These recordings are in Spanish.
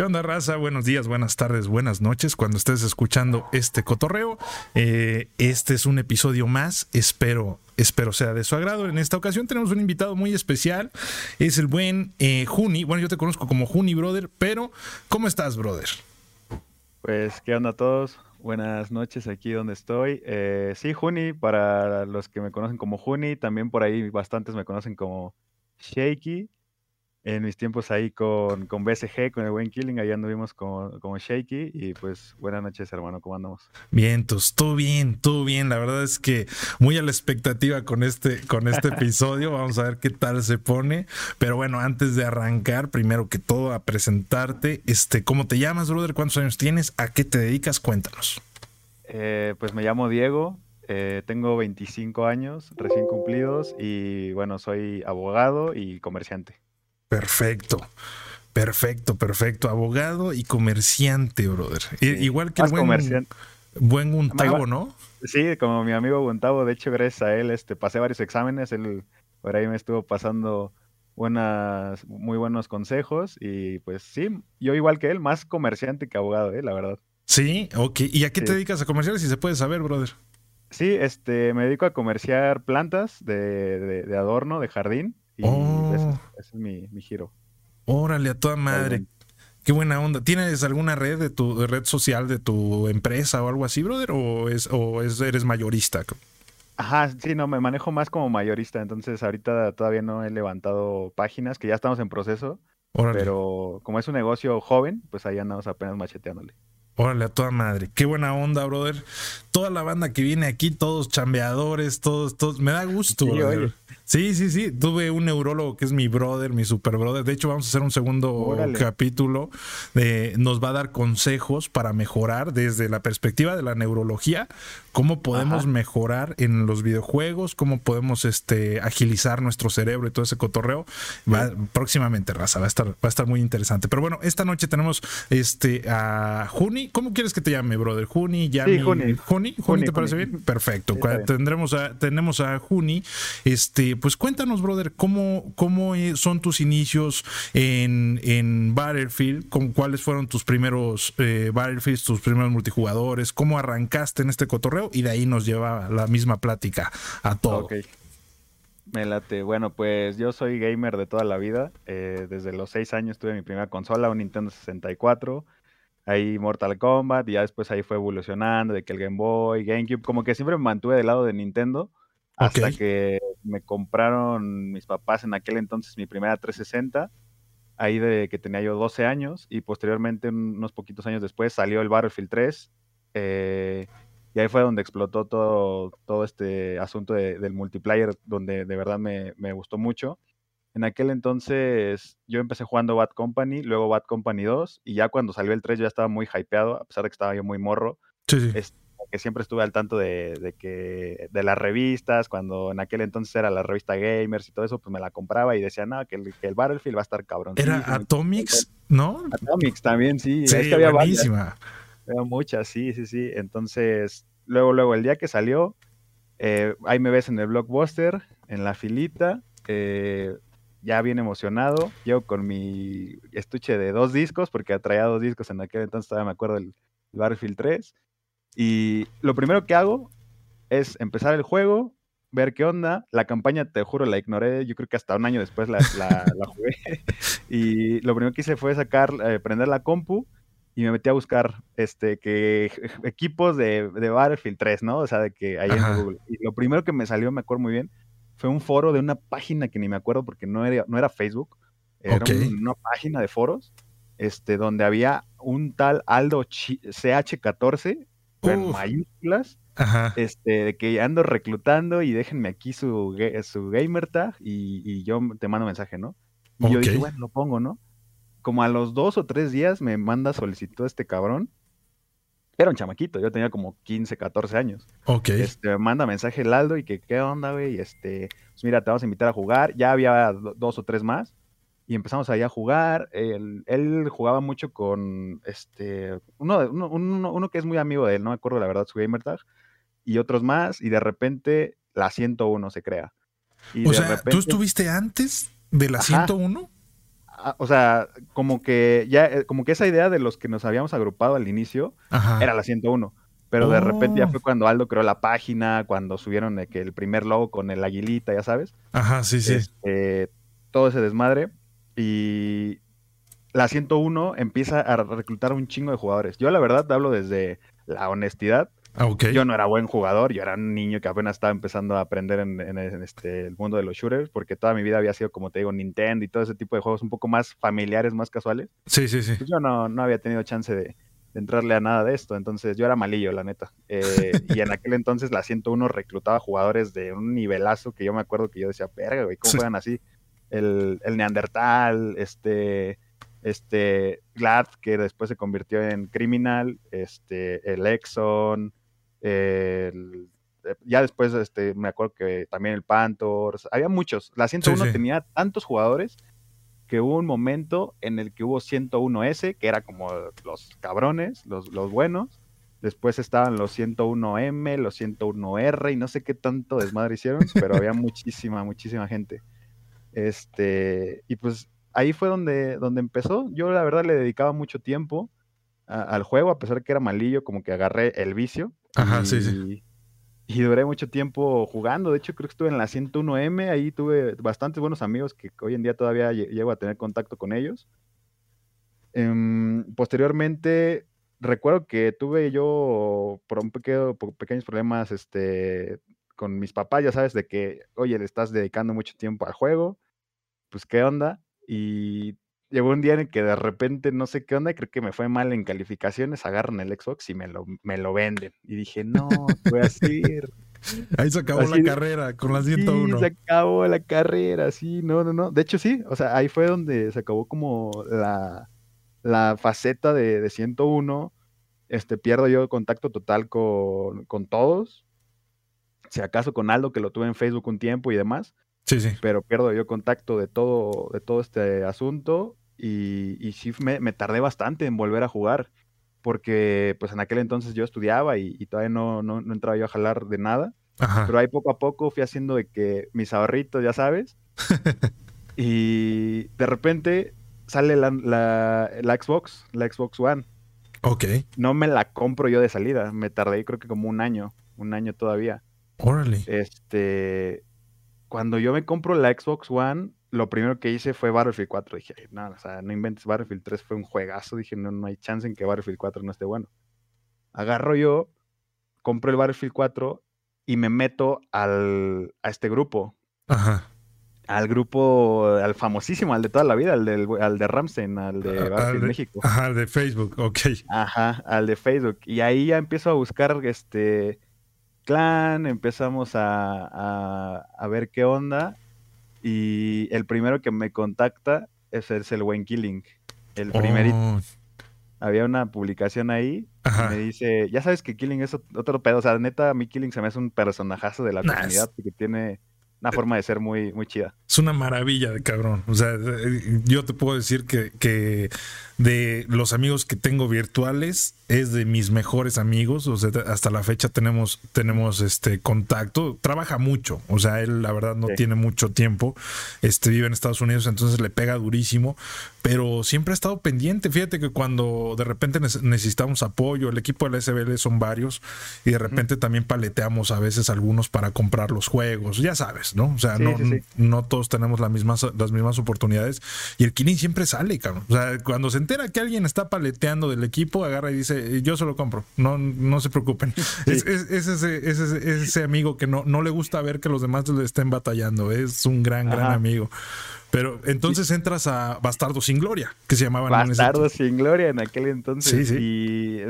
¿Qué onda, raza? Buenos días, buenas tardes, buenas noches. Cuando estés escuchando este cotorreo, eh, este es un episodio más. Espero, espero sea de su agrado. En esta ocasión tenemos un invitado muy especial. Es el buen eh, Juni. Bueno, yo te conozco como Juni, brother, pero ¿cómo estás, brother? Pues, ¿qué onda a todos? Buenas noches aquí donde estoy. Eh, sí, Juni, para los que me conocen como Juni, también por ahí bastantes me conocen como Shaky en mis tiempos ahí con, con BSG, con el buen Killing, ahí anduvimos como, como Shaky. Y pues buenas noches, hermano, ¿cómo andamos? Vientos, todo bien, todo bien. La verdad es que muy a la expectativa con este, con este episodio. Vamos a ver qué tal se pone. Pero bueno, antes de arrancar, primero que todo, a presentarte, este, ¿cómo te llamas, brother? ¿Cuántos años tienes? ¿A qué te dedicas? Cuéntanos. Eh, pues me llamo Diego, eh, tengo 25 años recién cumplidos y bueno, soy abogado y comerciante. Perfecto. Perfecto, perfecto. Abogado y comerciante, brother. Igual que el buen, buen Guntavo, ¿no? Sí, como mi amigo Guntavo. De hecho, gracias a él este, pasé varios exámenes. Él por ahí me estuvo pasando buenas, muy buenos consejos. Y pues sí, yo igual que él, más comerciante que abogado, ¿eh? la verdad. Sí, ok. ¿Y a qué te dedicas a comerciar? Si se puede saber, brother. Sí, este, me dedico a comerciar plantas de, de adorno, de jardín. Y oh. ese, es mi, giro. Órale, a toda madre. Qué buena onda. ¿Tienes alguna red de tu red social de tu empresa o algo así, brother? ¿O es, o es eres mayorista? Ajá, sí, no, me manejo más como mayorista. Entonces, ahorita todavía no he levantado páginas, que ya estamos en proceso. Pero como es un negocio joven, pues ahí andamos apenas macheteándole. Órale, a toda madre. Qué buena onda, brother. Toda la banda que viene aquí, todos chambeadores, todos, todos. Me da gusto, Sí, sí, sí. Tuve un neurólogo que es mi brother, mi super brother. De hecho, vamos a hacer un segundo capítulo. De, nos va a dar consejos para mejorar desde la perspectiva de la neurología, cómo podemos mejorar en los videojuegos, cómo podemos este, agilizar nuestro cerebro y todo ese cotorreo. Va, próximamente, raza, va a estar, va a estar muy interesante. Pero bueno, esta noche tenemos este a Juni. ¿Cómo quieres que te llame, brother? Juni, ya. Sí, Juni. Juni. Juni, ¿te parece bien? Perfecto. Tendremos a, tenemos a Juni. Este pues cuéntanos, brother, cómo, cómo eh, son tus inicios en, en Battlefield, cuáles fueron tus primeros eh, Battlefields, tus primeros multijugadores, cómo arrancaste en este cotorreo y de ahí nos lleva la misma plática a todo. Ok. Me late. Bueno, pues yo soy gamer de toda la vida. Eh, desde los seis años tuve mi primera consola, un Nintendo 64 ahí Mortal Kombat, y ya después ahí fue evolucionando, de que el Game Boy, GameCube, como que siempre me mantuve del lado de Nintendo, hasta que me compraron mis papás en aquel entonces mi primera 360, ahí de que tenía yo 12 años, y posteriormente, unos poquitos años después, salió el Battlefield 3, eh, y ahí fue donde explotó todo, todo este asunto del multiplayer, donde de verdad me, me, gustó mucho. En aquel entonces yo empecé jugando Bad Company, luego Bad Company 2, y ya cuando salió el 3 yo ya estaba muy hypeado, a pesar de que estaba yo muy morro. Sí, sí. Este, que siempre estuve al tanto de, que de las revistas, cuando en aquel entonces era la revista Gamers y todo eso, pues me la compraba y decía, no, que el, que el Battlefield va a estar cabrón. Era Atomics, ¿no? Atomics también, sí. Sí, es había buenísima. Había muchas, sí, sí, sí. Entonces, luego, luego, el día que salió, eh, ahí me ves en el blockbuster, en la filita, eh, ya bien emocionado. Yo con mi estuche de dos discos, porque traía dos discos en aquel entonces, todavía me acuerdo del Battlefield 3. Y lo primero que hago es empezar el juego, ver qué onda. La campaña, te juro, la ignoré. Yo creo que hasta un año después la, jugué. y lo primero que hice fue sacar, eh, prender la compu y me metí a buscar este que equipos de, Battlefield 3, ¿no? O sea, de que ahí en Google. Y lo primero que me salió, me acuerdo muy bien, fue un foro de una página que ni me acuerdo porque no era, no era Facebook. Era una página de foros este, donde había un tal Aldo CH14 en mayúsculas, este, de que ando reclutando y déjenme aquí su, su gamer tag y, yo te mando mensaje, ¿no? Y yo dije, bueno, lo pongo, ¿no? Como a los dos o tres días me manda solicitud este cabrón. Era un chamaquito, yo tenía como 15, 14 años. Ok. Este, me manda mensaje el Aldo y que, ¿qué onda, güey? Y este, pues mira, te vamos a invitar a jugar. Ya había dos o tres más y empezamos ahí a jugar. Él, jugaba mucho con este uno, uno, uno, que es muy amigo de él, no me acuerdo la verdad su gamer tag, y otros más, y de repente la 101 se crea. o sea, ¿tú estuviste antes de la 101? o sea, como que ya, eh, como que esa idea de los que nos habíamos agrupado al inicio era la 101. Pero de repente ya oh. fue cuando Aldo creó la página, cuando subieron el, que el primer logo con el aguilita, ya sabes. Ajá, sí, sí. Este, todo ese desmadre. Y la 101 empieza a reclutar un chingo de jugadores. Yo la verdad hablo desde la honestidad. Ah, yo no era buen jugador, yo era un niño que apenas estaba empezando a aprender en, este, el mundo de los shooters, porque toda mi vida había sido, como te digo, Nintendo y todo ese tipo de juegos un poco más familiares, más casuales. Sí, sí, sí. Pues yo no, no había tenido chance de, entrarle a nada de esto, entonces yo era malillo, la neta. Eh, y en aquel entonces la 101 reclutaba jugadores de un nivelazo que yo me acuerdo que yo decía, verga, güey, ¿cómo juegan así? El, el Neandertal, este este Glad, que después se convirtió en Criminal, este, el Exxon, el, eh, ya después este, me acuerdo que también el Panthers, había muchos. La 101 tenía tantos jugadores que hubo un momento en el que hubo 101S, que era como los cabrones, los, los buenos. Después estaban los 101M, los 101R y no sé qué tanto desmadre hicieron, pero había muchísima, muchísima gente. Este, y pues ahí fue donde, donde empezó. Yo la verdad le dedicaba mucho tiempo al juego, a pesar de que era malillo, como que agarré el vicio. Ajá, sí, sí. Y duré mucho tiempo jugando. De hecho, creo que estuve en la 101M. Ahí tuve bastantes buenos amigos que hoy en día todavía llego a tener contacto con ellos. Em, posteriormente, recuerdo que tuve yo por un pequeño, por pequeños problemas este, con mis papás, ya sabes, de que, oye, le estás dedicando mucho tiempo al juego. Pues, ¿qué onda? Y llegó un día en el que de repente no sé qué onda, creo que me fue mal en calificaciones, agarran el Xbox y me lo, me lo venden. Y dije, no, voy a hacer. Ahí se acabó la carrera con la 101. Sí, se acabó la carrera, sí, no, no, no. De hecho, sí, o sea, ahí fue donde se acabó como la, la faceta de, de 101. Este, pierdo yo contacto total con, con todos. Si acaso con Aldo, que lo tuve en Facebook un tiempo y demás. Sí, sí. Pero pierdo yo contacto de todo, de todo este asunto y, y sí me, me, tardé bastante en volver a jugar porque pues en aquel entonces yo estudiaba y, todavía no, no, no, entraba yo a jalar de nada. Pero ahí poco a poco fui haciendo de que mis ahorritos, ya sabes. y de repente sale la, la, la, Xbox, la Xbox One. Ok. No me la compro yo de salida. Me tardé creo que como un año, un año todavía. Órale. Este, cuando yo me compro la Xbox One, lo primero que hice fue Battlefield 4. Dije, no, o sea, no inventes Battlefield 3, fue un juegazo. Dije, no, no hay chance en que Battlefield 4 no esté bueno. Agarro yo, compro el Battlefield 4 y me meto al, a este grupo. Ajá. Al grupo, al famosísimo, al de toda la vida, al, del, al de Ramsen, al de Battlefield México. Ajá, al de Facebook, ok. Ajá, al de Facebook. Y ahí ya empiezo a buscar este clan, empezamos a, ver qué onda. Y el primero que me contacta es, el buen Killing. El primerito. Oh. Había una publicación ahí y me dice, ya sabes que Killing es otro pedo. O sea, neta, a mí Killing se me hace un personajazo de la comunidad porque tiene una forma de ser muy, muy chida. Es una maravilla de cabrón. O sea, yo te puedo decir que, que de los amigos que tengo virtuales es de mis mejores amigos. O sea, hasta la fecha tenemos, tenemos este contacto. Trabaja mucho. O sea, él la verdad no tiene mucho tiempo. Este vive en Estados Unidos, entonces le pega durísimo. Pero siempre ha estado pendiente. Fíjate que cuando de repente necesitamos apoyo, el equipo del SBL son varios, y de repente también paleteamos a veces algunos para comprar los juegos. Ya sabes, ¿no? O sea, no, no todos tenemos las mismas, las mismas oportunidades. Y el Killing siempre sale, cabrón. O sea, cuando se entera que alguien está paleteando del equipo, agarra y dice, yo se lo compro, no, no se preocupen. Es, ese, ese, amigo que no, no le gusta ver que los demás le estén batallando, es un gran, gran amigo. Pero entonces entras a Bastardo sin Gloria, que se llamaban. Bastardo sin Gloria en aquel entonces. Sí, sí. Y,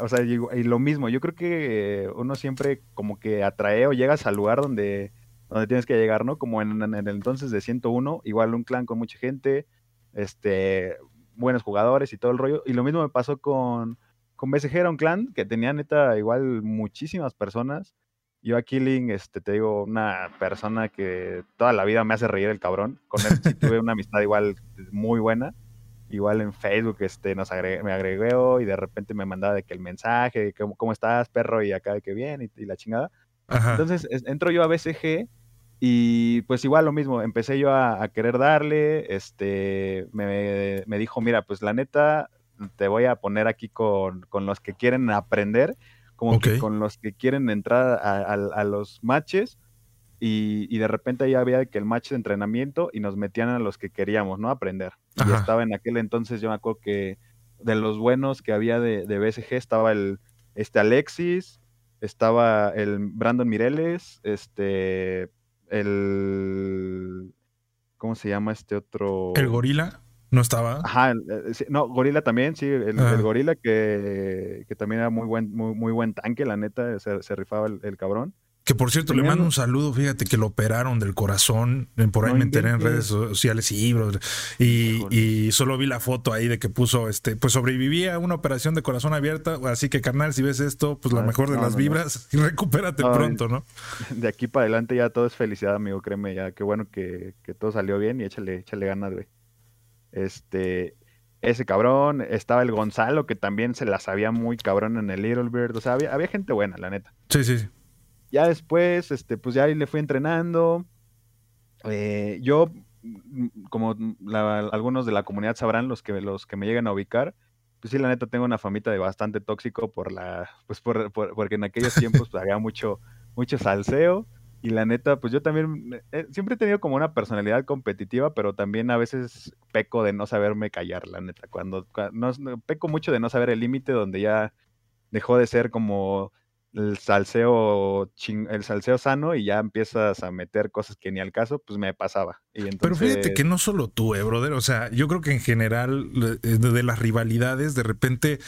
o sea, y, lo mismo, yo creo que uno siempre como que atrae o llegas al lugar donde, donde tienes que llegar, ¿no? Como en, en el entonces de 101, igual un clan con mucha gente, este, buenos jugadores y todo el rollo. Y lo mismo me pasó con, con BSG, era un clan que tenía neta igual muchísimas personas. Yo a Killing, este, te digo, una persona que toda la vida me hace reír el cabrón. Con él sí tuve una amistad igual muy buena. Igual en Facebook este, nos me agregó y de repente me mandaba de que el mensaje, ¿cómo, cómo estás, perro? Y acá de que bien y, la chingada. Entonces entro yo a BSG Y pues igual lo mismo, empecé yo a, querer darle, este, me, me, dijo, mira, pues la neta, te voy a poner aquí con, con los que quieren aprender, como que con los que quieren entrar a, los matches, y, y, de repente ahí había que el match de entrenamiento y nos metían a los que queríamos, ¿no? Aprender. Y estaba en aquel entonces, yo me acuerdo que de los buenos que había de, de BSG estaba el, este Alexis, estaba el Brandon Mireles, este, el, ¿cómo se llama este otro? El Gorila. ¿No estaba? Ajá, eh, no, Gorila también, sí, el, Gorila que, que, también era muy buen, muy, muy buen tanque, la neta, se, rifaba el, cabrón. Que por cierto, le mando un saludo, fíjate que lo operaron del corazón, por ahí me enteré en redes sociales y libros, y, solo vi la foto ahí de que puso, este, pues sobrevivía a una operación de corazón abierta, así que carnal, si ves esto, pues la ah, mejor de las vibras y recupérate pronto, ¿no? De aquí para adelante ya todo es felicidad, amigo, créeme, ya qué bueno que, que todo salió bien y échale, échale ganas, güey. Este, ese cabrón, estaba el Gonzalo, que también se la sabía muy cabrón en el Little Bird, o sea, había, había gente buena, la neta. Sí, sí. Ya después, este, pues ya ahí le fui entrenando. Eh, yo, mm, como algunos de la comunidad sabrán, los que, los que me llegan a ubicar, pues sí, la neta tengo una famita de bastante tóxico por la, pues por, porque en aquellos tiempos pues, había mucho, mucho salseo. Y la neta, pues yo también eh, siempre he tenido como una personalidad competitiva, pero también a veces peco de no saberme callar, la neta. Cuando, cuando no, peco mucho de no saber el límite donde ya dejó de ser como el salseo el salseo sano y ya empiezas a meter cosas que ni al caso, pues me pasaba. Pero fíjate que no solo tú, eh, brother. O sea, yo creo que en general eh, de las rivalidades, de repente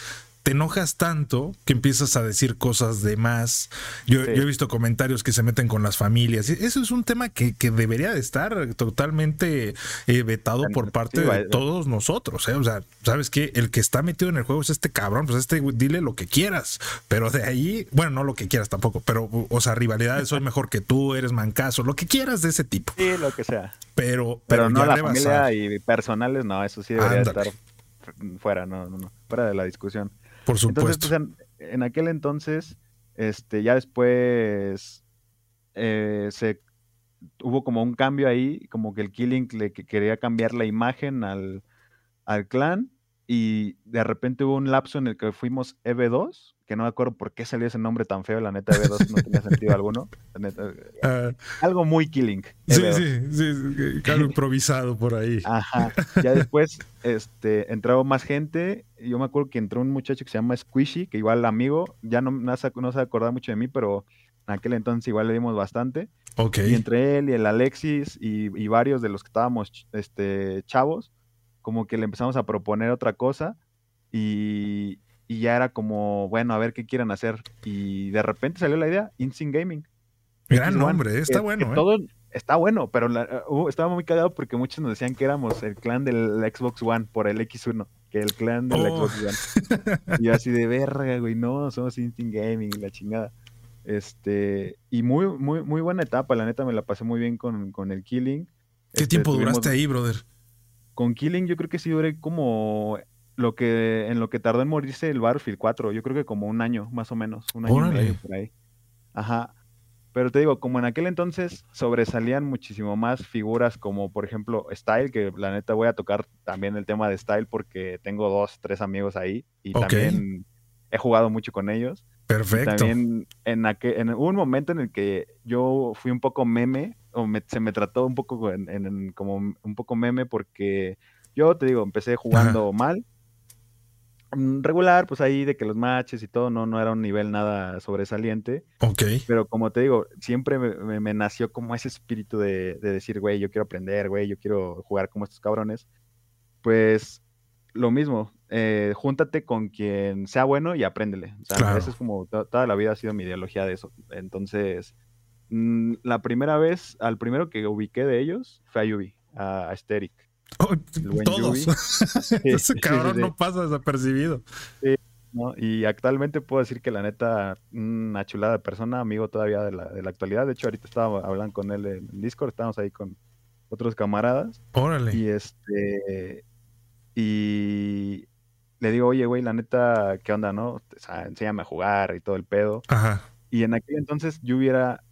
te enojas tanto que empiezas a decir cosas de más. Yo, he visto comentarios que se meten con las familias. Eso es un tema que, debería de estar totalmente eh, vetado por parte de todos nosotros. ¿eh? O sea, ¿sabes qué? El que está metido en el juego es este cabrón. Pues este, dile lo que quieras. Pero de ahí, bueno, no lo que quieras tampoco, pero, o sea, rivalidades, soy mejor que tú, eres mancazo, lo que quieras de ese tipo. Sí, lo que sea. Pero, pero, no la familia y personales, no, eso sí debería estar fuera, no, no, no, fuera de la discusión. Por supuesto. Entonces, pues, en, aquel entonces, este, ya después eh, se hubo como un cambio ahí, como que el Killing le quería cambiar la imagen al, al clan y de repente hubo un lapso en el que fuimos EV2, que no me acuerdo por qué salió ese nombre tan feo, la neta EV2 no tenía sentido alguno. Ah. algo muy killing. Sí, sí, sí, algo improvisado por ahí. Ajá. Ya después este, entró más gente. Yo me acuerdo que entró un muchacho que se llama Squishy, que igual amigo, ya no, no, se, acordaba mucho de mí, pero en aquel entonces igual le dimos bastante. Ok. Y entre él y el Alexis y, y varios de los que estábamos este, chavos, como que le empezamos a proponer otra cosa y, ya era como, bueno, a ver qué quieren hacer. Y de repente salió la idea, Instinct Gaming. Gran nombre, está bueno. ¿eh? Todo está bueno, pero uh, estaba muy cagado porque muchos nos decían que éramos el clan del Xbox One por el X1, que el clan del oh. Xbox One. Y así de verga, güey, no, somos Instinct Gaming, la chingada. Este, y muy, muy, muy buena etapa, la neta me la pasé muy bien con, con el Killing. ¿Qué este, tiempo duraste ahí, brother? Con Killing yo creo que sí duré como lo que en lo que tardó en morirse el Battlefield 4, yo creo que como un año más o menos, un año y medio por ahí. Ajá. Pero te digo, como en aquel entonces sobresalían muchísimo más figuras como por ejemplo Style, que la neta voy a tocar también el tema de Style porque tengo dos, tres amigos ahí y también he jugado mucho con ellos. Perfecto. también en, aquel, en un momento en el que yo fui un poco meme o se me trató un poco en, como un poco meme porque yo te digo, empecé jugando mal, regular, pues ahí de que los matches y todo no, no era un nivel nada sobresaliente. Ok. Pero como te digo, siempre me, nació como ese espíritu de, decir, güey, yo quiero aprender, güey, yo quiero jugar como estos cabrones. Pues lo mismo, eh, júntate con quien sea bueno y apréndele. O sea, eso es como toda la vida ha sido mi ideología de eso. Entonces, Mm, la primera vez, al primero que ubiqué de ellos fue a Yubi, a Asteric. Oh, todos. Ese cabrón no pasa desapercibido. Y actualmente puedo decir que la neta, una chulada de persona, amigo todavía de la, de la actualidad. De hecho, ahorita estaba hablando con él en Discord, estábamos ahí con otros camaradas. Órale. Y este. Y le digo, oye, güey, la neta, ¿qué onda, no? O sea, enséñame a jugar y todo el pedo. Ajá. Y en aquel entonces yo hubiera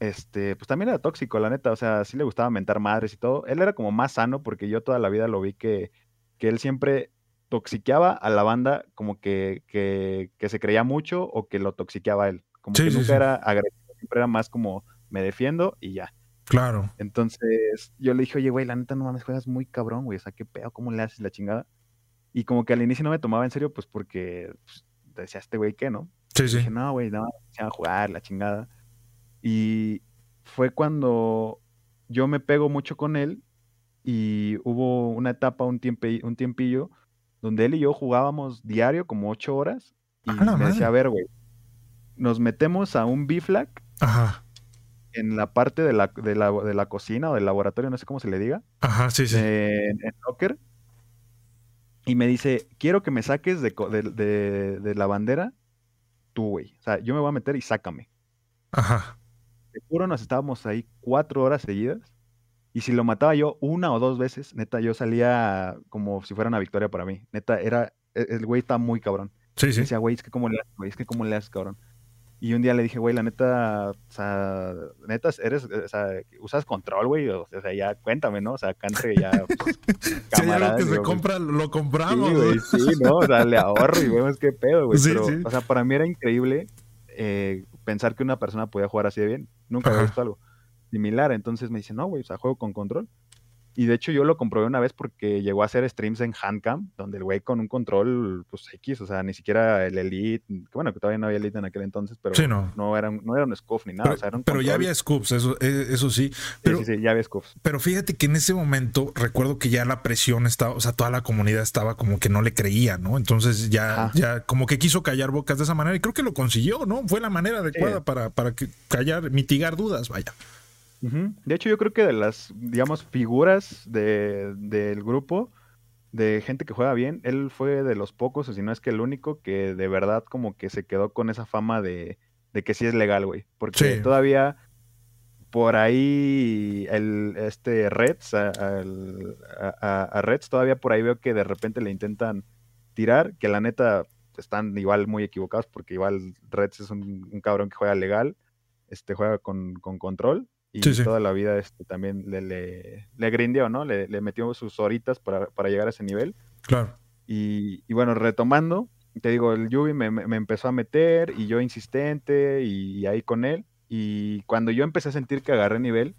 este, pues también era tóxico, la neta, o sea, sí le gustaba mentar madres y todo. Él era como más sano porque yo toda la vida lo vi que, que él siempre toxiqueaba a la banda como que, que, que se creía mucho o que lo toxiqueaba a él. Como que nunca era agresivo, siempre era más como me defiendo y ya. Claro. Entonces yo le dije, oye, güey, la neta no mames, juegas muy cabrón, güey, o sea, qué pedo, ¿cómo le haces la chingada? Y como que al inicio no me tomaba en serio, pues porque pues, decía este güey que, ¿no? Sí, sí. Dije, no, güey, no, se a jugar, la chingada. Y fue cuando yo me pego mucho con él y hubo una etapa, un, un tiempillo, donde él y yo jugábamos diario como ocho horas y me decía, a ver, güey, nos metemos a un biflac Ajá. en la parte de la, de, la, de la cocina o del laboratorio, no sé cómo se le diga. Ajá, sí, sí. En, en locker. Y me dice, quiero que me saques de, de, de la bandera tú, güey. O sea, yo me voy a meter y sácame. Ajá. Seguro nos estábamos ahí cuatro horas seguidas. Y si lo mataba yo una o dos veces, neta, yo salía como si fuera una victoria para mí. Neta, era. E, el güey está muy cabrón. Sí, sí. Decía, güey, es que cómo le haces, güey, es que cómo le haces, cabrón. Y un día le dije, güey, la neta, o sea, neta, eres, o sea, usas control, güey, o sea, ya cuéntame, ¿no? O sea, cante ya. Pues, si hay algo que se compra, lo compramos. Sí, güey, sí, ¿no? O sea, le ahorro y vemos qué pedo, güey. Sí, Pero, sí. o sea, para mí era increíble eh, pensar que una persona podía jugar así de bien. Nunca había visto algo similar. Entonces me dice, no, güey, o sea, juego con control. Y de hecho yo lo comprobé una vez porque llegó a hacer streams en Handcam, donde el güey con un control, pues X, o sea, ni siquiera el Elite, que bueno, que todavía no había Elite en aquel entonces, pero no. no. era, no era un scope ni nada. Pero, o sea, era un pero ya había scoops, eso, eh, eso sí. Pero, sí, sí, sí, ya había scoops. Pero fíjate que en ese momento recuerdo que ya la presión estaba, o sea, toda la comunidad estaba como que no le creía, ¿no? Entonces ya, ya como que quiso callar bocas de esa manera y creo que lo consiguió, ¿no? Fue la manera adecuada para, para callar, mitigar dudas, vaya. De hecho, yo creo que de las, digamos, figuras de, del grupo, de gente que juega bien, él fue de los pocos, o si no es que el único, que de verdad como que se quedó con esa fama de, de que sí es legal, güey. Porque todavía por ahí el este Reds, a, a, Reds todavía por ahí veo que de repente le intentan tirar, que la neta están igual muy equivocados porque igual Reds es un, un cabrón que juega legal, este juega con, con control y toda la vida este, también le, le, le grindeó, ¿no? Le, le, metió sus horitas para, para, llegar a ese nivel. Claro. Y, y bueno, retomando, te digo, el Yubi me, me, empezó a meter y yo insistente y, y, ahí con él. Y cuando yo empecé a sentir que agarré nivel,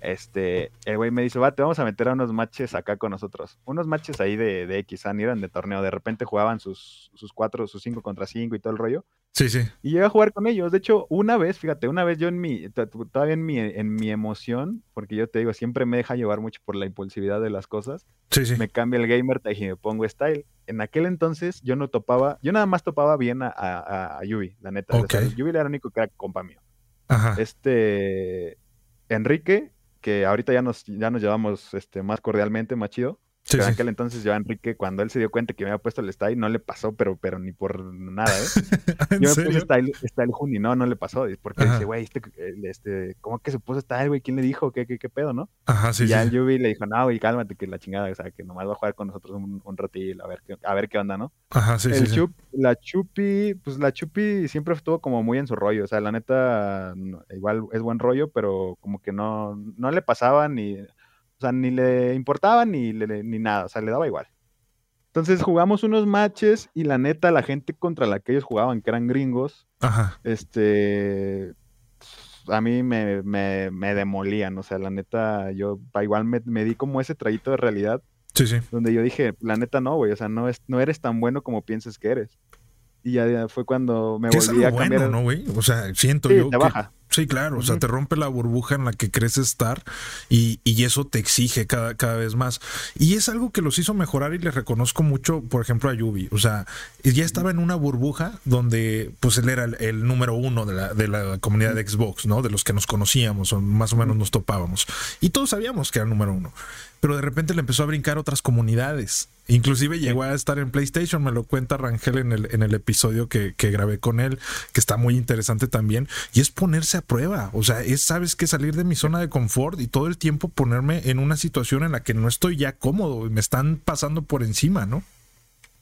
este, el güey me dice, va, te vamos a meter a unos matches acá con nosotros. Unos matches ahí de, de X, eran de torneo. De repente jugaban sus, sus cuatro, sus cinco contra cinco y todo el rollo. Sí, sí. Y llegué a jugar con ellos. De hecho, una vez, fíjate, una vez yo en mi, todavía en mi, en mi emoción, porque yo te digo, siempre me deja llevar mucho por la impulsividad de las cosas. Sí, sí. Me cambia el gamer tag y me pongo style. En aquel entonces yo no topaba, yo nada más topaba bien a, a, a Yubi, la neta. Okay. O sea, Yubi era el único que era compa mío. Ajá. Este, Enrique, que ahorita ya nos, ya nos llevamos este, más cordialmente, más chido. Sí, pero sí. en aquel entonces yo a Enrique, cuando él se dio cuenta que me había puesto el style, no le pasó, pero, pero ni por nada, ¿eh? ¿En yo me serio? puse style, style Juni, no, no le pasó. Porque Ajá. dice, güey, este, este, ¿cómo que se puso style, güey? ¿Quién le dijo? ¿Qué, qué, qué pedo, no? Ajá, sí, y ya sí. el Yubi le dijo, no, güey, cálmate, que la chingada, o sea, que nomás va a jugar con nosotros un, un ratillo, a ver, qué, a ver qué onda, ¿no? Ajá, sí, el sí, chup, La Chupi, pues la Chupi siempre estuvo como muy en su rollo, o sea, la neta, igual es buen rollo, pero como que no, no le pasaba ni, o sea, ni le importaba ni, le, ni nada, o sea, le daba igual. Entonces jugamos unos matches y la neta, la gente contra la que ellos jugaban, que eran gringos, Ajá. este, a mí me, me, me demolían, o sea, la neta, yo igual me, me, di como ese trayito de realidad, Sí, sí. donde yo dije, la neta no, güey, o sea, no, es, no eres tan bueno como piensas que eres. Y ya fue cuando me volví es a algo cambiar. bueno, ¿no, güey? O sea, siento sí, yo te que... baja. Sí, claro, o sea, te rompe la burbuja en la que crees estar y, y eso te exige cada, cada vez más. Y es algo que los hizo mejorar y les reconozco mucho, por ejemplo, a Yubi. O sea, ya estaba en una burbuja donde pues él era el, el número uno de la, de la comunidad de Xbox, ¿no? De los que nos conocíamos o más o menos nos topábamos. Y todos sabíamos que era el número uno. Pero de repente le empezó a brincar otras comunidades. Inclusive llegó a estar en PlayStation, me lo cuenta Rangel en el, en el episodio que, que grabé con él, que está muy interesante también. Y es ponerse a prueba. O sea, es, sabes que salir de mi zona de confort y todo el tiempo ponerme en una situación en la que no estoy ya cómodo y me están pasando por encima, ¿no?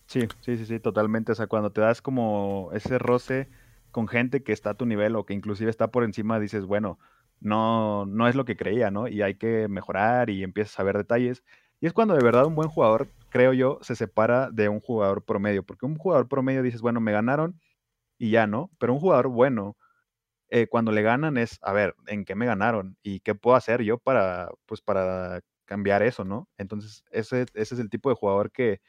Sí, sí, sí, sí, totalmente. O sea, cuando te das como ese roce con gente que está a tu nivel o que inclusive está por encima, dices, bueno, no, no es lo que creía, ¿no? Y hay que mejorar y empiezas a ver detalles. Y es cuando de verdad un buen jugador, creo yo, se separa de un jugador promedio, porque un jugador promedio dices, bueno, me ganaron y ya, ¿no? Pero un jugador bueno, eh, cuando le ganan es, a ver, ¿en qué me ganaron? ¿Y qué puedo hacer yo para, pues, para cambiar eso, ¿no? Entonces, ese, ese es el tipo de jugador que,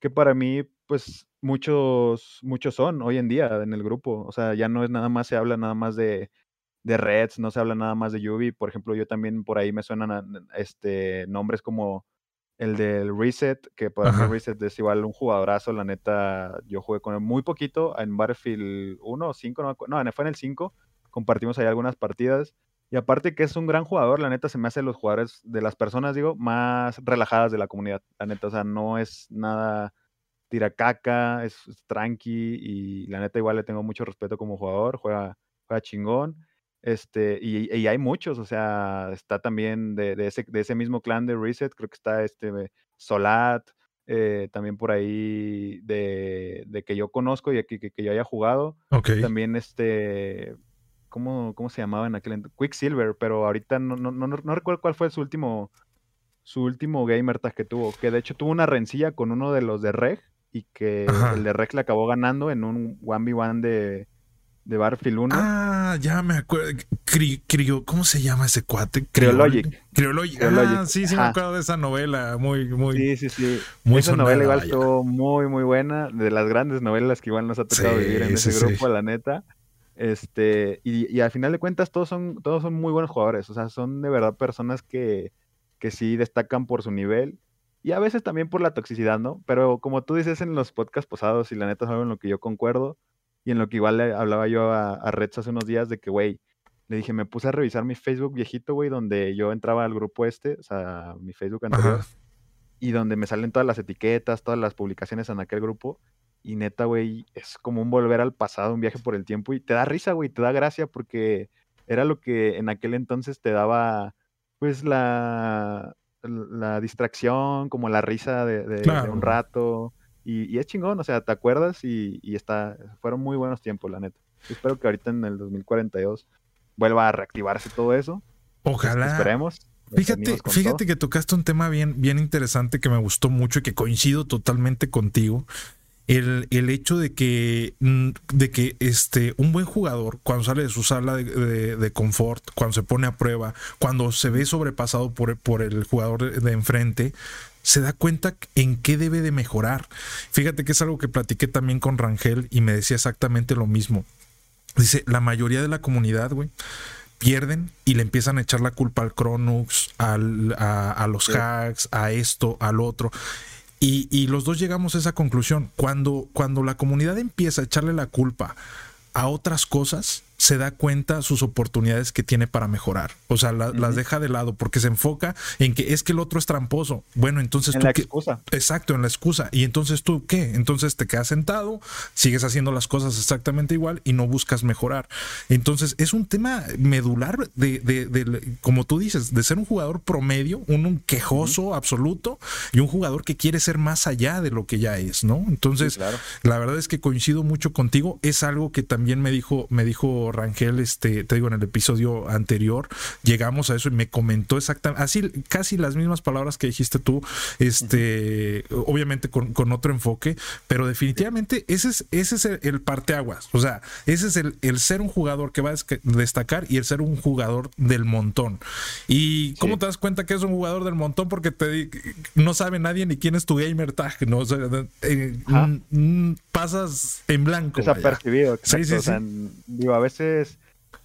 que para mí, pues, muchos, muchos son hoy en día en el grupo. O sea, ya no es nada más, se habla nada más de, de Reds, no se habla nada más de Yubi. Por ejemplo, yo también por ahí me suenan este, nombres como el del Reset, que para mí Reset es igual un jugadorazo, la neta, yo jugué con él muy poquito en Battlefield 1 o 5, no, no, fue en el 5, compartimos ahí algunas partidas. Y aparte que es un gran jugador, la neta se me hace los jugadores de las personas, digo, más relajadas de la comunidad. La neta, o sea, no es nada tiracaca, es, es tranqui y la neta igual le tengo mucho respeto como jugador, juega, juega chingón. Este, y, hay muchos, o sea, está también de, ese, de ese mismo clan de Reset, creo que está este Solat, eh, también por ahí de, de, que yo conozco y que, que, yo haya jugado. También este, ¿cómo, ¿cómo se llamaba en aquel entonces? Quicksilver, pero ahorita no, no, no, no, recuerdo cuál fue su último, su último gamer tag que tuvo, que de hecho tuvo una rencilla con uno de los de Reg y que el de Reg le acabó ganando en un 1v1 de de Barfield 1. Ah, ya me acuerdo. Crio, ¿Cómo se llama ese cuate? Criologic. Criologic. Ah, sí, sí me acuerdo de esa novela. Muy, muy. Sí, sí, sí. Muy esa novela igual estuvo muy, muy buena. De las grandes novelas que igual nos ha tocado vivir en ese grupo, la neta. Este, y, y, al final de cuentas, todos son, todos son muy buenos jugadores. O sea, son de verdad personas que, que sí destacan por su nivel. Y a veces también por la toxicidad, ¿no? Pero como tú dices en los podcasts pasados, y la neta saben lo que yo concuerdo y en lo que igual le hablaba yo a, a Reds hace unos días de que, güey, le dije, me puse a revisar mi Facebook viejito, güey, donde yo entraba al grupo este, o sea, mi Facebook anterior, y donde me salen todas las etiquetas, todas las publicaciones en aquel grupo. Y neta, güey, es como un volver al pasado, un viaje por el tiempo, y te da risa, güey, te da gracia, porque era lo que en aquel entonces te daba, pues, la, la distracción, como la risa de, de un rato y, es chingón, o sea, te acuerdas y, está, fueron muy buenos tiempos, la neta. Espero que ahorita en el 2042 vuelva a reactivarse todo eso. Ojalá. Esperemos. Fíjate, fíjate que tocaste un tema bien, bien interesante que me gustó mucho y que coincido totalmente contigo. El, el, hecho de que, mm, de que este, un buen jugador, cuando sale de su sala de, de, confort, cuando se pone a prueba, cuando se ve sobrepasado por, por el jugador de enfrente, se da cuenta en qué debe de mejorar. Fíjate que es algo que platiqué también con Rangel y me decía exactamente lo mismo. Dice, la mayoría de la comunidad, güey, pierden y le empiezan a echar la culpa al Cronux, al, a, los hacks, a esto, al otro. Y, y, los dos llegamos a esa conclusión. Cuando, cuando la comunidad empieza a echarle la culpa a otras cosas, se da cuenta sus oportunidades que tiene para mejorar. O sea, las deja de lado porque se enfoca en que es que el otro es tramposo. Bueno, entonces en tú. La excusa. Exacto, en la excusa. Y entonces tú, ¿qué? Entonces te quedas sentado, sigues haciendo las cosas exactamente igual y no buscas mejorar. Entonces es un tema medular de, de, como tú dices, de ser un jugador promedio, un, quejoso absoluto y un jugador que quiere ser más allá de lo que ya es, ¿no? Entonces, la verdad es que coincido mucho contigo. Es algo que también me dijo, me dijo Rangel, este, te digo, en el episodio anterior, llegamos a eso y me comentó exactamente, así casi las mismas palabras que dijiste tú, este, obviamente con, otro enfoque, pero definitivamente ese es, ese es el, parteaguas. O sea, ese es el, el, ser un jugador que va a destacar y el ser un jugador del montón. ¿Y cómo te das cuenta que es un jugador del montón? Porque te no sabe nadie ni quién es tu gamer tag, ¿no? O sea, eh, pasas en blanco. Desapercibido. Sí, sí, sí. digo, a veces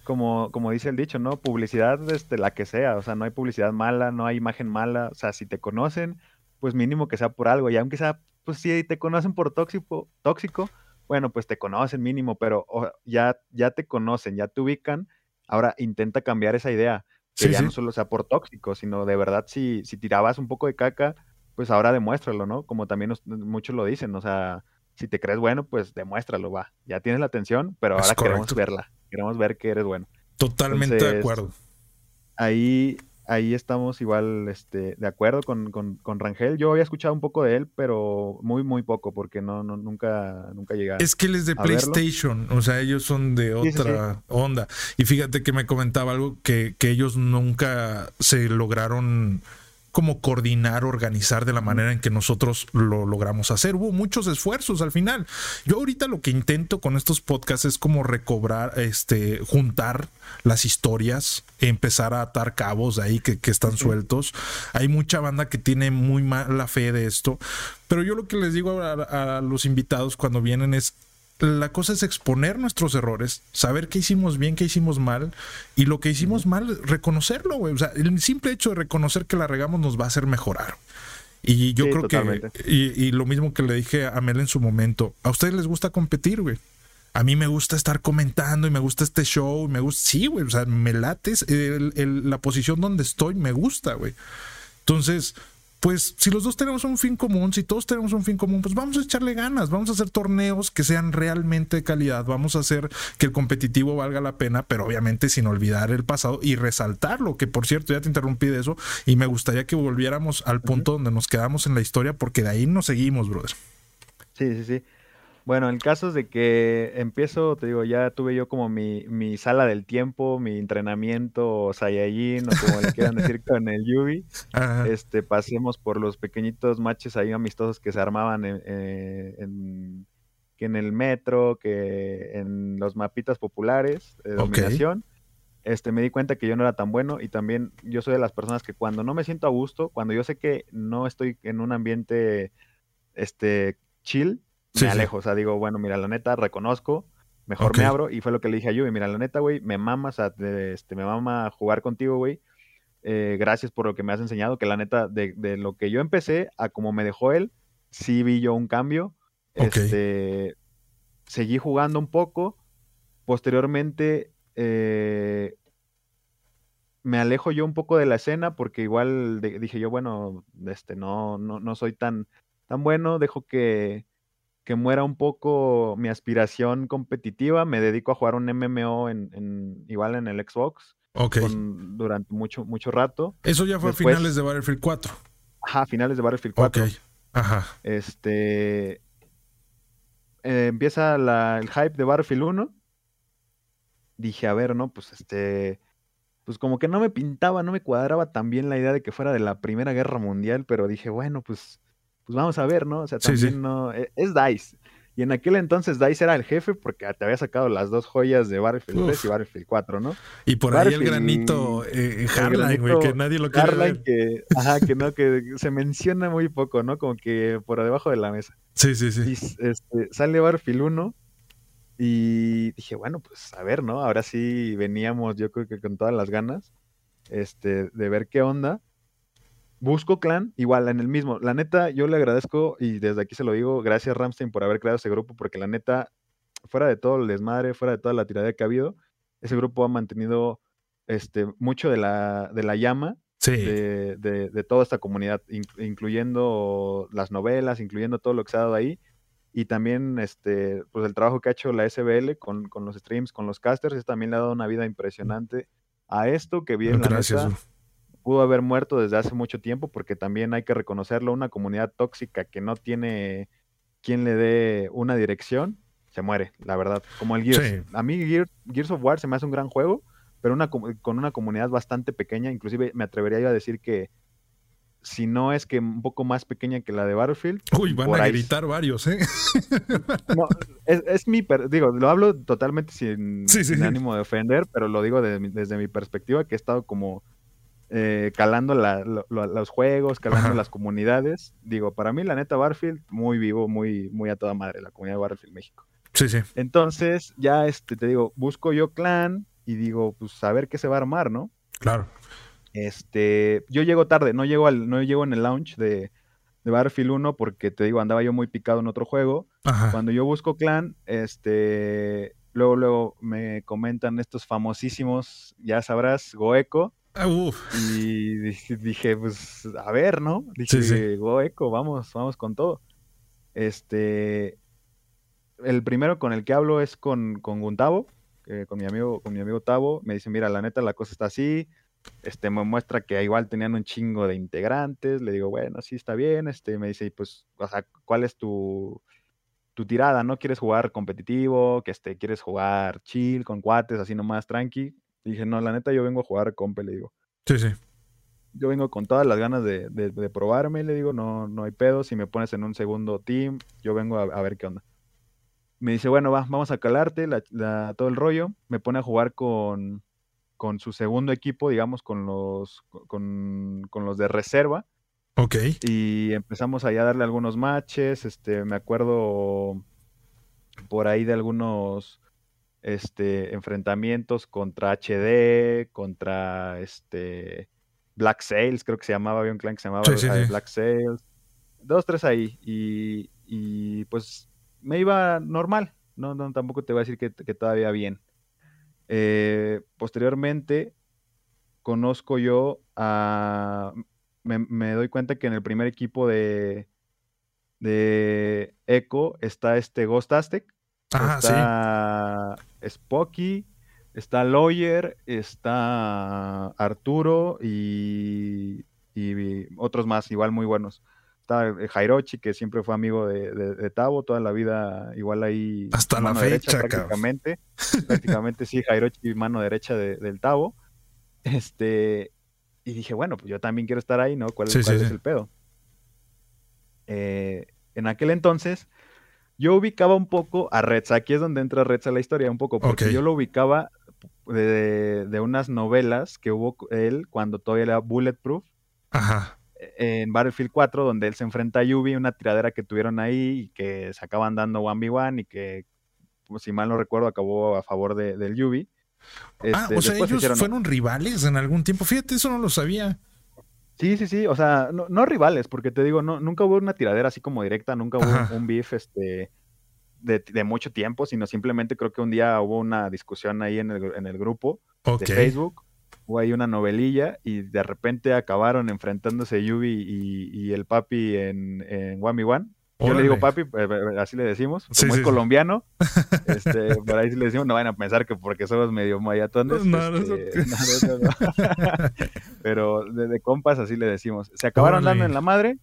como, como dice el dicho, ¿no? Publicidad desde la que sea, o sea, no hay publicidad mala, no hay imagen mala, o sea, si te conocen, pues mínimo que sea por algo, y aunque sea, pues si te conocen por tóxico, tóxico bueno, pues te conocen mínimo, pero ya, ya te conocen, ya te ubican, ahora intenta cambiar esa idea, que ya no solo sea por tóxico, sino de verdad si, si tirabas un poco de caca, pues ahora demuéstralo, ¿no? Como también muchos lo dicen, o sea, si te crees bueno, pues demuéstralo, va. Ya tienes la atención, pero ahora queremos verla. Queremos ver que eres bueno. Totalmente de acuerdo. Ahí, ahí estamos igual este, de acuerdo con, con, Rangel. Yo había escuchado un poco de él, pero muy, muy poco, porque no, no nunca, nunca llegaron. Es que él es de PlayStation, o sea, ellos son de otra onda. Y fíjate que me comentaba algo que, que ellos nunca se lograron como coordinar, organizar de la manera en que nosotros lo logramos hacer. Hubo muchos esfuerzos al final. Yo ahorita lo que intento con estos podcasts es como recobrar, este, juntar las historias, empezar a atar cabos ahí que, que están sueltos. Hay mucha banda que tiene muy mala fe de esto, pero yo lo que les digo a, a los invitados cuando vienen es la cosa es exponer nuestros errores, saber qué hicimos bien, qué hicimos mal, y lo que hicimos mal, reconocerlo, güey. O sea, el simple hecho de reconocer que la regamos nos va a hacer mejorar. Y yo creo que, y, lo mismo que le dije a Mel en su momento, a ustedes les gusta competir, güey. A mí me gusta estar comentando y me gusta este show, y me gusta, sí, güey, o sea, me lates, la posición donde estoy me gusta, güey. Entonces, pues si los dos tenemos un fin común, si todos tenemos un fin común, pues vamos a echarle ganas, vamos a hacer torneos que sean realmente de calidad, vamos a hacer que el competitivo valga la pena, pero obviamente sin olvidar el pasado y resaltarlo, que por cierto ya te interrumpí de eso y me gustaría que volviéramos al punto donde nos quedamos en la historia porque de ahí nos seguimos, brother. Sí, sí, sí. Bueno, en casos de que empiezo, te digo, ya tuve yo como mi, mi sala del tiempo, mi entrenamiento Saiyajin, o como le quieran decir con el Yubi. Este, pasemos por los pequeñitos matches ahí amistosos que se armaban en, eh, en, que en el metro, que en los mapitas populares de dominación. Este, me di cuenta que yo no era tan bueno y también yo soy de las personas que cuando no me siento a gusto, cuando yo sé que no estoy en un ambiente este, chill, me alejo. O sea, digo, bueno, mira, la neta, reconozco, mejor me abro. Y fue lo que le dije a Yubi, mira, la neta, güey, me mama, o sea, este, me mama jugar contigo, güey. Eh, gracias por lo que me has enseñado, que la neta, de, de, lo que yo empecé a como me dejó él, sí vi yo un cambio. Este, seguí jugando un poco. Posteriormente, eh, me alejo yo un poco de la escena porque igual dije yo, bueno, este, no, no, no soy tan, tan bueno, dejo que, que muera un poco mi aspiración competitiva, me dedico a jugar un MMO en, igual en el Xbox. durante mucho, mucho rato. Eso ya fue a finales de Battlefield 4. Ajá, finales de Battlefield 4. Ok, ajá. Este. Eh, empieza el hype de Battlefield 1. Dije, a ver, ¿no? Pues este. Pues como que no me pintaba, no me cuadraba tan bien la idea de que fuera de la Primera Guerra Mundial, pero dije, bueno, pues pues vamos a ver, ¿no? O sea, también no. E, es, DICE. Y en aquel entonces DICE era el jefe porque te había sacado las dos joyas de Battlefield 3 y Battlefield 4, ¿no? Y por ahí el granito eh, Hardline, güey, que nadie lo quiere ver. Que, ajá, que no, que se menciona muy poco, ¿no? Como que por debajo de la mesa. Sí, sí, sí. Y este, sale Battlefield 1 y dije, bueno, pues a ver, ¿no? Ahora sí veníamos, yo creo que con todas las ganas, este, de ver qué onda. Busco Clan, igual en el mismo. La neta, yo le agradezco y desde aquí se lo digo, gracias Ramstein por haber creado ese grupo, porque la neta, fuera de todo el desmadre, fuera de toda la tiradera que ha habido, ese grupo ha mantenido este, mucho de la, de la llama de, de, toda esta comunidad, incluyendo las novelas, incluyendo todo lo que se ha dado ahí. Y también este, pues el trabajo que ha hecho la SBL con, con los streams, con los casters, también le ha dado una vida impresionante a esto que viene la neta, pudo haber muerto desde hace mucho tiempo, porque también hay que reconocerlo, una comunidad tóxica que no tiene quien le dé una dirección, se muere, la verdad. Como el Gears. A mí Gears, of War se me hace un gran juego, pero una, con una comunidad bastante pequeña, inclusive me atrevería a decir que si no es que un poco más pequeña que la de Battlefield. Uy, van a gritar varios, ¿eh? No, es, mi, digo, lo hablo totalmente sin, ánimo de ofender, pero lo digo desde mi perspectiva, que he estado como eh, calando los juegos, calando las comunidades. Digo, para mí, la neta, Barfield, muy vivo, muy, muy a toda madre, la comunidad de Barfield México. Sí, sí. Entonces, ya este, te digo, busco yo clan y digo, pues a ver qué se va a armar, ¿no? Claro. Este, yo llego tarde, no llego al, no llego en el launch de, de Battlefield 1 porque te digo, andaba yo muy picado en otro juego. Cuando yo busco clan, este, luego, luego me comentan estos famosísimos, ya sabrás, Goeco Ah, y dije, pues, a ver, ¿no? Dije, Goeco, vamos, vamos con todo. Este, el primero con el que hablo es con, con Guntavo, con mi amigo, con mi amigo Tavo. Me dice, mira, la neta, la cosa está así. este, me muestra que igual tenían un chingo de integrantes, le digo, bueno, sí está bien, este, me dice, pues, o sea, ¿cuál es tu, tu tirada? ¿No quieres jugar competitivo? Que este, ¿Quieres jugar chill, con cuates, así nomás, tranqui? Dije, no, la neta, yo vengo a jugar compe, le digo. Sí, sí. Yo vengo con todas las ganas de, de, probarme, le digo, no, no hay pedo, si me pones en un segundo team, yo vengo a, ver qué onda. Me dice, bueno, va, vamos a calarte todo el rollo. Me pone a jugar con, con su segundo equipo, digamos, con los, con, los de reserva. Ok. Y empezamos ahí a darle algunos matches. Este, me acuerdo por ahí de algunos este, enfrentamientos contra HD, contra este Black Sails, creo que se llamaba, había un clan que se llamaba eh, Black Sails. Dos, tres ahí. Y, y, pues me iba normal. No, no, tampoco te voy a decir que, que todavía bien. Eh, posteriormente, conozco yo a... Me, doy cuenta que en el primer equipo de, de Echo está este Ghost Aztec, está Spocky, está Lawyer, está Arturo y, y, otros más, igual muy buenos. Está Jairochi, que siempre fue amigo de, de, Tavo, toda la vida igual ahí. Hasta la fecha, prácticamente. prácticamente sí, Jairochi, mano derecha del Tavo. Este, y dije, bueno, pues yo también quiero estar ahí, ¿no? ¿Cuál, es el pedo? Eh, en aquel entonces, yo ubicaba un poco a Reds. Aquí es donde entra Reds a la historia, un poco, porque yo lo ubicaba de, de, unas novelas que hubo él cuando todavía era Bulletproof. Ajá en Battlefield 4, donde él se enfrenta a Yubi, una tiradera que tuvieron ahí y que se acaban dando 1v1 y que, pues, si mal no recuerdo, acabó a favor de, del Yubi. ah, este, o sea, ellos fueron rivales en algún tiempo. Fíjate, eso no lo sabía. Sí, sí, sí. O sea, no, rivales, porque te digo, no, nunca hubo una tiradera así como directa, nunca hubo un beef este, de, mucho tiempo, sino simplemente creo que un día hubo una discusión ahí en el, en el grupo de Facebook hubo ahí una novelilla y de repente acabaron enfrentándose Yubi y, el papi en, en One One. Yo le digo papi, eh, eh, así le decimos, como es colombiano, este, por ahí sí le decimos, no van a pensar que porque somos medio mayatones. No, este, no, no, Pero de, compas así le decimos. Se acabaron dando en la madre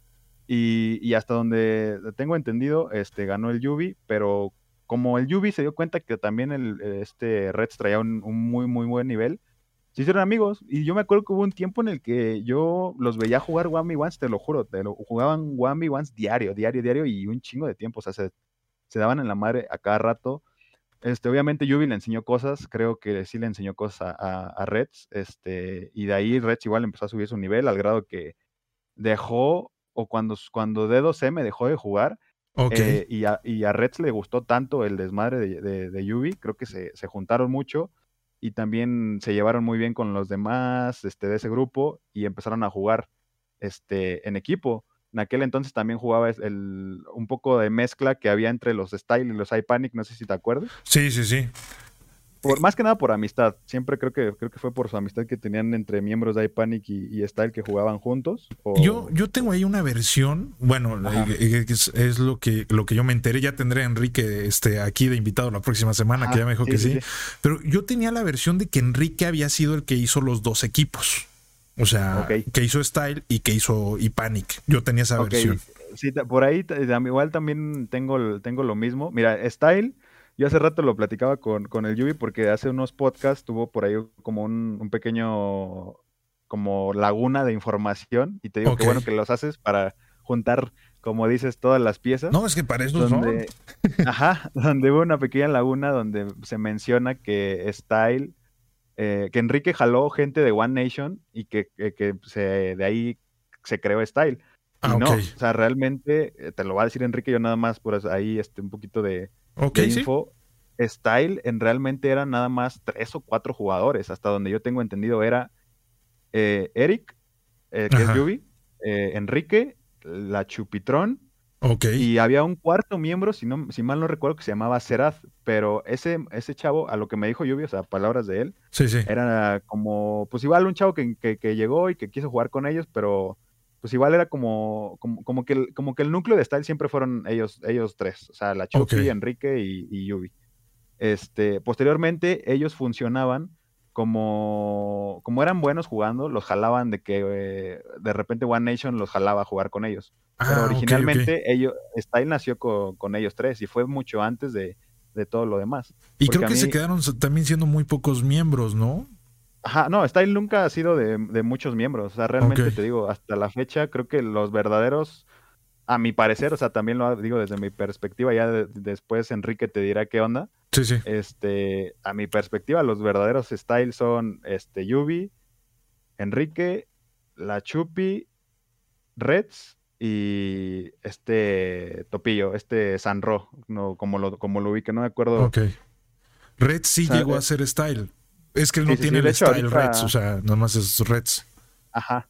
y, hasta donde tengo entendido, este, ganó el Yubi, pero como el Yubi se dio cuenta que también el, este Reds traía un, un muy, muy buen nivel, se hicieron amigos. Y yo me acuerdo que hubo un tiempo en el que yo los veía jugar One Ones, te lo juro, te lo, jugaban One Ones diario, diario, diario y un chingo de tiempo. O sea, se, daban en la madre a cada rato. Este, obviamente Yubi le enseñó cosas, creo que sí le enseñó cosas a, Reds, este, y de ahí Reds igual empezó a subir su nivel al grado que dejó, o cuando, cuando D2M dejó de jugar, eh, y, a, y, a, Reds le gustó tanto el desmadre de, de, Yubi, creo que se, se juntaron mucho, y también se llevaron muy bien con los demás este, de ese grupo y empezaron a jugar este, en equipo. En aquel entonces también jugaba el, un poco de mezcla que había entre los Style y los iPanic, no sé si te acuerdas. Sí, sí, sí. Por, más que nada por amistad. Siempre creo que creo que fue por su amistad que tenían entre miembros de iPanic y, y Style que jugaban juntos. Yo, yo tengo ahí una versión, bueno, eh, eh, es, lo que lo que yo me enteré. Ya tendré a Enrique este, aquí de invitado la próxima semana, que ya me dijo que sí, Pero yo tenía la versión de que Enrique había sido el que hizo los dos equipos. O sea, que hizo Style y que hizo iPanic. Yo tenía esa versión. Sí, por ahí igual también tengo, tengo lo mismo. Mira, Style yo hace rato lo platicaba con, con el Yubi porque hace unos podcasts tuvo por ahí como un, pequeño como laguna de información y te digo que bueno que los haces para juntar, como dices, todas las piezas. No, es que para eso donde, Ajá, donde hubo una pequeña laguna donde se menciona que Style, eh, que Enrique jaló gente de One Nation y que, se, de ahí se creó Style. Ah, no, o sea, realmente, eh, te lo va a decir Enrique, yo nada más por ahí este, un poquito de, info. Style en realmente eran nada más tres o cuatro jugadores. Hasta donde yo tengo entendido era eh, Eric, eh, que es Yubi, eh, Enrique, la Chupitrón. Y había un cuarto miembro, si, no, si mal no recuerdo, que se llamaba Serath. Pero ese, ese chavo, a lo que me dijo Yubi, o sea, palabras de él, era como, pues igual un chavo que, que, llegó y que quiso jugar con ellos, pero pues igual era como, como, que, el, como que el núcleo de Style siempre fueron ellos, ellos tres. O sea, la Chupi, Enrique y, y Yubi. Este, posteriormente, ellos funcionaban como, como eran buenos jugando, los jalaban de que eh, de repente One Nation los jalaba a jugar con ellos. Pero Ah, originalmente ellos, Style nació co- con, ellos tres y fue mucho antes de, de todo lo demás. Y porque creo que se quedaron también siendo muy pocos miembros, ¿no? Ajá, no, Style nunca ha sido de, de muchos miembros. O sea, realmente te digo, hasta la fecha, creo que los verdaderos, a mi parecer, o sea, también lo digo desde mi perspectiva, ya de- después Enrique te dirá qué onda. Sí, sí. Este, a mi perspectiva, los verdaderos Style son este Yubi, Enrique, La Chupi, Reds y este Topillo, este Sanro, no, como lo, como lo vi, que no me acuerdo. Ok. Red sí O sea, llegó eh, a ser style. Es que él no sí, tiene sí, el hecho, style ahorita- Reds, o sea, nomás es Reds. Ajá.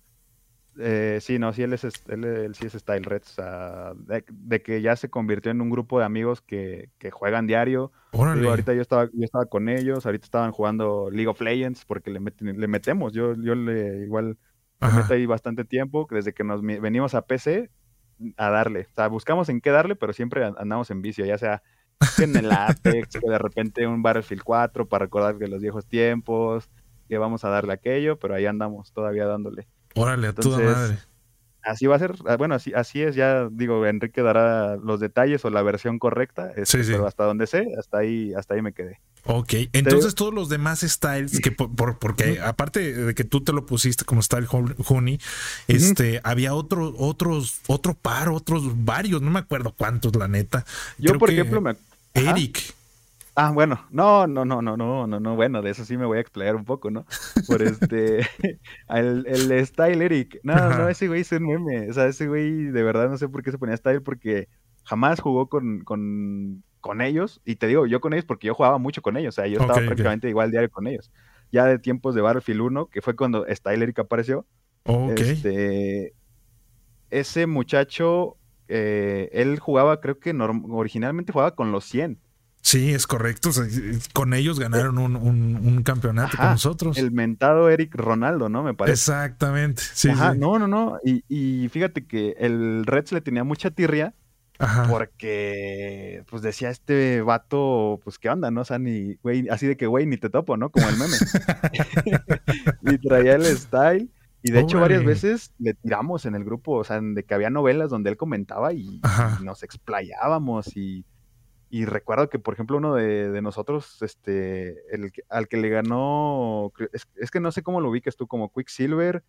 Eh, sí, no, sí, él, es, él, él sí es Style Reds. o sea, de, de que ya se convirtió en un grupo de amigos que, que juegan diario. Digo, ahorita yo estaba, yo estaba con ellos, ahorita estaban jugando League of Legends porque le, meten- le metemos. Yo, yo le igual Ajá. meto ahí bastante tiempo, desde que nos venimos a PC a darle. O sea, buscamos en qué darle, pero siempre an- andamos en vicio, ya sea en el Apex, que de repente un Battlefield 4 para recordar de los viejos tiempos, que vamos a darle aquello, pero ahí andamos todavía dándole. Órale, a toda Entonces, madre. Así va a ser, ah, bueno, así, así es, ya digo, Enrique dará los detalles o la versión correcta, este, Sí, sí. pero hasta donde sé, hasta ahí, hasta ahí me quedé. Ok, entonces todos los demás styles, que por, por- porque aparte de que tú te lo pusiste como style Hon- honey, este, había otro, otros, otro par, otros varios, no me acuerdo cuántos, la neta. Yo, Creo por ejemplo, me... Ajá. Ah, bueno, no, no, no, no, no, no, no, bueno, de eso sí me voy a explayar un poco, ¿no? Por este, el, el Style Eric, no, Ajá. no, ese güey es un meme, o sea, ese güey de verdad no sé por qué se ponía Style porque jamás jugó con, con, con ellos, y te digo, yo con ellos porque yo jugaba mucho con ellos, o sea, yo estaba prácticamente igual diario con ellos, ya de tiempos de Battlefield 1, que fue cuando Style Eric apareció, Ok. este, ese muchacho, eh, él jugaba, creo que originalmente jugaba con los 100, Sí, es correcto. o sea, con ellos ganaron un, un- un campeonato Ajá, con nosotros. el mentado Eric Ronaldo, ¿no? Me parece. Exactamente. Sí, Ajá, sí. no, no, no. Y, y fíjate que el Reds le tenía mucha tirria Ajá. porque, pues decía este vato, pues qué onda, ¿no? O sea, ni, güey, así de que, güey, ni te topo, ¿no? Como el meme. y traía el style. Y de hecho, varias veces le tiramos en el grupo, o sea, de que había novelas donde él comentaba y, y nos explayábamos. Y, y recuerdo que, por ejemplo, uno de, de nosotros, este, el, al que le ganó, es, es que no sé cómo lo ubiques tú, como Quicksilver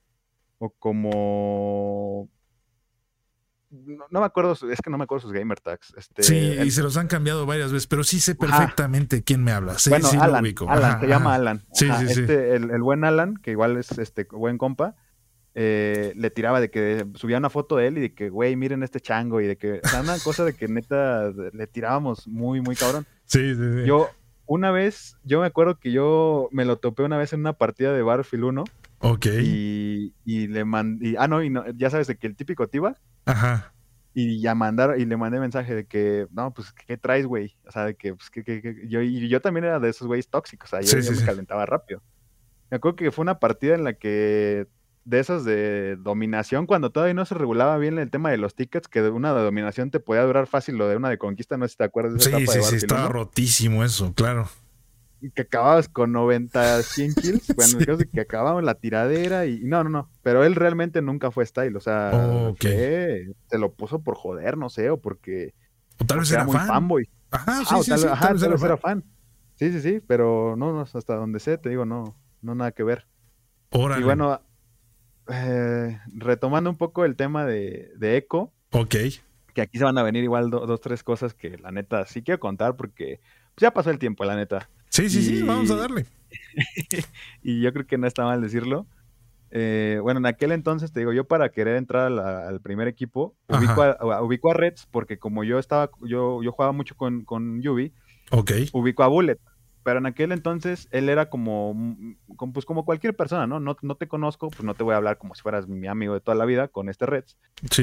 o como... No, no me acuerdo, es que no me acuerdo sus gamer tags. Este, Sí, el- y se los han cambiado varias veces, pero sí sé Ajá. perfectamente quién me habla. Sí, bueno, sí lo Alan, ubico. Alan, Ajá, se llama. Alan. Sí, sí. este, El, el buen Alan, que igual es este buen compa, eh, le tiraba de que subía una foto de él y de que, güey, miren este chango y de que, o sea, una cosa de que neta le tirábamos muy, muy cabrón. Sí, sí, sí. Yo, una vez, yo me acuerdo que yo me lo topé una vez en una partida de Battlefield 1 ok. y, y le mandé, ah, no, y no, ya sabes de que el típico tiba, Ajá. y ya mandar, y le mandé mensaje de que, no, pues, ¿qué traes, güey? O sea, de que, pues, que, que- que- yo, y yo también era de esos güeyes tóxicos, o sea, yo, Sí, yo sí, me calentaba rápido. Me acuerdo que fue una partida en la que, de esas de dominación, cuando todavía no se regulaba bien el tema de los tickets, que de una de dominación te podía durar fácil lo de una de conquista, no sé si te acuerdas de esa Sí, etapa de sí, sí, Battlefield estaba 1, rotísimo eso, claro. y que acababas con 90, 100 kills, bueno, de que acabamos la tiradera y, no, no, no, pero él realmente nunca fue style, o sea, Ok. fue- se lo puso por joder, no sé, o porque O tal vez porque era muy fan. fanboy. Ajá, sí, Ah, sí, tal, sí, ajá, tal vez era era fan. fan. Sí, sí, sí, pero no, no, hasta donde sé, te digo, no, no nada que ver. Órale. Y bueno, eh, retomando un poco el tema de, de Echo, Ok. que aquí se van a venir igual do- dos, tres cosas que la neta sí quiero contar porque pues, ya pasó el tiempo, la neta. Sí, sí, sí, vamos a darle. y yo creo que no está mal decirlo. Eh, bueno, en aquel entonces, te digo, yo para querer entrar la- al primer equipo, ubico a, a- ubico a Reds, porque como yo estaba, yo, yo jugaba mucho con, con Yubi, Ok. ubico a Bullet. Pero en aquel entonces él era como, como, pues como cualquier persona, ¿no? ¿no? No te conozco, pues no te voy a hablar como si fueras mi amigo de toda la vida con este Reds.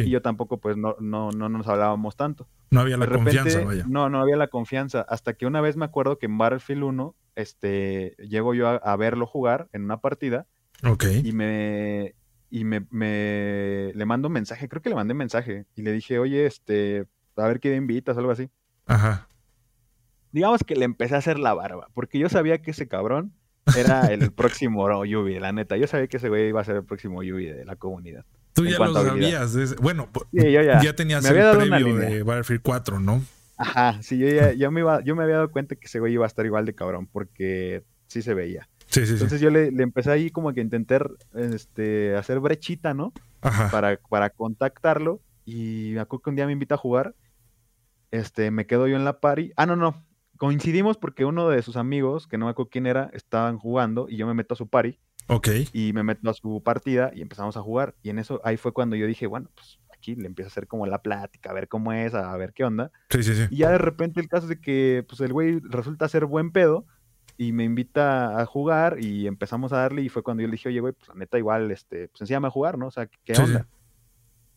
Y yo tampoco, pues no, no, no nos hablábamos tanto. No había la repente, confianza, vaya. No, no había la confianza. Hasta que una vez me acuerdo que en Battlefield 1, este, llego yo a, a verlo jugar en una partida Ok. y me y me, me- le mando un mensaje, creo que le mandé un mensaje y le dije, oye, este, a ver qué invitas o algo así. Ajá. Digamos que le empecé a hacer la barba, porque yo sabía que ese cabrón era el próximo Yubi, la neta. Yo sabía que ese güey iba a ser el próximo Yubi de la comunidad. Tú ya lo sabías. Bueno, ya. tenías el previo de Battlefield 4, ¿no? Ajá, sí, yo ya, me iba, yo me había dado cuenta que ese güey iba a estar igual de cabrón, porque sí se veía. Sí, sí, Entonces yo le, empecé ahí como que intentar este, hacer brechita, ¿no? Ajá. Para, para contactarlo. Y me acuerdo que un día me invita a jugar. Este, me quedo yo en la party. Ah, no, no. Coincidimos porque uno de sus amigos, que no me acuerdo quién era, estaban jugando y yo me meto a su party. Ok. Y me meto a su partida y empezamos a jugar. Y en eso, ahí fue cuando yo dije, bueno, pues aquí le empiezo a hacer como la plática, a ver cómo es, a ver qué onda. Sí, sí, sí. Y ya de repente el caso es de que, pues el güey resulta ser buen pedo y me invita a jugar y empezamos a darle y fue cuando yo le dije, oye, güey, pues la neta igual, este, pues enséñame a jugar, ¿no? O sea, ¿qué onda?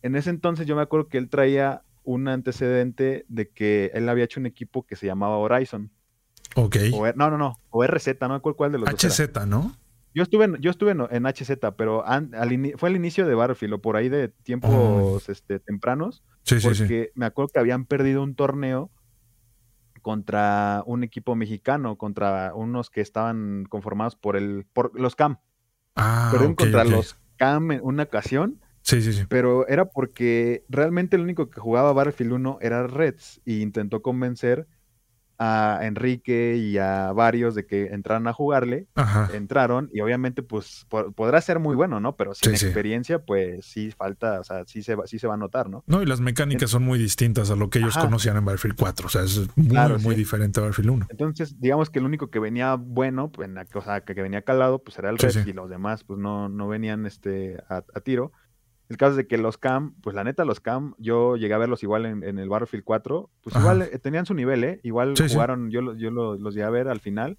En ese entonces yo me acuerdo que él traía un antecedente de que él había hecho un equipo que se llamaba Horizon. Ok. no, no, no, o RZ, no acuerdo cuál de los HZ, dos ¿no? Yo estuve en, yo estuve en, HZ, pero fue al inicio de Battlefield o por ahí de tiempos este, tempranos. Sí, sí, porque me acuerdo que habían perdido un torneo contra un equipo mexicano, contra unos que estaban conformados por el por los CAM. Ah, Perdieron contra los CAM en una ocasión. Sí, sí, sí. Pero era porque realmente el único que jugaba Battlefield 1 era Reds y intentó convencer a Enrique y a varios de que entraran a jugarle, entraron y obviamente pues podrá ser muy bueno, ¿no? Pero sin experiencia pues sí falta, o sea, sí se, va, sí se va a notar, ¿no? No, y las mecánicas son muy distintas a lo que ellos conocían en Battlefield 4, o sea, es muy, muy diferente a Battlefield 1. Entonces, digamos que el único que venía bueno, pues, o sea, que, venía calado, pues era el Red y los demás pues no, no venían este, a tiro. El caso es de que los CAM, pues la neta, los CAM, yo llegué a verlos igual en, el Battlefield 4, pues igual eh, tenían su nivel, ¿eh? Igual jugaron, yo, yo los, los llegué a ver al final.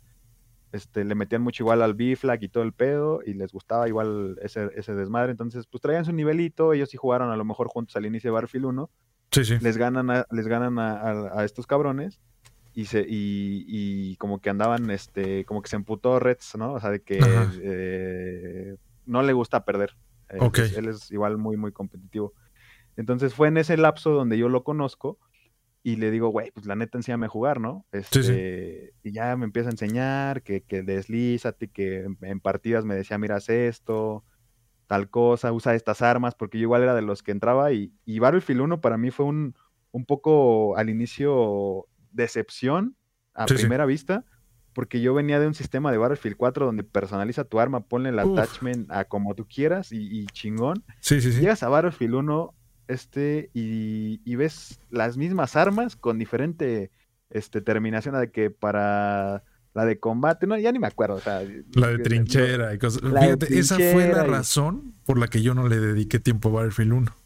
Este, le metían mucho igual al B-Flag y todo el pedo, y les gustaba igual ese, ese desmadre. Entonces, pues traían su nivelito, ellos sí jugaron a lo mejor juntos al inicio de Battlefield 1. Sí, sí. Les ganan a, les ganan a, estos cabrones. Y, se, y, y, como que andaban, este, como que se emputó Reds, ¿no? O sea, de que eh, no le gusta perder. Él, es igual muy, muy competitivo. Entonces fue en ese lapso donde yo lo conozco y le digo, güey, pues la neta enséñame a jugar, ¿no? Este, Y ya me empieza a enseñar que, que deslízate, que en, partidas me decía, mira, esto, tal cosa, usa estas armas, porque yo igual era de los que entraba y, y Battlefield 1 para mí fue un, un poco al inicio decepción a primera vista, porque yo venía de un sistema de Battlefield 4 donde personaliza tu arma, ponle el attachment a como tú quieras y, chingón. Sí, sí, sí. Llegas a Battlefield 1 este, y, ves las mismas armas con diferente este, terminación de que para la de combate, no, ya ni me acuerdo. O sea, la de trinchera y cosas. Fíjate, esa fue la razón por la que yo no le dediqué tiempo a Battlefield 1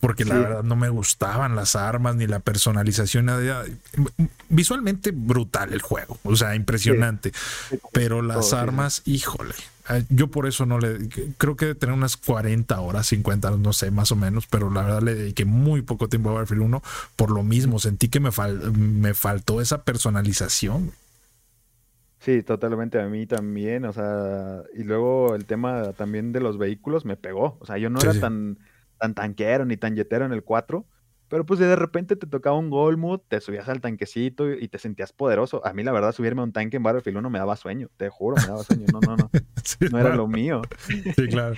porque la verdad no me gustaban las armas ni la personalización. Visualmente brutal el juego, o sea, impresionante. Pero las armas, híjole, ah, yo por eso no le creo que tener unas 40 horas, 50, no sé, más o menos, pero la verdad le dediqué muy poco tiempo a Battlefield 1 por lo mismo, sentí que me, me faltó esa personalización. Sí, totalmente a mí también, o sea, y luego el tema también de los vehículos me pegó, o sea, yo no era tan tan tanquero ni tan yetero en el 4, pero pues de repente te tocaba un Golmut, te subías al tanquecito y te sentías poderoso. A mí la verdad subirme a un tanque en Battlefield 1 me daba sueño, te juro, me daba sueño. No, no, no. no era lo mío. Sí, claro.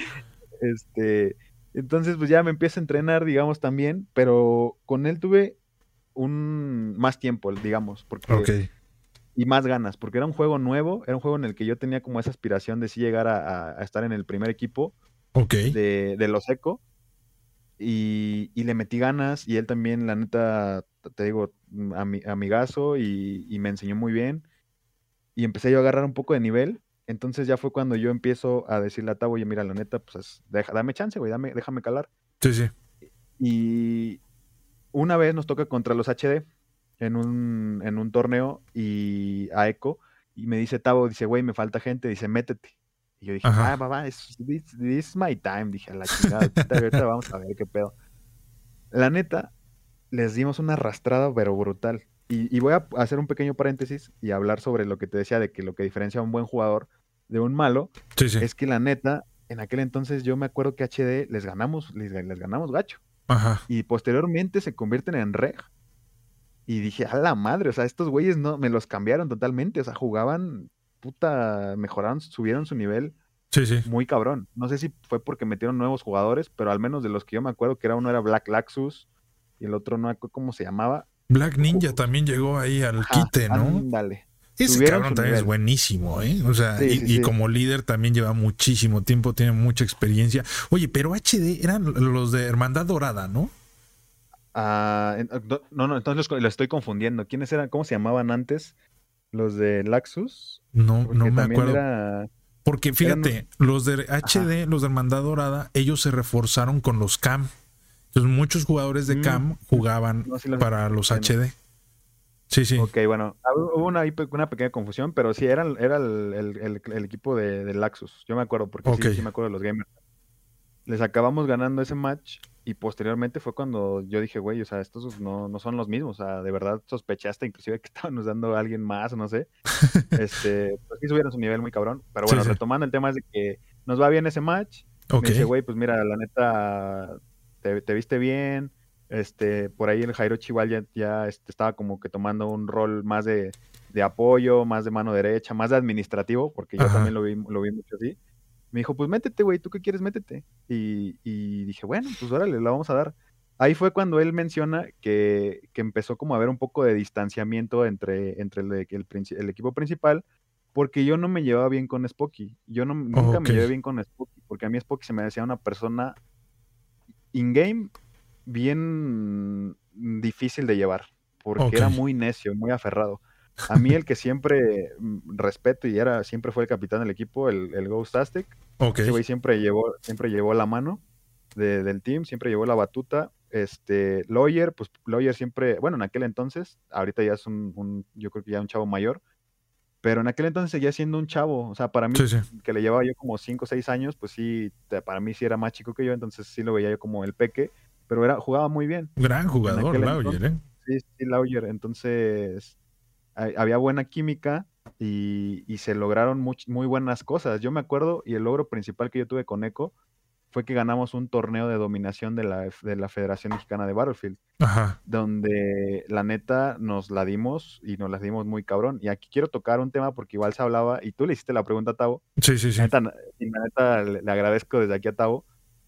este, entonces pues ya me empiezo a entrenar, digamos, también, pero con él tuve un más tiempo, digamos, porque y más ganas, porque era un juego nuevo, era un juego en el que yo tenía como esa aspiración de sí llegar a, estar en el primer equipo de, de los ECO y, le metí ganas y él también, la neta, te digo, mm, amigazo y, y me enseñó muy bien. Y empecé yo a agarrar un poco de nivel. Entonces ya fue cuando yo empiezo a decirle a Tavo, oye, mira, la neta, pues deja, dame chance, güey, dame, déjame calar. Sí, sí. Y una vez nos toca contra los HD en un, en un torneo y a Eco. Y me dice Tavo, dice, güey, me falta gente, dice, métete. Y yo dije, ah, va, this, is my time. Dije, a la chingada, ahorita vamos a ver qué pedo. La neta, les dimos una arrastrada, pero brutal. Y, voy a hacer un pequeño paréntesis y hablar sobre lo que te decía de que lo que diferencia a un buen jugador de un malo es que la neta, en aquel entonces yo me acuerdo que HD les ganamos, les, ganamos gacho. Y posteriormente se convierten en reg. Y dije, a la madre, o sea, estos güeyes no, me los cambiaron totalmente, o sea, jugaban puta, mejoraron, subieron su nivel Sí, sí. muy cabrón. No sé si fue porque metieron nuevos jugadores, pero al menos de los que yo me acuerdo, que era uno era Black Laxus y el otro no me acuerdo cómo se llamaba. Black Ninja también llegó ahí al quite, ¿no? Dale. Ese Tuvieron cabrón también es buenísimo, ¿eh? O sea, Sí, y, sí, y sí. como líder también lleva muchísimo tiempo, tiene mucha experiencia. Oye, pero HD eran los de Hermandad Dorada, ¿no? En- no, no, entonces los, los estoy confundiendo. ¿Quiénes eran? ¿Cómo se llamaban antes? Los de Laxus. No, no me acuerdo. era- Porque fíjate, los de HD, los de Hermandad Dorada, ellos se reforzaron con los CAM. Entonces muchos jugadores de Mm. CAM jugaban No, sí los- para los. HD. Sí, sí. Ok, bueno, ah, hubo una, pequeña confusión, pero sí, era, el- era el, el- el- el equipo de, de Laxus. Yo me acuerdo, porque sí- sí, me acuerdo de los gamers. Les acabamos ganando ese match y posteriormente fue cuando yo dije, güey, o sea, estos no, no son los mismos. O sea, de verdad sospechaste inclusive que estaban usando a alguien más, no sé. Este, pues sí subieron su nivel muy cabrón. Pero bueno, sí. retomando el tema es de que nos va bien ese match. Ok. Me dice, güey, pues mira, la neta, te, te viste bien. Este, por ahí el Jairochi igual ya, ya, este, estaba como que tomando un rol más de, de apoyo, más de mano derecha, más de administrativo, porque yo Ajá. también lo vi, lo vi mucho así. Me dijo, pues métete, güey, ¿tú qué quieres? Métete. Y, y dije, bueno, pues órale, la vamos a dar. Ahí fue cuando él menciona que, que empezó como a haber un poco de distanciamiento entre, entre el, el el equipo principal, porque yo no me llevaba bien con Spocky. Yo no, nunca me llevé bien con Spocky, porque a mí Spocky se me decía una persona in-game bien difícil de llevar, porque era muy necio, muy aferrado. A mí el que siempre mm, respeto y era siempre fue el capitán del equipo, el, el Ghost Aztec, Ok. ese güey siempre llevó, siempre llevó la mano de- del team, siempre llevó la batuta. Este, Lawyer, pues Lawyer siempre, bueno, en aquel entonces, ahorita ya es un, un- yo creo que ya un chavo mayor, pero en aquel entonces seguía siendo un chavo, o sea, para mí, Sí, sí. que le llevaba yo como 5 o 6 años, pues sí, para mí sí era más chico que yo, entonces sí lo veía yo como el peque, pero era, jugaba muy bien. Gran jugador, aquel Lawyer, ¿eh? Sí, sí, Lawyer. Entonces, había buena química y, y se lograron muy buenas cosas. Yo me acuerdo, y el logro principal que yo tuve con Eco fue que ganamos un torneo de dominación de la, de la Federación Mexicana de Battlefield, Ajá. donde la neta nos la dimos y nos la dimos muy cabrón. Y aquí quiero tocar un tema porque igual se hablaba, y tú le hiciste la pregunta a Tavo, Sí, sí, sí. la neta, y la neta le, agradezco desde aquí a Tavo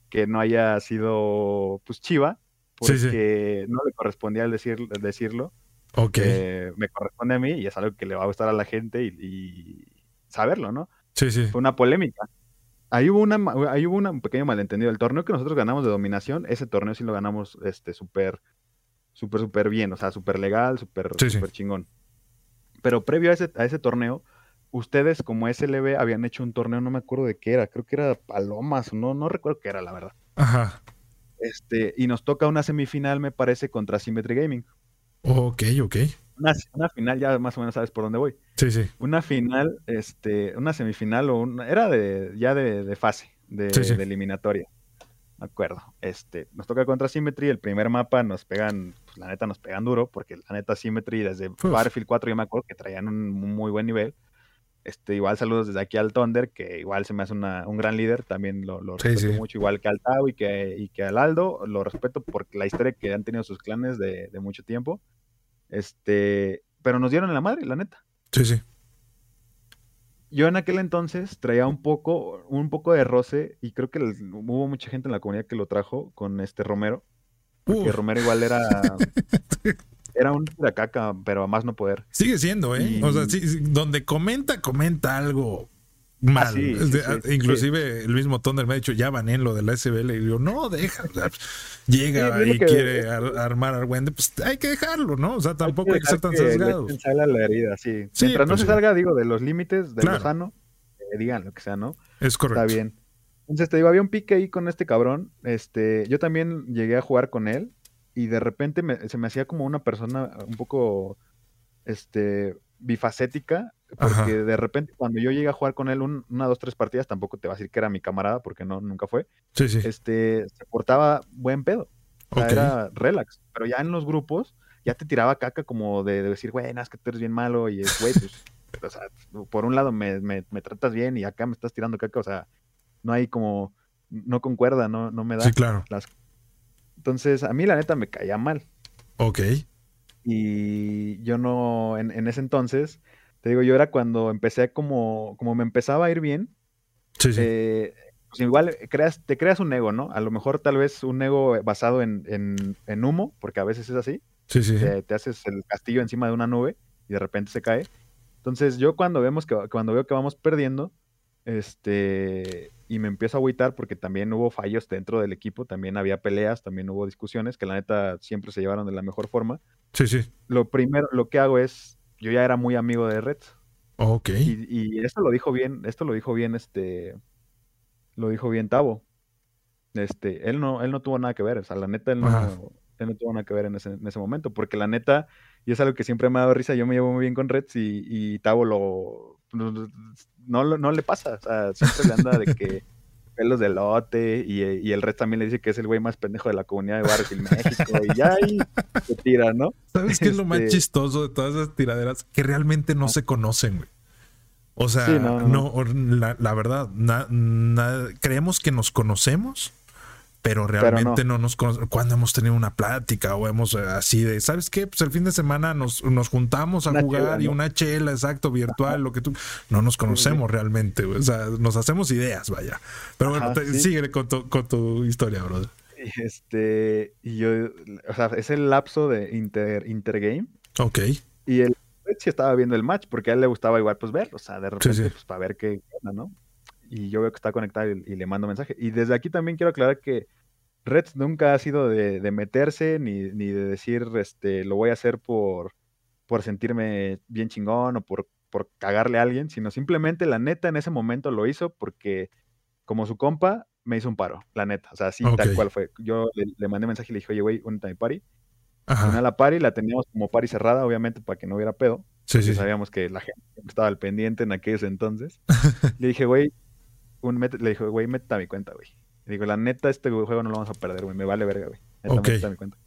que no haya sido pues chiva, Sí, porque sí. no le correspondía el decir, el decirlo. Ok. eh, me corresponde a mí y es algo que le va a gustar a la gente y, y saberlo, ¿no? Sí, sí. Fue una polémica. Ahí hubo, una, ahí hubo un pequeño malentendido. El torneo que nosotros ganamos de dominación, ese torneo sí lo ganamos este súper, súper, súper bien, o sea, súper legal, súper Sí, sí. súper chingón. Pero previo a ese, a ese torneo, ustedes como SLB habían hecho un torneo, no me acuerdo de qué era, creo que era Palomas, no, no recuerdo qué era, la verdad. Ajá. Este, y nos toca una semifinal, me parece, contra Symmetry Gaming. Ok, ok. Una, una final, ya más o menos sabes por dónde voy. Sí, sí. Una final, este, una semifinal o una, era de, ya de, de fase, de, Sí, sí. de eliminatoria. Me acuerdo. Este, nos toca contra Symmetry, el primer mapa nos pegan, pues la neta nos pegan duro, porque la neta Symmetry desde Uf. Battlefield 4 yo me acuerdo que traían un muy buen nivel. Este, igual saludos desde aquí al Thunder, que igual se me hace una- un gran líder, también lo, lo Sí, respeto sí. mucho, igual que al Tau y que, y que al Aldo, lo respeto por la historia que han tenido sus clanes de, de mucho tiempo. Este, pero nos dieron en la madre, la neta Sí, sí. yo en aquel entonces traía un poco, un poco de roce y creo que el- hubo mucha gente en la comunidad que lo trajo con este Romero, que Uf, Romero igual era, era un caca, pero a más no poder. sigue siendo, ¿eh? O sea, Y- sí, sí, donde comenta, comenta algo mal. Ah, sí, de- sí, sí, ah, inclusive el mismo Thunder me ha dicho, ya banen lo de la SBL. Y digo, no, deja. llega Sí, y que- quiere ar- armar Argüende, pues hay que dejarlo, ¿no? O sea, tampoco hay que, ser tan dejar que sesgados. echen sal a la herida, sí. Sí, Mientras no pues se sí. salga, digo, de los límites de Claro. lo sano, eh, digan lo que sea, ¿no? Es correcto. Está bien. Entonces te digo, había un pique ahí con este cabrón. Este, yo también llegué a jugar con él y de repente me- se me hacía como una persona un poco, este, bifacética, porque Ajá. de repente cuando yo llegué a jugar con él un- una, dos, tres partidas, tampoco te va a decir que era mi camarada, porque no, nunca fue. Sí, sí. Este, se portaba buen pedo. O sea, era relax. Pero ya en los grupos, ya te tiraba caca como de, de decir, güey, no, es que tú eres bien malo y es, güey, pues, o sea, por un lado me, me- me tratas bien y acá me estás tirando caca, o sea, no hay como, no concuerda, no, no me da. Sí, claro. las- Entonces, a mí la neta me caía mal. Ok. Y yo no, en, en ese entonces, te digo, yo era cuando empecé como, como me empezaba a ir bien. Sí, sí. Eh, pues igual creas, te creas un ego, ¿no? A lo mejor tal vez un ego basado en, en, en humo, porque a veces es así. Sí, sí. Te, te haces el castillo encima de una nube y de repente se cae. Entonces yo cuando vemos que cuando veo que vamos perdiendo, este, y me empiezo a agüitar porque también hubo fallos dentro del equipo, también había peleas, también hubo discusiones que la neta siempre se llevaron de la mejor forma. Sí, sí. Lo primero, lo que hago es, yo ya era muy amigo de Red. Ok. Y, y esto lo dijo bien, esto lo dijo bien, este, lo dijo bien Tavo. Este, él no, él no tuvo nada que ver, o sea, la neta, él no, no tuvo nada que ver en ese, en ese momento, porque la neta, y es algo que siempre me ha dado risa, yo me llevo muy bien con Reds y, y Tavo lo, no, lo- no le pasa, o sea, siempre le anda de que pelos de lote y, y el Reds también le dice que es el güey más pendejo de la comunidad de Barrio México y ya ahí se tira, ¿no? ¿Sabes qué es lo más Este- chistoso de todas esas tiraderas? Que realmente no se conocen, güey. O sea, Sí, no, no, no, or- la, la verdad, na- na- creemos que nos conocemos, pero realmente no. nos conocemos. Cuando hemos tenido una plática o hemos eh, así de, ¿sabes qué? Pues el fin de semana nos, nos juntamos a Una jugar chela, y ¿no? una chela, exacto, virtual, lo que tú. No nos conocemos realmente, güey. O sea, nos hacemos ideas, vaya. Pero bueno, te- sí. sigue con tu, con tu historia, brother. Este, y yo, o sea, es el lapso de inter, intergame Ok. y el sí estaba viendo el match porque a él le gustaba igual pues verlo, o sea, de repente sí. pues para ver qué onda, ¿no? Y yo veo que está conectado y, y le mando mensaje. Y desde aquí también quiero aclarar que Reds nunca ha sido de, de meterse ni, ni de decir, este, lo voy a hacer por, por sentirme bien chingón o por, por cagarle a alguien, sino simplemente la neta en ese momento lo hizo porque como su compa me hizo un paro, la neta, o sea, así tal cual fue. Yo le, le mandé mensaje y le dije, oye, güey, únete a mi party. A Ajá. la party, la teníamos como party cerrada, obviamente, para que no hubiera pedo. Sí, sí. sabíamos que la gente estaba al pendiente en aquellos entonces. le dije, güey, un le dije, güey, métete a mi cuenta, güey. Le digo, la neta, este juego no lo vamos a perder, güey. Me vale verga, güey. Neta, Ok. métete a mi cuenta.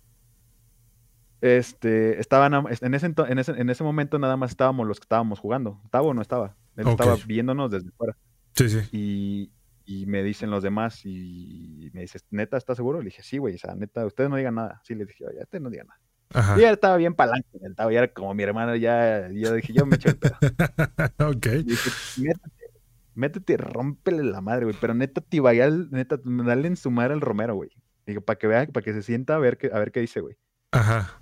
Este, estaban en ese, en, ese, en ese momento nada más estábamos los que estábamos jugando. Tavo no estaba. Él estaba viéndonos desde fuera. Sí, sí. Y, y me dicen los demás y me dices, ¿neta estás seguro? Le dije, sí, güey, o sea, neta, ustedes no digan nada. Sí, le dije, oye, este no diga nada. Ajá. Y ya estaba bien Tavo, ya era como mi hermano, ya, yo dije, yo me echo el pedo. ok. Y dije, métete, métete, rómpele la madre, güey. Pero neta, Tibaial, neta, dale en su madre al Romero, güey. Digo, para que vea, para que se sienta a ver qué, a ver qué dice, güey. Ajá.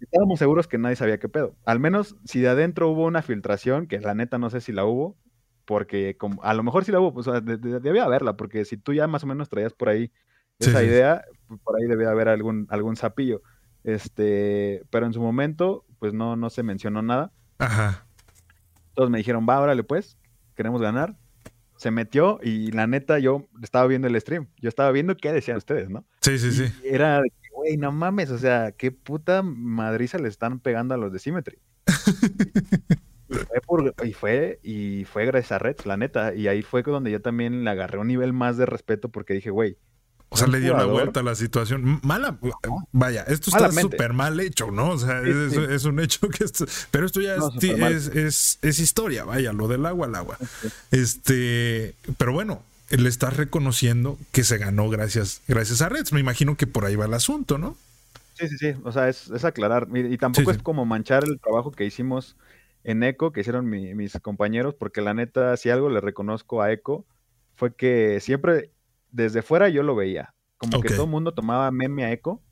Estábamos seguros que nadie sabía qué pedo. Al menos si de adentro hubo una filtración, que la neta no sé si la hubo, porque como, a lo mejor sí la hubo, pues o sea, de- de- debía haberla, porque si tú ya más o menos traías por ahí esa sí. idea, pues, por ahí debía haber algún, algún sapillo. Este, pero en su momento, pues no, no se mencionó nada. Ajá. Todos me dijeron, va, órale pues, queremos ganar. Se metió y la neta yo estaba viendo el stream. Yo estaba viendo qué decían ustedes, ¿no? Sí, sí, Y sí. Era güey, no mames, o sea, qué puta madriza le están pegando a los de Symmetry. Y fue, por- y fue, y fue gracias a Reds, la neta. Y ahí fue donde yo también le agarré un nivel más de respeto porque dije, güey, O sea, le dio la jugador- vuelta a la situación. Mala, vaya, esto está súper mal hecho, ¿no? O sea, Sí, es, sí. es un hecho que esto, pero esto ya No, es, historia, vaya, lo del agua al agua. Este, pero bueno, le estás reconociendo que se ganó gracias, gracias a Reds. Me imagino que por ahí va el asunto, ¿no? Sí, sí, sí. O sea, es, es aclarar. Y, tampoco es como manchar el trabajo que hicimos en Eco, que hicieron mi- mis compañeros, porque la neta, si algo le reconozco a Eco, fue que siempre desde fuera yo lo veía. Como que todo el mundo tomaba meme a Eco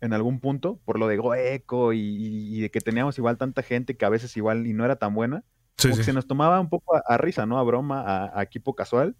en algún punto, por lo de Go Eco y, y- de que teníamos igual tanta gente que a veces igual y no era tan buena. Sí, como que se nos tomaba un poco a, a risa, ¿no? A broma, a, a equipo casual.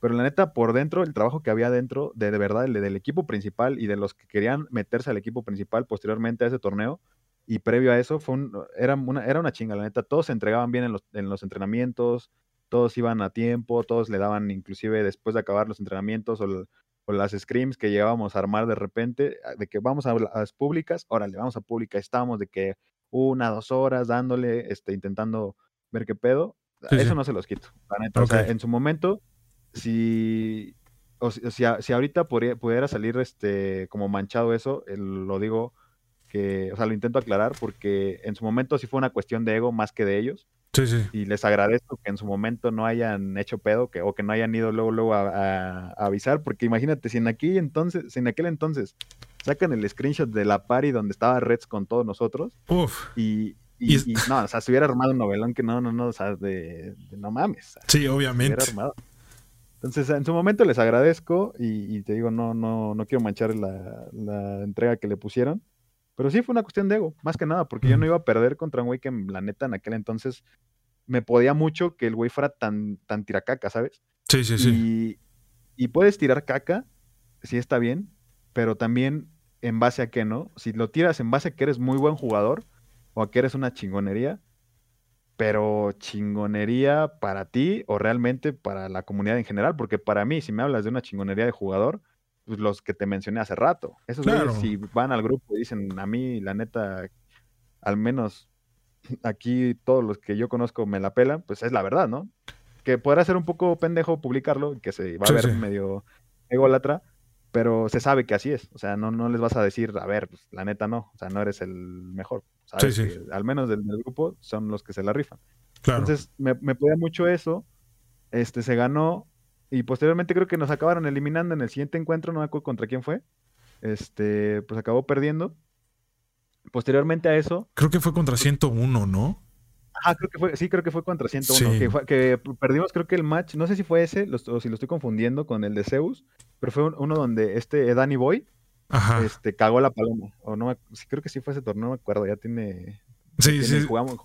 Pero la neta, por dentro, el trabajo que había dentro, de, de verdad, el de- del equipo principal y de los que querían meterse al equipo principal posteriormente a ese torneo, y previo a eso, fue un, era, una, era una chinga, la neta. Todos se entregaban bien en los, en los entrenamientos, todos iban a tiempo, todos le daban, inclusive después de acabar los entrenamientos o, las scrims que llegábamos a armar de repente, de que vamos a, las públicas, órale, vamos a pública, estábamos de que una, dos horas dándole, este, intentando ver qué pedo. Sí, Eso sí. no se los quito. O sea, en su momento, si, o si, si ahorita pudiera salir este como manchado eso, eh, lo digo que, o sea, lo intento aclarar porque en su momento sí fue una cuestión de ego más que de ellos. Sí, sí. Y les agradezco que en su momento no hayan hecho pedo que, o que no hayan ido luego, luego a, a- a avisar, porque imagínate, si en aquí entonces, si en aquel entonces sacan el screenshot de la party donde estaba Reds con todos nosotros, Uf. y, Y, no, o sea, se hubiera armado un novelón que no, no, no, o sea, de, no mames. sí, obviamente. Entonces, en su momento les agradezco y, te digo, no, no, no quiero manchar la, entrega que le pusieron. Pero sí fue una cuestión de ego, más que nada, porque yo no iba a perder contra un güey que la neta en aquel entonces me podía mucho que el güey fuera tan, tan tiracaca, ¿sabes? Sí, sí, sí. Y, y puedes tirar caca, sí está bien, pero también en base a qué, ¿no? Si lo tiras en base a que eres muy buen jugador o a que eres una chingonería, pero chingonería para ti o realmente para la comunidad en general, porque para mí, si me hablas de una chingonería de jugador, los que te mencioné hace rato, esos claro. si van al grupo y dicen, a mí, la neta, al menos aquí todos los que yo conozco me la pelan, pues es la verdad, ¿no? Que podrá ser un poco pendejo publicarlo, que se va a ver medio ególatra, pero se sabe que así es. O sea, no, no les vas a decir, a ver, pues, la neta no, o sea, no eres el mejor. ¿sabes? al menos del, grupo son los que se la rifan. Entonces, me, me podía mucho eso. Este se ganó y posteriormente creo que nos acabaron eliminando en el siguiente encuentro, no me acuerdo contra quién fue. Este, pues acabó perdiendo. Posteriormente a eso. Creo que fue contra 101, ¿no? Ah, creo que fue, sí, creo que fue contra 101. Que, perdimos, creo que el match, no sé si fue ese, o si lo estoy confundiendo con el de Zeus, pero fue uno donde este Danny Boy este cagó la paloma. O no, creo que sí fue ese torneo, no me acuerdo, ya tiene. Sí, sí. Jugamos,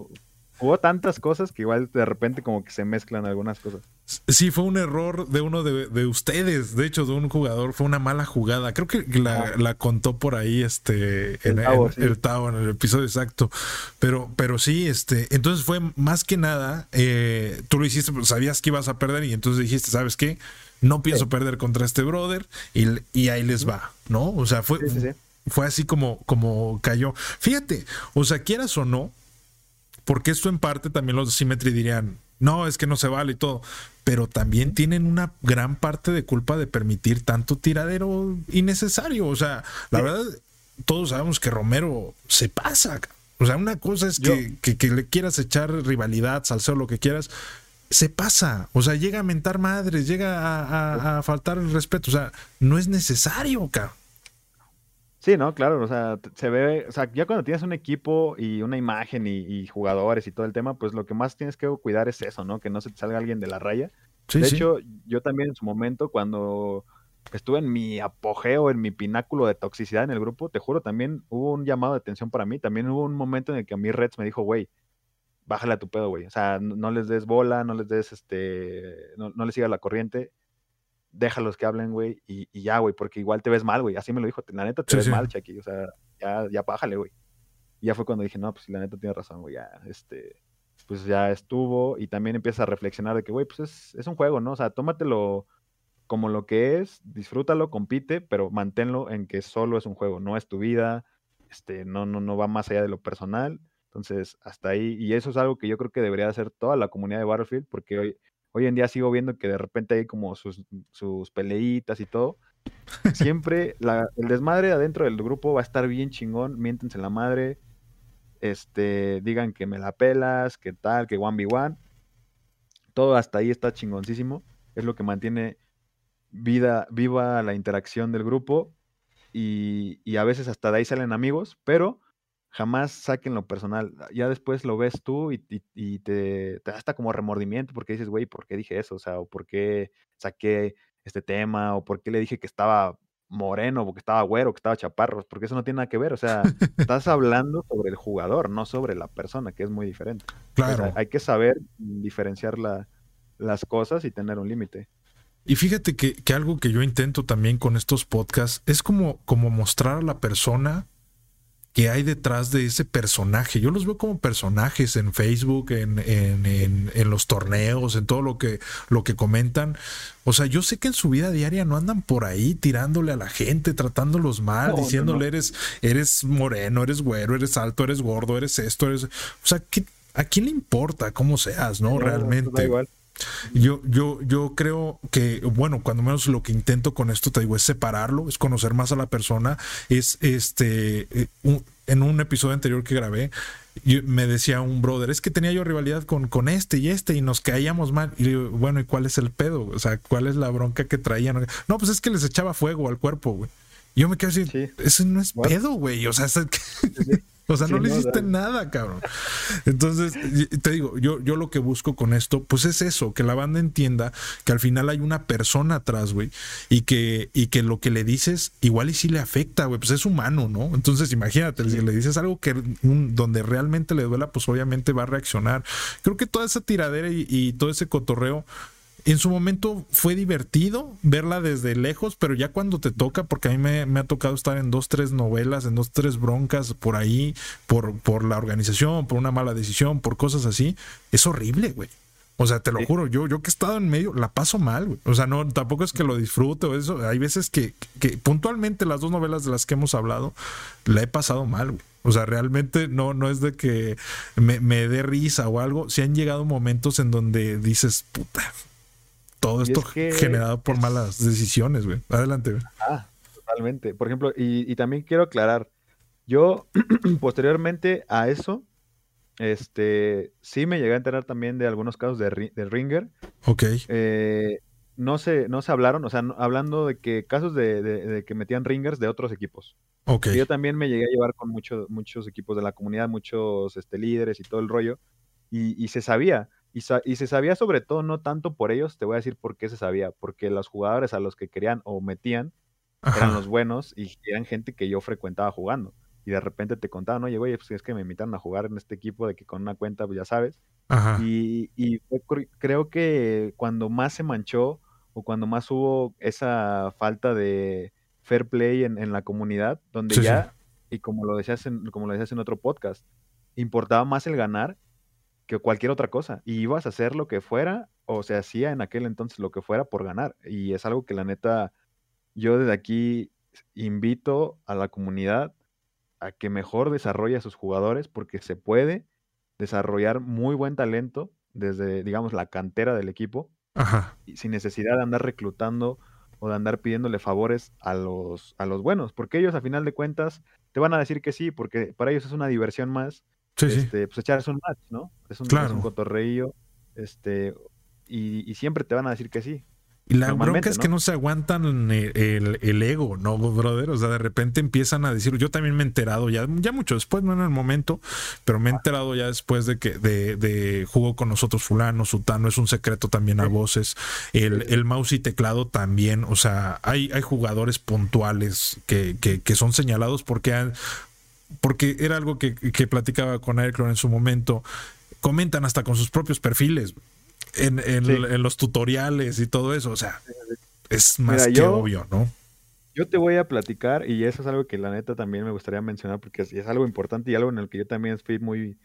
Hubo tantas cosas que igual de repente como que se mezclan algunas cosas. Sí, fue un error de uno de, ustedes, de hecho, de un jugador, fue una mala jugada. Creo que la, contó por ahí este el, el, Tao, en el episodio exacto. Pero, pero sí, este, entonces fue más que nada, eh, tú lo hiciste, pues, sabías que ibas a perder y entonces dijiste, ¿sabes qué? No pienso perder contra este brother y, y ahí les va, ¿no? O sea, fue, fue así como, como cayó. Fíjate, o sea, quieras o no, porque esto en parte también los de Symmetry dirían, no, es que no se vale y todo, pero también tienen una gran parte de culpa de permitir tanto tiradero innecesario. O sea, la verdad, todos sabemos que Romero se pasa. O sea, una cosa es que, que, le quieras echar rivalidad, salseo, lo que quieras, se pasa. O sea, llega a mentar madres, llega a, a faltar el respeto. O sea, no es necesario, cabrón. Sí, no, claro, o sea, se ve, o sea, ya cuando tienes un equipo y una imagen y, jugadores y todo el tema, pues lo que más tienes que cuidar es eso, ¿no? Que no se te salga alguien de la raya. de hecho, yo también en su momento, cuando estuve en mi apogeo, en mi pináculo de toxicidad en el grupo, te juro, también hubo un llamado de atención para mí. También hubo un momento en el que a mí Reds me dijo, güey, bájale a tu pedo, güey. O sea, no, les des bola, no les des, este, no, no les sigas la corriente déjalos que hablen, güey, y, ya, güey, porque igual te ves mal, güey. Así me lo dijo, la neta te ves mal, Chucky, o sea, ya, ya pájale, güey. Y ya fue cuando dije, no, pues la neta tiene razón, güey, ya, este, pues ya estuvo, y también empieza a reflexionar de que, güey, pues es, es un juego, ¿no? O sea, tómatelo como lo que es, disfrútalo, compite, pero manténlo en que solo es un juego, no es tu vida, este, no, no, no va más allá de lo personal. Entonces, hasta ahí, y eso es algo que yo creo que debería hacer toda la comunidad de Battlefield, porque hoy, Hoy en día sigo viendo que de repente hay como sus, peleitas y todo. Siempre el desmadre adentro del grupo va a estar bien chingón, miéntense la madre, este, digan que me la pelas, que tal, que one v one. Todo hasta ahí está chingoncísimo. Es lo que mantiene vida, viva la interacción del grupo. Y, y a veces hasta de ahí salen amigos, pero jamás saquen lo personal. Ya después lo ves tú y, te, da hasta como remordimiento porque dices, güey, ¿por qué dije eso? O sea, o por qué saqué este tema, o por qué le dije que estaba moreno, o que estaba güero, que estaba chaparro, porque eso no tiene nada que ver. O sea, estás hablando sobre el jugador, no sobre la persona, que es muy diferente. Claro. hay que saber diferenciar las cosas y tener un límite. Y fíjate que, que, algo que yo intento también con estos podcasts es como, como mostrar a la persona que hay detrás de ese personaje. Yo los veo como personajes en Facebook, en, en, en, los torneos, en todo lo que, lo que comentan. O sea, yo sé que en su vida diaria no andan por ahí tirándole a la gente, tratándolos mal, diciéndole eres, eres moreno, eres güero, eres alto, eres gordo, eres esto, eres. O sea, ¿a quién le importa cómo seas, no? Realmente. igual. Yo, yo, yo creo que, bueno, cuando menos lo que intento con esto, te digo, es separarlo, es conocer más a la persona, es este, eh, en un episodio anterior que grabé, me decía un brother, es que tenía yo rivalidad con, con este y este y nos caíamos mal. Y digo, bueno, ¿y cuál es el pedo? O sea, ¿cuál es la bronca que traían? No, pues es que les echaba fuego al cuerpo, güey. Yo me quedé así, ese no es pedo, güey. O sea, O sea, no le hiciste nada, cabrón. Entonces, te digo, yo, yo lo que busco con esto, pues es eso, que la banda entienda que al final hay una persona atrás, güey, y que, y que lo que le dices igual y sí le afecta, güey, pues es humano, ¿no? Entonces, imagínate, si le dices algo que donde realmente le duela, pues obviamente va a reaccionar. Creo que toda esa tiradera y todo ese cotorreo en su momento fue divertido verla desde lejos, pero ya cuando te toca, porque a mí me, ha tocado estar en dos, tres novelas, en dos, tres broncas por ahí, por, por la organización, por una mala decisión, por cosas así, es horrible, güey. O sea, te lo juro, yo, yo que he estado en medio, la paso mal, güey. O sea, no, tampoco es que lo disfrute o eso. Hay veces que, que puntualmente las dos novelas de las que hemos hablado, la he pasado mal, güey. O sea, realmente no, no es de que me, me dé risa o algo. Si han llegado momentos en donde dices, puta, todo esto generado por malas decisiones, güey. Adelante, güey. Ah, totalmente. Por ejemplo, y, también quiero aclarar, yo posteriormente a eso, este, sí me llegué a enterar también de algunos casos de, Ringer. Ok. Eh, no se, no se hablaron, o sea, hablando de que casos de, que metían ringers de otros equipos. Ok. yo también me llegué a llevar con muchos muchos equipos de la comunidad, muchos este, líderes y todo el rollo, y, y se sabía. Y, se sabía sobre todo, no tanto por ellos, te voy a decir por qué se sabía, porque los jugadores a los que querían o metían eran los buenos y eran gente que yo frecuentaba jugando. Y de repente te contaban, oye, güey, pues es que me invitaron a jugar en este equipo de que con una cuenta, pues ya sabes. Y, y creo que cuando más se manchó o cuando más hubo esa falta de fair play en, la comunidad, donde ya, y como lo, decías como lo decías en otro podcast, importaba más el ganar que cualquier otra cosa. Y ibas a hacer lo que fuera, o se hacía en aquel entonces lo que fuera por ganar. Y es algo que la neta, yo desde aquí invito a la comunidad a que mejor desarrolle a sus jugadores, porque se puede desarrollar muy buen talento desde, digamos, la cantera del equipo, Y sin necesidad de andar reclutando o de andar pidiéndole favores a los, a los buenos, porque ellos a final de cuentas te van a decir que sí, porque para ellos es una diversión más este, pues echarse un match, ¿no? Es un, es un cotorreillo, este, y, siempre te van a decir que sí. Y la bronca es que no se aguantan el, ego, ¿no, brother? O sea, de repente empiezan a decir, yo también me he enterado, ya, ya mucho después, no en el momento, pero me he enterado ya después de que de, de jugó con nosotros fulano, sutano, es un secreto también a voces, el, el mouse y teclado también, o sea, hay, hay jugadores puntuales que, que, que son señalados porque han, porque era algo que, platicaba con Aircron en su momento, comentan hasta con sus propios perfiles en, los tutoriales y todo eso, o sea, es más que obvio, ¿no? Yo te voy a platicar, y eso es algo que la neta también me gustaría mencionar, porque es, algo importante y algo en el que yo también fui muy,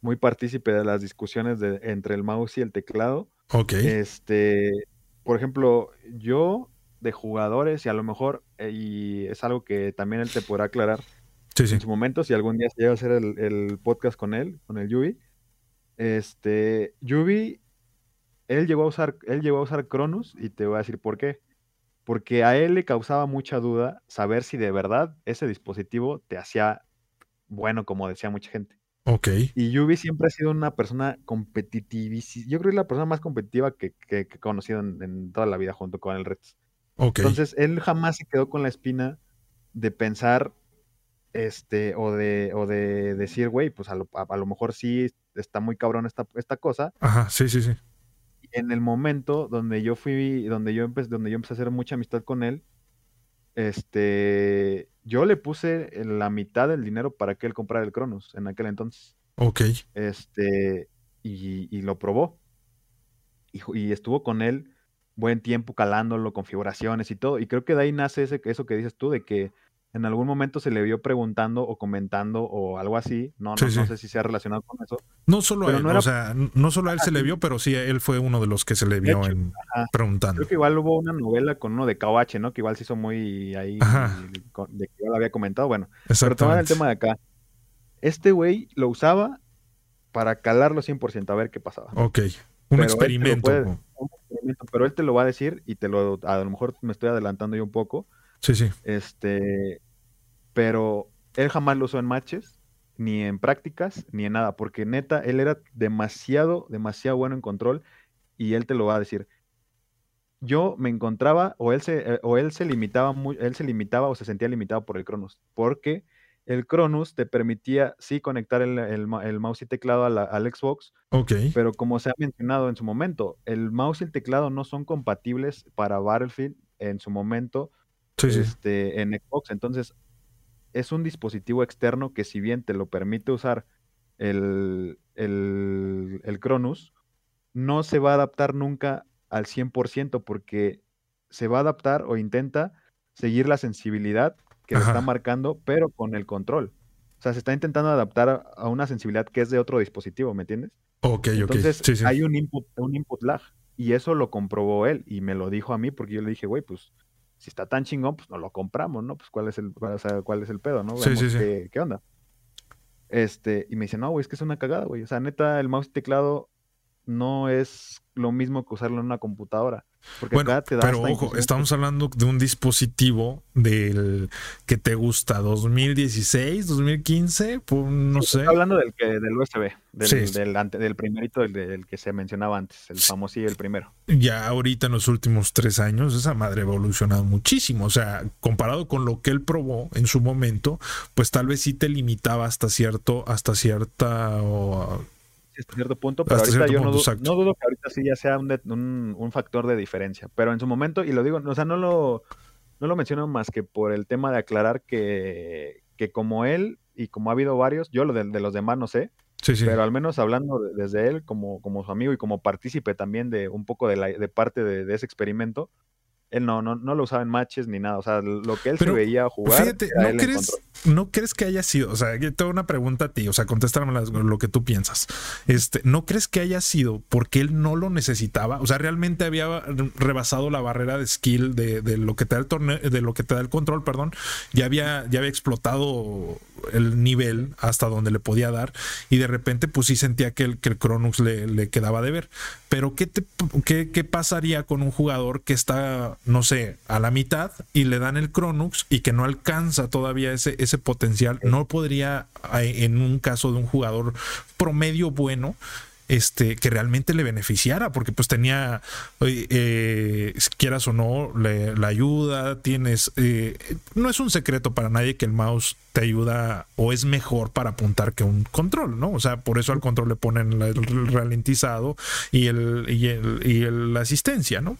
muy partícipe de las discusiones de, entre el mouse y el teclado. Ok. Este, por ejemplo, yo de jugadores, y a lo mejor, eh, y es algo que también él te podrá aclarar, en su momento, si algún día se llega a hacer el, podcast con él, con el Yubi, este, Yubi, él llegó a usar, él llegó a usar Cronus y te voy a decir por qué. Porque a él le causaba mucha duda saber si de verdad ese dispositivo te hacía bueno, como decía mucha gente. Ok. Y Yubi siempre ha sido una persona competitiva. Yo creo que es la persona más competitiva que, he conocido en, toda la vida junto con el Reds. Okay. Entonces, él jamás se quedó con la espina de pensar este, o de, o de decir, güey, pues a lo, a, lo, mejor sí está muy cabrón esta, esta cosa. Ajá, sí, sí, sí. En el momento donde yo fui, donde yo empecé, donde yo empecé a hacer mucha amistad con él, este, yo le puse la mitad del dinero para que él comprara el Cronos en aquel entonces. Ok. Este, y, y lo probó. Y, y, estuvo con él buen tiempo calándolo, configuraciones y todo. Y creo que de ahí nace ese, eso que dices tú, de que en algún momento se le vio preguntando o comentando o algo así. No, no, sé si se ha relacionado con eso. No solo a él, o sea, no solo a él se le vio, pero sí, él fue uno de los que se le vio en, preguntando. Creo que igual hubo una novela con uno de KOH, ¿no? Que igual se hizo muy ahí, de que igual había comentado. Bueno, pero tomando el tema de acá. Este güey lo usaba para calarlo 100%, a ver qué pasaba. Ok, un experimento. un experimento. Pero él te lo va a decir y te lo, a lo mejor me estoy adelantando yo un poco Sí, sí. Este, pero él jamás lo usó en matches, ni en prácticas, ni en nada, porque neta, él era demasiado, demasiado bueno en control y él te lo va a decir. Yo me encontraba, o él se, eh, o él se limitaba, muy, él se limitaba o se sentía limitado por el Cronos, porque el Cronus te permitía sí conectar el, mouse y teclado al Xbox. Ok. Pero como se ha mencionado en su momento, el mouse y el teclado no son compatibles para Battlefield en su momento este, en Xbox. Entonces, es un dispositivo externo que si bien te lo permite usar el, el, el Cronus, no se va a adaptar nunca al 100% porque se va a adaptar o intenta seguir la sensibilidad que está marcando, pero con el control. O sea, se está intentando adaptar a una sensibilidad que es de otro dispositivo, ¿me entiendes? Ok, Entonces, ok. hay un input, un input lag. Y eso lo comprobó él y me lo dijo a mí porque yo le dije, güey, pues si está tan chingón, pues no lo compramos, ¿no? Pues cuál es el, cuál es el pedo, ¿no? sí, sí, qué, qué, onda. Este, y me dice, no, güey, es que es una cagada, güey. O sea, neta, el mouse y teclado no es lo mismo que usarlo en una computadora. Porque bueno, pero ojo, estamos hablando de un dispositivo del que te gusta, 2016, 2015, pues, no sé. Estoy hablando del que del USB, del, del, del, primerito, del, que se mencionaba antes, el famoso y el primero. Ya ahorita en los últimos tres años, esa madre ha evolucionado muchísimo. O sea, comparado con lo que él probó en su momento, pues tal vez sí te limitaba hasta cierto, hasta cierta hasta cierto punto, pero ahorita yo no, dudo que ahorita sí ya sea un, un, factor de diferencia. Pero en su momento, y lo digo, o sea, no lo, no lo menciono más que por el tema de aclarar que, que como él y como ha habido varios, yo lo de, los demás no sé, pero al menos hablando desde él como, como su amigo y como partícipe también de un poco de, la, de parte de ese experimento, él no, no, no lo usaba en matches ni nada. O sea, lo que él se veía jugar. Fíjate, ¿no crees, ¿no crees que haya sido? O sea, tengo una pregunta a ti, o sea, contéstame lo que tú piensas. Este, ¿no crees que haya sido porque él no lo necesitaba? O sea, realmente había rebasado la barrera de skill de, de lo que te da el torneo, de lo que te da el control, perdón. Ya había, ya había explotado el nivel hasta donde le podía dar. Y de repente, pues sí sentía que el, que el Cronux le, le quedaba de ver. Pero ¿qué, te, qué, ¿qué pasaría con un jugador que está no sé, a la mitad y le dan el Cronux y que no alcanza todavía ese, ese potencial, no podría, en un caso de un jugador promedio bueno, este, que realmente le beneficiara, porque pues tenía, eh, quieras o no, la ayuda, tienes, eh, no es un secreto para nadie que el mouse te ayuda o es mejor para apuntar que un control, ¿no? O sea, por eso al control le ponen el ralentizado y el, y el, y la asistencia, ¿no?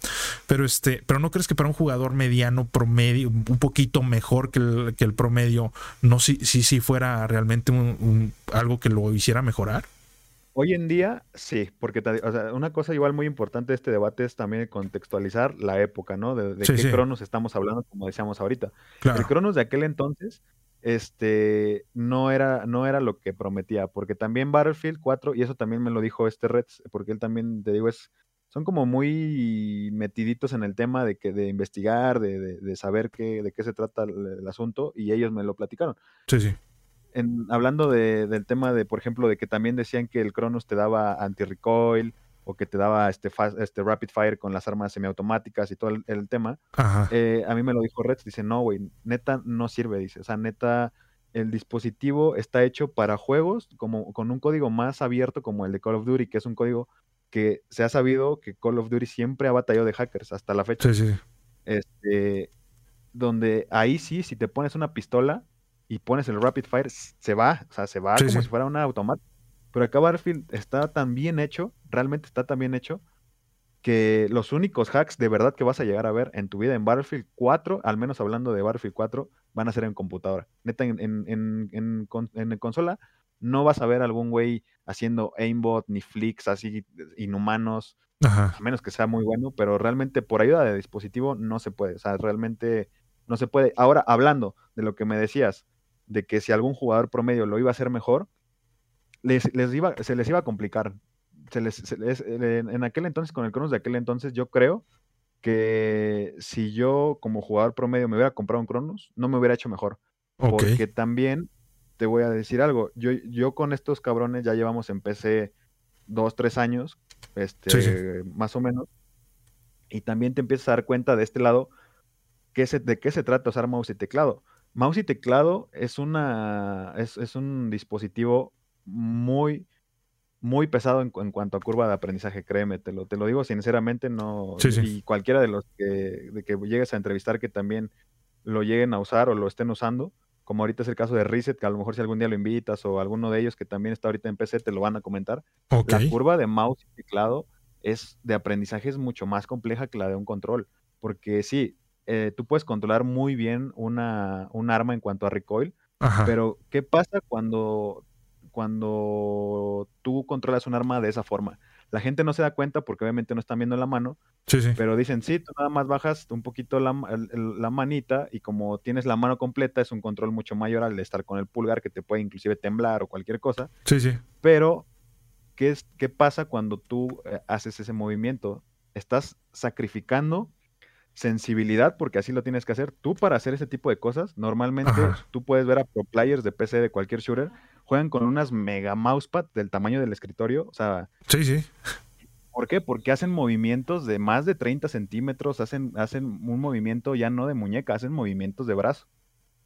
Pero este, pero no crees que para un jugador mediano promedio, un poquito mejor que el, que el promedio, no si, si, si fuera realmente un, algo que lo hiciera mejorar? Hoy en día, sí, porque una cosa igual muy importante de este debate es también contextualizar la época, ¿no? De, qué Cronos estamos hablando, como decíamos ahorita. El Cronos de aquel entonces, este, no era, no era lo que prometía, porque también Battlefield 4, y eso también me lo dijo este Reds, porque él también, te digo, es, son como muy metiditos en el tema de que de investigar, de, de, saber qué, de qué se trata el, el, asunto, y ellos me lo platicaron. Sí, sí hablando del tema de, por ejemplo, de que también decían que el Cronus te daba anti-recoil o que te daba este, este rapid fire con las armas semiautomáticas y todo el, tema, eh, a mí me lo dijo Reds, dice, no, güey, neta no sirve, dice, o sea, neta, el dispositivo está hecho para juegos como con un código más abierto como el de Call of Duty, que es un código que se ha sabido que Call of Duty siempre ha batallado de hackers hasta la fecha. Sí, sí. Este, donde ahí sí, si te pones una pistola, y pones el Rapid Fire, se va, o sea, se va como si fuera una automática. Pero acá Battlefield está tan bien hecho, realmente está tan bien hecho, que los únicos hacks de verdad que vas a llegar a ver en tu vida en Battlefield 4, al menos hablando de Battlefield 4, van a ser en computadora. Neta, en, en, en, en consola no vas a ver algún güey haciendo aimbot ni flicks así inhumanos, a menos que sea muy bueno, pero realmente por ayuda de dispositivo no se puede. O sea, realmente no se puede. Ahora, hablando de lo que me decías, de que si algún jugador promedio lo iba a hacer mejor, les, les iba, se les iba a complicar. Se les, en aquel entonces, con el Cronos de aquel entonces, yo creo que si yo como jugador promedio me hubiera comprado un Cronos, no me hubiera hecho mejor. Porque también te voy a decir algo, yo, yo con estos cabrones ya llevamos en PC dos, tres años, este, más o menos, y también te empiezas a dar cuenta de este lado qué de qué se trata usar mouse y teclado. Mouse y teclado es, una, es, un dispositivo muy, muy pesado en, cuanto a curva de aprendizaje, créeme, te lo, te lo digo sinceramente, no, y cualquiera de los que, de que llegues a entrevistar que también lo lleguen a usar o lo estén usando, como ahorita es el caso de Reset, que a lo mejor si algún día lo invitas o alguno de ellos que también está ahorita en PC te lo van a comentar. La curva de mouse y teclado es de aprendizaje es mucho más compleja que la de un control, porque sí, eh, tú puedes controlar muy bien una, un arma en cuanto a recoil, pero ¿qué pasa cuando, cuando tú controlas un arma de esa forma? La gente no se da cuenta porque obviamente no están viendo la mano, pero dicen, sí, tú nada más bajas un poquito la, la, manita y como tienes la mano completa es un control mucho mayor al de estar con el pulgar que te puede inclusive temblar o cualquier cosa. Sí, sí. Pero, ¿qué, es, qué pasa cuando tú eh, haces ese movimiento? Estás sacrificando sensibilidad, porque así lo tienes que hacer. Tú para hacer ese tipo de cosas, normalmente tú puedes ver a pro players de PC de cualquier shooter juegan con unas mega mousepad del tamaño del escritorio. O sea. Sí, sí. ¿Por qué? Porque hacen movimientos de más de 30 centímetros, hacen, hacen un movimiento ya no de muñeca, hacen movimientos de brazo.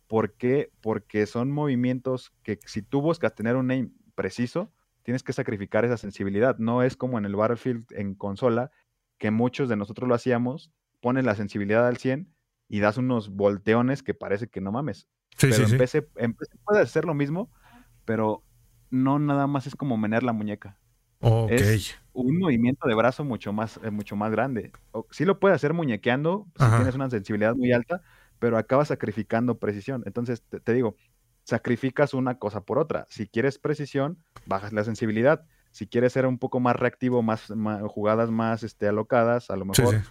¿Por qué? Porque son movimientos que si tú buscas tener un aim preciso, tienes que sacrificar esa sensibilidad. No es como en el Battlefield en consola, que muchos de nosotros lo hacíamos, pones la sensibilidad al 100 y das unos volteones que parece que no mames. Sí, pero en, PC, puede hacer lo mismo, pero no nada más es como menear la muñeca. Es un movimiento de brazo mucho más, eh, mucho más grande. sí lo puede hacer muñequeando si tienes una sensibilidad muy alta, pero acaba sacrificando precisión. Entonces, te, digo, sacrificas una cosa por otra. Si quieres precisión, bajas la sensibilidad. Si quieres ser un poco más reactivo, más, jugadas más este, alocadas, a lo mejor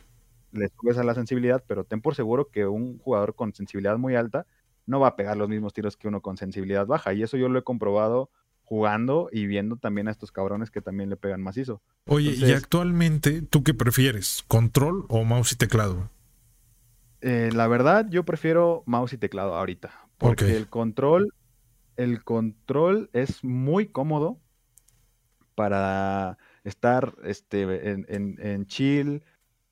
le subes a la sensibilidad, pero ten por seguro que un jugador con sensibilidad muy alta no va a pegar los mismos tiros que uno con sensibilidad baja. Y eso yo lo he comprobado jugando y viendo también a estos cabrones que también le pegan macizo. Oye, ¿y actualmente tú qué prefieres? ¿Control o mouse y teclado? Eh, la verdad, yo prefiero mouse y teclado ahorita. Porque el control, el control es muy cómodo para estar este, en, en, en chill,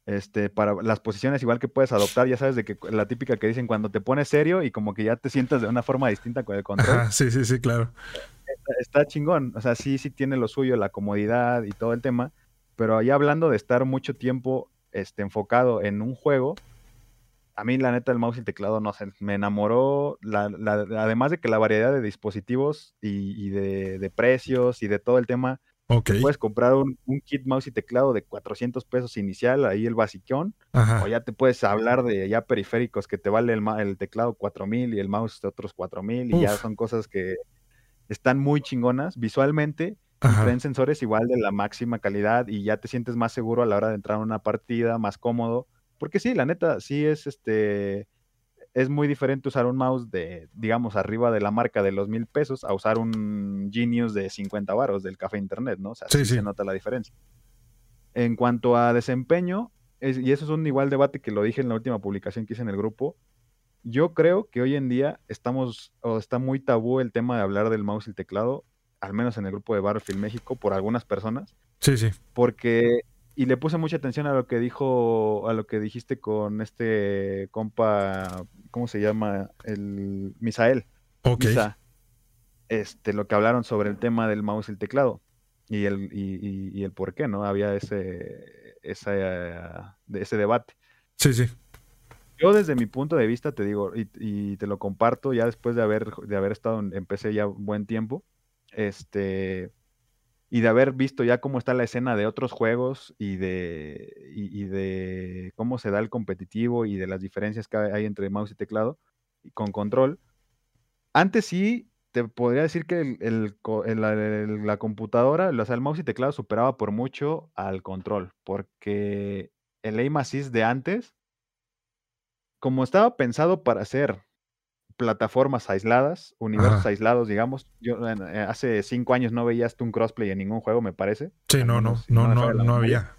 este, para las posiciones igual que puedes adoptar, ya sabes de que la típica que dicen cuando te pones serio y como que ya te sientas de una forma distinta con el control. sí, sí, sí, claro. Está, chingón, o sea, sí, sí tiene lo suyo, la comodidad y todo el tema, pero ahí hablando de estar mucho tiempo este, enfocado en un juego, a mí la neta el mouse y el teclado, no sé, me enamoró, la, además de que la variedad de dispositivos y, de, de precios y de todo el tema, Puedes comprar un, kit mouse y teclado de 400 pesos inicial, ahí el basiquón, o ya te puedes hablar de ya periféricos que te vale el, el teclado 4000 y el mouse de otros 4000 y ya son cosas que están muy chingonas. Visualmente y traen sensores igual de la máxima calidad y ya te sientes más seguro a la hora de entrar a una partida, más cómodo, porque sí, la neta, sí es este es muy diferente usar un mouse de, digamos, arriba de la marca de los mil pesos a usar un Genius de 50 baros del café internet, ¿no? O sea, sí, se nota la diferencia. En cuanto a desempeño, y eso es un igual debate que lo dije en la última publicación que hice en el grupo, yo creo que hoy en día estamos, o está muy tabú el tema de hablar del mouse y el teclado, al menos en el grupo de Battlefield México, por algunas personas. Sí, sí. Porque y le puse mucha atención a lo que dijo, a lo que dijiste con este compa, ¿cómo se llama? El Misael. Ok. este, lo que hablaron sobre el tema del mouse y el teclado. Y el, y, el por qué, ¿no? Había ese, esa, ese debate. Sí, sí. Yo desde mi punto de vista te digo, y, te lo comparto ya después de haber, de haber estado en, en PC ya un buen tiempo, este, y de haber visto ya cómo está la escena de otros juegos y de, y, de cómo se da el competitivo y de las diferencias que hay entre mouse y teclado y con control. Antes sí te podría decir que la computadora, o sea, el mouse y teclado superaba por mucho al control, porque el aim de antes, como estaba pensado para hacer plataformas aisladas, universos aislados, digamos. Yo eh, hace cinco años no veías tú un crossplay en ningún juego, me parece. Sí, no, no, no, no, no, había.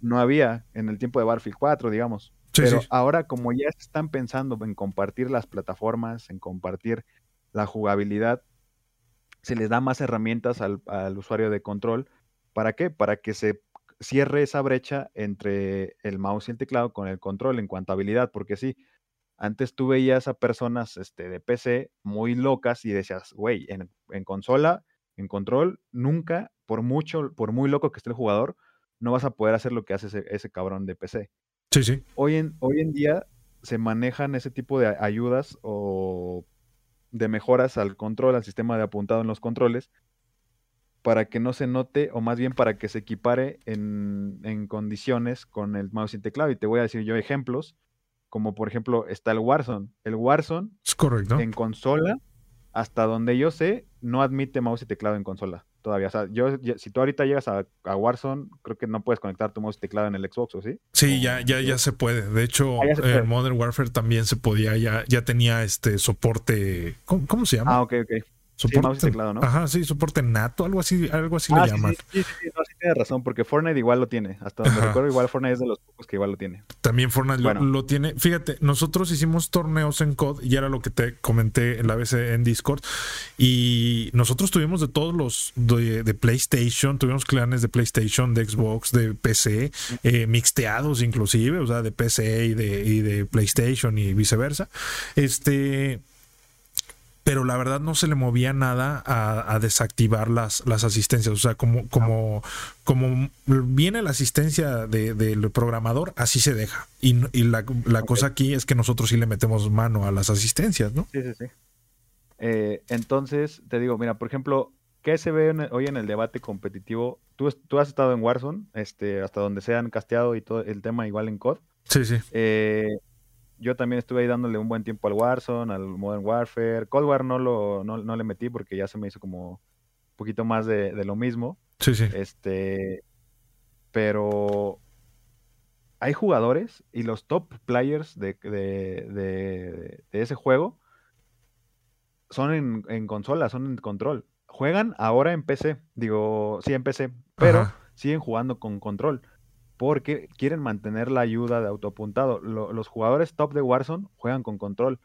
No había en el tiempo de Battlefield 4, digamos. Pero ahora como ya están pensando en compartir las plataformas, en compartir la jugabilidad, se les da más herramientas al, al usuario de control. ¿Para qué? Para que se cierre esa brecha entre el mouse y el teclado con el control en cuanto a habilidad, porque sí, antes tú veías a personas este, de PC muy locas y decías, güey, en, consola, en control, nunca, por mucho, por muy loco que esté el jugador, no vas a poder hacer lo que hace ese, cabrón de PC. Sí, sí. Hoy en, hoy en día se manejan ese tipo de ayudas o de mejoras al control, al sistema de apuntado en los controles, para que no se note, o más bien para que se equipare en, en condiciones con el mouse y teclado. Y te voy a decir yo ejemplos, como por ejemplo está el Warzone. El Warzone Es correcto. en consola, hasta donde yo sé, no admite mouse y teclado en consola todavía. O sea, yo, yo- si tú ahorita llegas a, a Warzone, creo que no puedes conectar tu mouse y teclado en el Xbox, ¿o sí? Sí, ya, ya, ya se puede. De hecho, Ah, se puede. en Modern Warfare también se podía, ya, ya tenía este soporte. ¿Cómo, cómo se llama? Ah, ok, ok. Sí, soporte, mouse y teclado, ¿no? Ajá, sí, soporte nato, algo así, algo así Ah, le sí, llaman. sí, sí, sí, sí, no, sí tienes razón, porque Fortnite igual lo tiene. Hasta donde Ajá. recuerdo, igual Fortnite es de los pocos que igual lo tiene. También Fortnite lo- Bueno. lo, tiene. Fíjate, nosotros hicimos torneos en COD y era lo que te comenté en la vez en Discord. Y nosotros tuvimos de todos los de, de PlayStation, tuvimos clanes de PlayStation, de Xbox, de PC, eh, mixteados inclusive, o sea, de PC y de, y de PlayStation y viceversa. Este. Pero la verdad no se le movía nada a, a desactivar las, las asistencias. O sea, como, como, como viene la asistencia de- del programador, así se deja. Y, y la, la cosa aquí es que nosotros sí le metemos mano a las asistencias, ¿no? Sí, sí, sí. Eh, entonces, te digo, mira, por ejemplo, ¿qué se ve en hoy en el debate competitivo? Tú, tú has estado en Warzone, este, hasta donde se han casteado y todo el tema igual en COD. Sí, sí. Eh, yo también estuve ahí dándole un buen tiempo al Warzone, al Modern Warfare. Cold War no, lo, no, no le metí porque ya se me hizo como un poquito más de, de lo mismo. Sí, sí. Este, pero hay jugadores y los top players de, de, de- de ese juego son en, en consola, son en control. Juegan ahora en PC, digo, sí en PC, pero Ajá. siguen jugando con control porque quieren mantener la ayuda de autoapuntado. Lo- los jugadores top de Warzone juegan con control.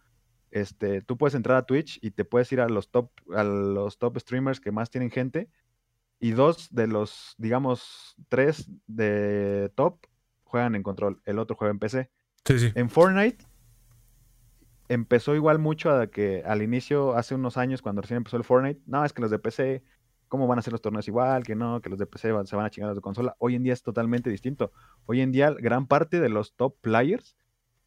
Este, tú puedes entrar a Twitch y te puedes ir a los top, a los top streamers que más tienen gente y dos de los, digamos, tres de top juegan en control, el otro juega en PC. Sí, sí. En Fortnite empezó igual mucho a que al inicio, hace unos años, cuando recién empezó el Fortnite, no, es que los de PC, ¿cómo van a hacer los torneos igual? Que no, que los de PC van- se van a chingar a de consola. Hoy en día es totalmente distinto. Hoy en día gran parte de los top players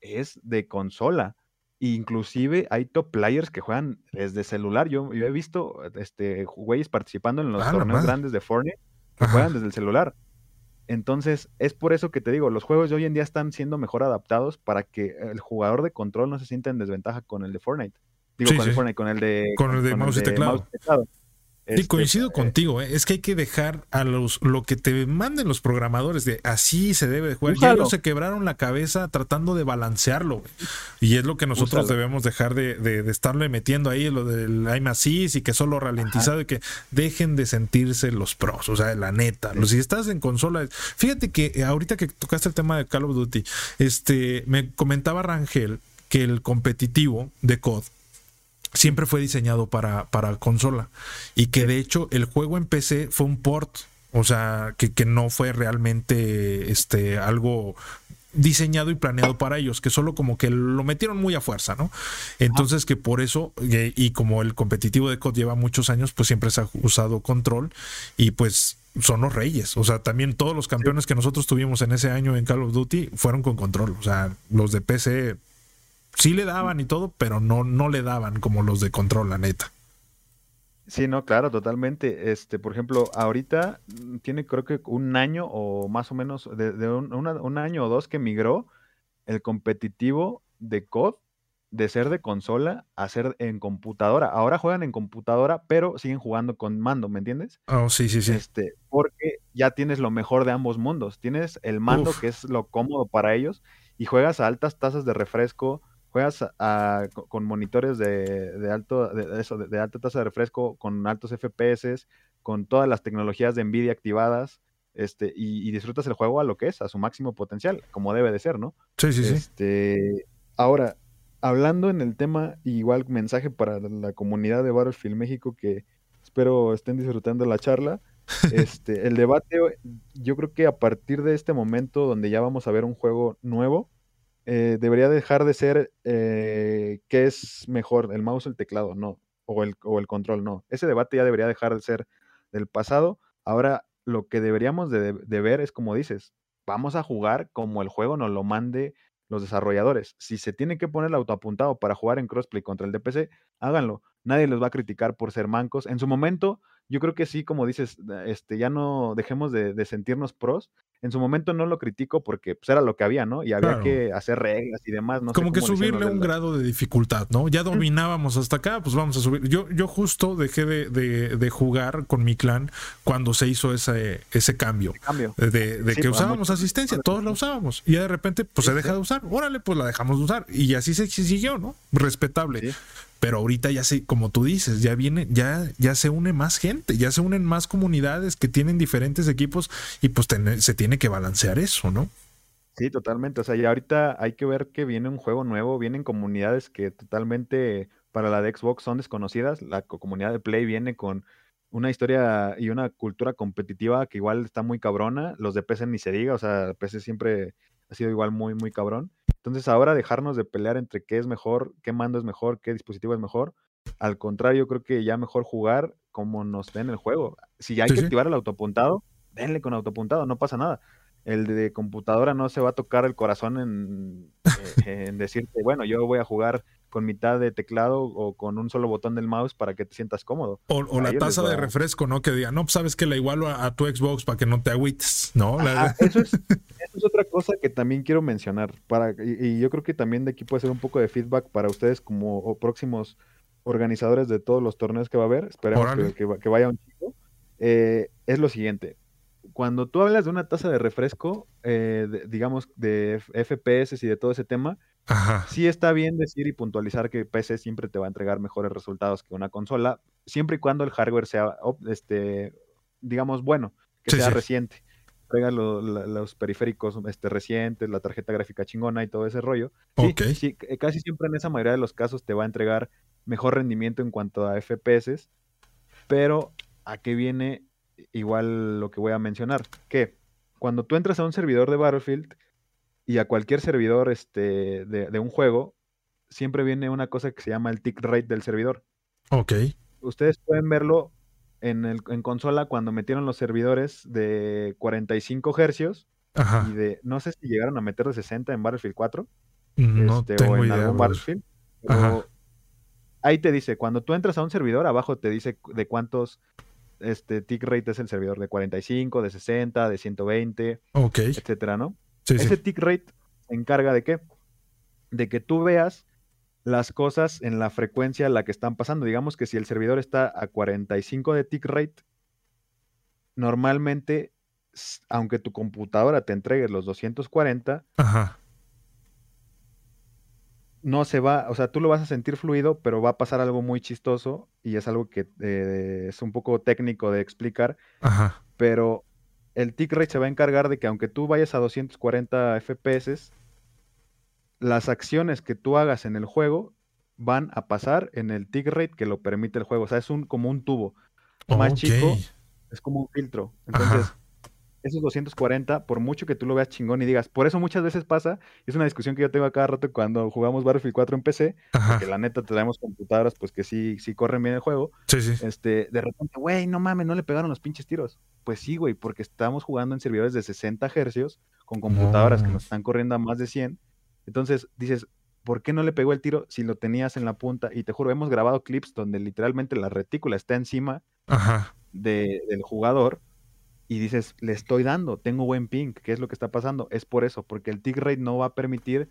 es de consola. Inclusive hay top players que juegan desde celular. Yo, yo he visto este, güeyes participando en los Ah, torneos grandes de Fortnite que Ajá. juegan desde el celular. Entonces, es por eso que te digo, los juegos de hoy en día están siendo mejor adaptados para que el jugador de control no se sienta en desventaja con el de Fortnite. Digo, Sí, con el sí. Fortnite, con el de, Con el de mouse y teclado. teclado. Sí, Este, coincido eh, contigo, ¿eh? es que hay que dejar a los lo que te manden los programadores de así se debe de jugar. Ya Úsalo. ellos se quebraron la cabeza tratando de balancearlo, y es lo que nosotros Úsalo. debemos dejar de, de- de estarle metiendo ahí lo del assist y que solo ralentizado y que dejen de sentirse los pros, o sea, la neta. Si estás en consola, fíjate que eh, ahorita que tocaste el tema de Call of Duty, este me comentaba Rangel que el competitivo de COD siempre fue diseñado para, para consola. Y que de hecho el juego en PC fue un port. O sea, que, que no fue realmente este, algo diseñado y planeado para ellos, que solo como que lo metieron muy a fuerza, ¿no? Entonces que por eso, y, como el competitivo de COD lleva muchos años, pues siempre se ha usado control y pues son los reyes. O sea, también todos los campeones que nosotros tuvimos en ese año en Call of Duty fueron con control. O sea, los de PC sí le daban y todo, pero no, no le daban como los de control, la neta. Sí, no, claro, totalmente. Este, por ejemplo, ahorita tiene creo que un año o más o menos, de, de un, una- un año o dos que migró el competitivo de COD de ser de consola a ser en computadora. Ahora juegan en computadora, pero siguen jugando con mando, ¿me entiendes? Oh, sí, sí, sí. Este, porque ya tienes lo mejor de ambos mundos. Tienes el mando, Uf. que es lo cómodo para ellos, y juegas a altas tasas de refresco, juegas a- a- co- con monitores de, de alto, de, eso, de, de alta tasa de refresco, con altos FPS, con todas las tecnologías de Nvidia activadas, este, y, y disfrutas el juego a lo que es, a su máximo potencial, como debe de ser, ¿no? Sí, sí, sí. Este, ahora, hablando en el tema, igual mensaje para la comunidad de Battlefield México que espero estén disfrutando la charla. Este, el debate, yo creo que a partir de este momento donde ya vamos a ver un juego nuevo, eh, debería dejar de ser eh, qué es mejor, el mouse o el teclado, no, o el, o el control, no. Ese debate ya debería dejar de ser del pasado. Ahora, lo que deberíamos de, de ver es como dices, vamos a jugar como el juego nos lo mande los desarrolladores. Si se tiene que poner el autoapuntado para jugar en crossplay contra el DPC, háganlo. Nadie los va a criticar por ser mancos. En su momento, yo creo que sí, como dices, este, ya no dejemos de, sentirnos pros. En su momento no lo critico porque pues, era lo que había, ¿no? Y había que hacer reglas y demás. No como que subirle un grado de dificultad, ¿no? Ya dominábamos hasta acá, pues vamos a subir. Yo, yo justo dejé de, jugar con mi clan cuando se hizo ese, ese cambio. De, que usábamos asistencia, todos la usábamos. Y ya de repente, pues se deja de usar. Órale, pues la dejamos de usar. Y así se siguió, ¿no? Respetable. Pero ahorita ya se, como tú dices, ya viene, ya, ya se une más gente, ya se unen más comunidades que tienen diferentes equipos y pues se tiene que balancear eso, ¿no? Sí, totalmente. O sea, ya ahorita hay que ver que viene un juego nuevo, vienen comunidades que totalmente para la de Xbox son desconocidas. La comunidad de Play viene con una historia y una cultura competitiva que igual está muy cabrona. Los de PC ni se diga, o sea, PC siempre ha sido igual muy, muy cabrón. Entonces ahora dejarnos de pelear entre qué es mejor, qué mando es mejor, qué dispositivo es mejor. Al contrario, creo que ya mejor jugar como nos den el juego. Si hay que activar el autopuntado, denle con autopuntado, no pasa nada. El de computadora no se va a tocar el corazón en, eh, en decirte, bueno, yo voy a jugar con mitad de teclado o con un solo botón del mouse para que te sientas cómodo. O, la taza de refresco, ¿no? Que diga, no, pues, sabes que la igualo a, tu Xbox para que no te agüites, ¿no? eso, es, otra cosa que también quiero mencionar. Para, y, yo creo que también de aquí puede ser un poco de feedback para ustedes como próximos organizadores de todos los torneos que va a haber. Esperemos que, vaya un chico. Eh, es lo siguiente. Cuando tú hablas de una taza de refresco, eh, digamos, de FPS y de todo ese tema, Sí está bien decir y puntualizar que PC siempre te va a entregar mejores resultados que una consola, siempre y cuando el hardware sea, este, digamos, bueno, que sea reciente. Traiga los periféricos este, recientes, la tarjeta gráfica chingona y todo ese rollo. Sí, eh, casi siempre en esa mayoría de los casos te va a entregar mejor rendimiento en cuanto a FPS, pero ¿a qué viene igual lo que voy a mencionar? Que cuando tú entras a un servidor de Battlefield, y a cualquier servidor este, de, un juego, siempre viene una cosa que se llama el tick rate del servidor. Ok. Ustedes pueden verlo en, el, en consola cuando metieron los servidores de 45 hercios y de, no sé si llegaron a meter de 60 en Battlefield 4 no este, o en algún Battlefield. ahí te dice, cuando tú entras a un servidor, abajo te dice de cuántos este tick rate es el servidor, de 45, de 60, de 120, okay. etcétera, ¿no? Ese tick rate se encarga de qué? De que tú veas las cosas en la frecuencia a la que están pasando. Digamos que si el servidor está a 45 de tick rate, normalmente, aunque tu computadora te entregue los 240, no se va, o sea, tú lo vas a sentir fluido, pero va a pasar algo muy chistoso y es algo que eh, es un poco técnico de explicar, pero el tick rate se va a encargar de que aunque tú vayas a 240 FPS, las acciones que tú hagas en el juego van a pasar en el tick rate que lo permite el juego. O sea, es un, como un tubo. Más chico, es como un filtro. Entonces, esos 240, por mucho que tú lo veas chingón y digas, por eso muchas veces pasa, es una discusión que yo tengo a cada rato cuando jugamos Battlefield 4 en PC, porque la neta tenemos computadoras pues que sí, sí corren bien el juego. Sí, sí. Este, de repente, güey, no mames, no le pegaron los pinches tiros. Pues sí, güey, porque estamos jugando en servidores de 60 hercios con computadoras que nos están corriendo a más de 100. Entonces dices, ¿por qué no le pegó el tiro si lo tenías en la punta? Y te juro, hemos grabado clips donde literalmente la retícula está encima del jugador y dices, le estoy dando, tengo buen ping, ¿qué es lo que está pasando? Es por eso, porque el tick rate no va a permitir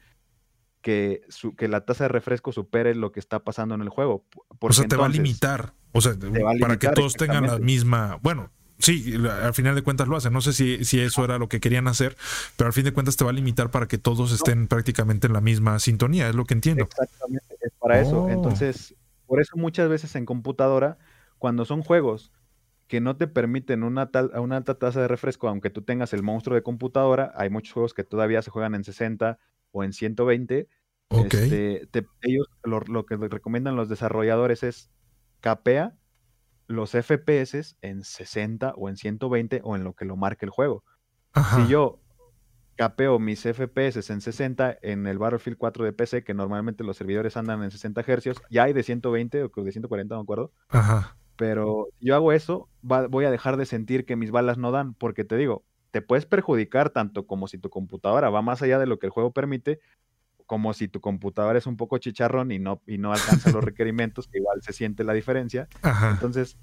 que, su, que la tasa de refresco supere lo que está pasando en el juego. o sea, te va a limitar, o sea, para que todos tengan la misma, bueno, sí, al final de cuentas lo hacen. No sé si, si, eso era lo que querían hacer, pero al fin de cuentas te va a limitar para que todos estén prácticamente en la misma sintonía, es lo que entiendo. Exactamente, es para eso. Oh. Entonces, por eso muchas veces en computadora, cuando son juegos que no te permiten una, tal, una alta tasa de refresco, aunque tú tengas el monstruo de computadora. Hay muchos juegos que todavía se juegan en 60 o en 120. Este, ellos lo, que recomiendan los desarrolladores es capea los FPS en 60 o en 120 o en lo que lo marque el juego. Si yo capeo mis FPS en 60 en el Battlefield 4 de PC, que normalmente los servidores andan en 60 Hz, ya hay de 120 o de 140, no me acuerdo. Ajá. Pero yo hago eso, voy a dejar de sentir que mis balas no dan, porque te digo, te puedes perjudicar tanto como si tu computadora va más allá de lo que el juego permite, como si tu computadora es un poco chicharrón y no, y no alcanza los requerimientos, que igual se siente la diferencia. Entonces,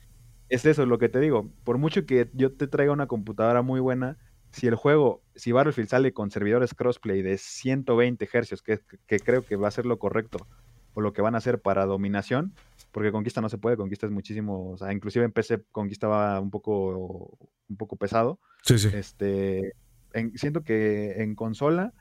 es eso lo que te digo. Por mucho que yo te traiga una computadora muy buena, si el juego, si Battlefield sale con servidores crossplay de 120 Hz, que, que creo que va a ser lo correcto, o lo que van a hacer para dominación, porque Conquista no se puede, Conquista es muchísimo, o sea, inclusive en PC Conquista va un poco, un poco pesado. Sí, sí. Este, siento que en consola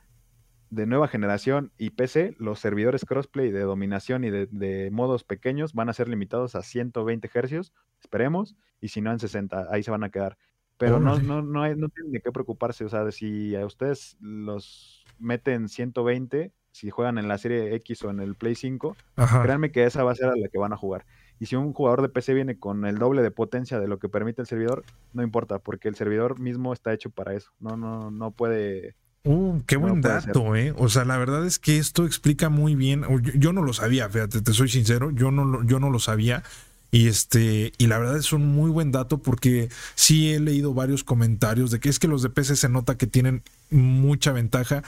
de nueva generación y PC, los servidores crossplay de dominación y de, modos pequeños van a ser limitados a 120 Hz, esperemos, y si no en 60, ahí se van a quedar. Pero no, no, no, hay, no tienen de qué preocuparse, o sea, si a ustedes los meten 120, si juegan en la serie X o en el Play 5, créanme que esa va a ser a la que van a jugar. Y si un jugador de PC viene con el doble de potencia de lo que permite el servidor, no importa, porque el servidor mismo está hecho para eso. No, no, no puede. Uh, qué buen dato, ¿eh? O sea, la verdad es que esto explica muy bien. Yo, no lo sabía, fíjate, te soy sincero, yo no, yo no lo sabía. Y este, y la verdad es un muy buen dato porque sí he leído varios comentarios de que es que los de PC se nota que tienen mucha ventaja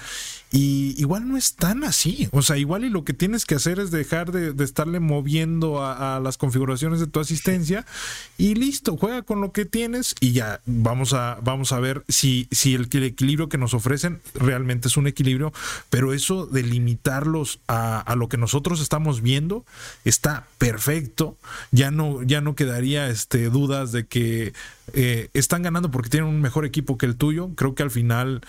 y igual no es tan así, o sea, igual y lo que tienes que hacer es dejar de, estarle moviendo a, las configuraciones de tu asistencia y listo, juega con lo que tienes y ya vamos a, vamos a ver si, si el, equilibrio que nos ofrecen realmente es un equilibrio, pero eso de limitarlos a, lo que nosotros estamos viendo está perfecto, ya no, ya no quedaría este, dudas de que eh, están ganando porque tienen un mejor equipo que el tuyo, creo que al final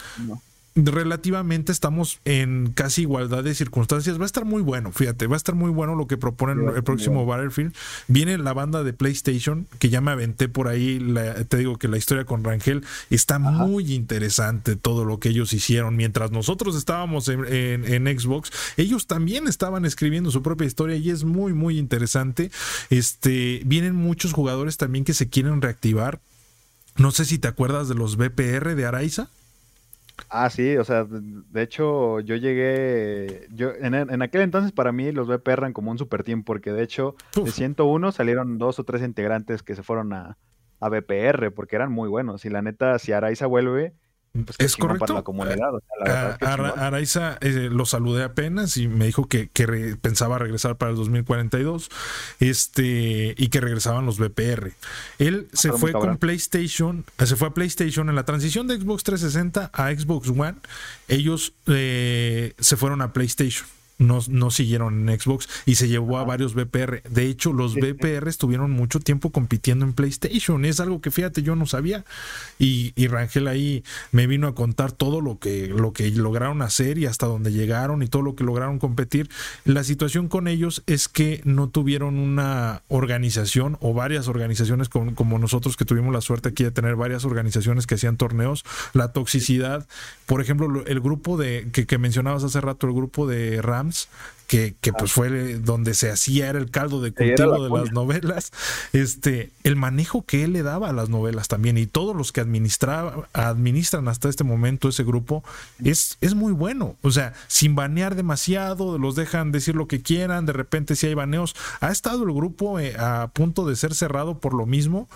relativamente estamos en casi igualdad de circunstancias. Va a estar muy bueno, fíjate, va a estar muy bueno lo que proponen el próximo Battlefield. Viene la banda de PlayStation, que ya me aventé por ahí, te digo que la historia con Rangel está muy interesante todo lo que ellos hicieron. Mientras nosotros estábamos en, en, Xbox, ellos también estaban escribiendo su propia historia y es muy, muy interesante. Este, vienen muchos jugadores también que se quieren reactivar. No sé si te acuerdas de los BPR de Araiza. Ah, sí, o sea, de hecho yo llegué, yo en, aquel entonces para mí los VP eran como un super team, porque de hecho de 101 salieron dos o tres integrantes que se fueron a, a BPR, porque eran muy buenos, y la neta, si Araiza vuelve, pues es correcto. Para la comunidad. Araiza eh, lo saludé apenas y me dijo que, pensaba regresar para el 2042 este, y que regresaban los BPR. Él ah, se fue con PlayStation, eh, se fue a PlayStation en la transición de Xbox 360 a Xbox One. Ellos eh, se fueron a PlayStation no, no siguieron en Xbox y se llevó a varios VPR. De hecho, los VPR estuvieron mucho tiempo compitiendo en PlayStation. Es algo que fíjate, yo no sabía. Y, y, Rangel ahí me vino a contar todo lo que, lo que lograron hacer y hasta dónde llegaron y todo lo que lograron competir. La situación con ellos es que no tuvieron una organización o varias organizaciones como, como nosotros que tuvimos la suerte aquí de tener varias organizaciones que hacían torneos. La toxicidad, por ejemplo, el grupo de que, que mencionabas hace rato, el grupo de RAM programs que, pues fue donde se hacía, era el caldo de cultivo de las novelas, este, el manejo que él le daba a las novelas también y todos los que administra, administran hasta este momento ese grupo es, es muy bueno. O sea, sin banear demasiado, los dejan decir lo que quieran, de repente si hay baneos. Ha estado el grupo eh, a punto de ser cerrado por lo mismo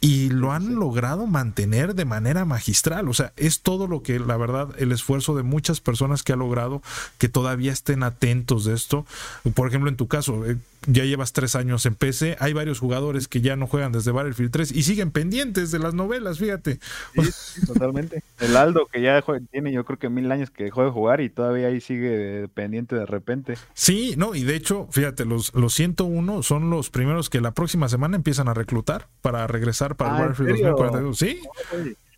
y lo han logrado mantener de manera magistral. O sea, es todo lo que, la verdad, el esfuerzo de muchas personas que ha logrado que todavía estén atentos de esto. Por ejemplo, en tu caso, eh, ya llevas tres años en PC, hay varios jugadores que ya no juegan desde Battlefield 3 y siguen pendientes de las novelas, fíjate. Sí, totalmente. El Aldo, que ya tiene yo creo que mil años que dejó de jugar y todavía ahí sigue pendiente de repente. Sí, no, y de hecho, fíjate, los, los 101 son los primeros que la próxima semana empiezan a reclutar para regresar para el ah, Battlefield 2042. Sí.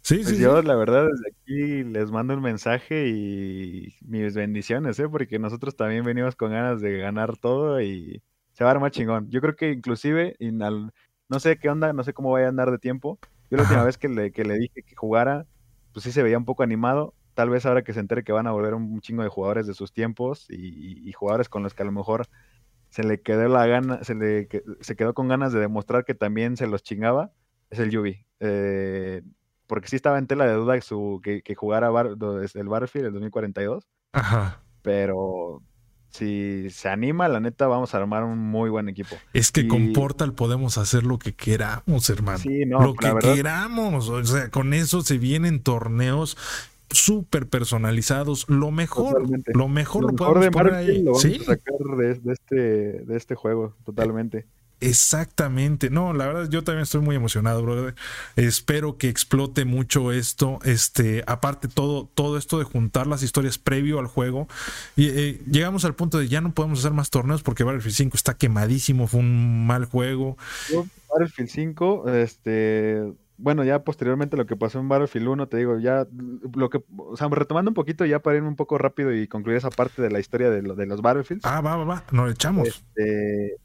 Sí, pues sí, yo, la verdad, desde aquí les mando un mensaje y mis bendiciones, ¿eh? Porque nosotros también venimos con ganas de ganar todo y se va a armar chingón. Yo creo que inclusive, no sé qué onda, no sé cómo vaya a andar de tiempo. Yo la última vez que le, que le dije que jugara, pues sí se veía un poco animado. Tal vez ahora que se entere que van a volver un chingo de jugadores de sus tiempos y, jugadores con los que a lo mejor se le quedó la gana, se le se quedó con ganas de demostrar que también se los chingaba, es el Yubi. Eh, porque sí estaba en tela de duda su, que, que jugara el Battlefield el 2042. Ajá. Pero si se anima, la neta, vamos a armar un muy buen equipo. Es que con Portal podemos hacer lo que queramos, hermano. Sí, no, lo que queramos. O sea, con eso se vienen torneos súper personalizados. Lo mejor, lo mejor lo, mejor de Marvel lo vamos a sacar de, este, de este juego, totalmente. Exactamente. No, la verdad, yo también estoy muy emocionado, brother. Espero que explote mucho esto. Este, aparte, todo, todo esto de juntar las historias previo al juego. Y eh, llegamos al punto de ya no podemos hacer más torneos porque Battlefield 5 está quemadísimo, fue un mal juego. Battlefield 5, este. Bueno, ya posteriormente lo que pasó en Battlefield 1, te digo, ya lo que, o sea, retomando un poquito ya para irme un poco rápido y concluir esa parte de la historia de, de los Battlefields. Ah, va, va, va, nos echamos. Este,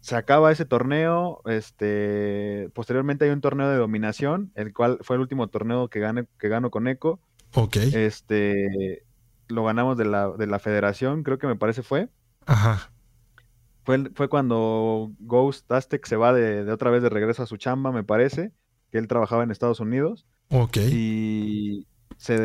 se acaba ese torneo, este, posteriormente hay un torneo de dominación, el cual fue el último torneo que gane, que ganó con Eco. Ok. Este, lo ganamos de la, de la federación, creo que me parece fue. Ajá. Fue, fue cuando Ghost Aztec se va de, otra vez de regreso a su chamba, me parece, que él trabajaba en Estados Unidos. Ok. Y se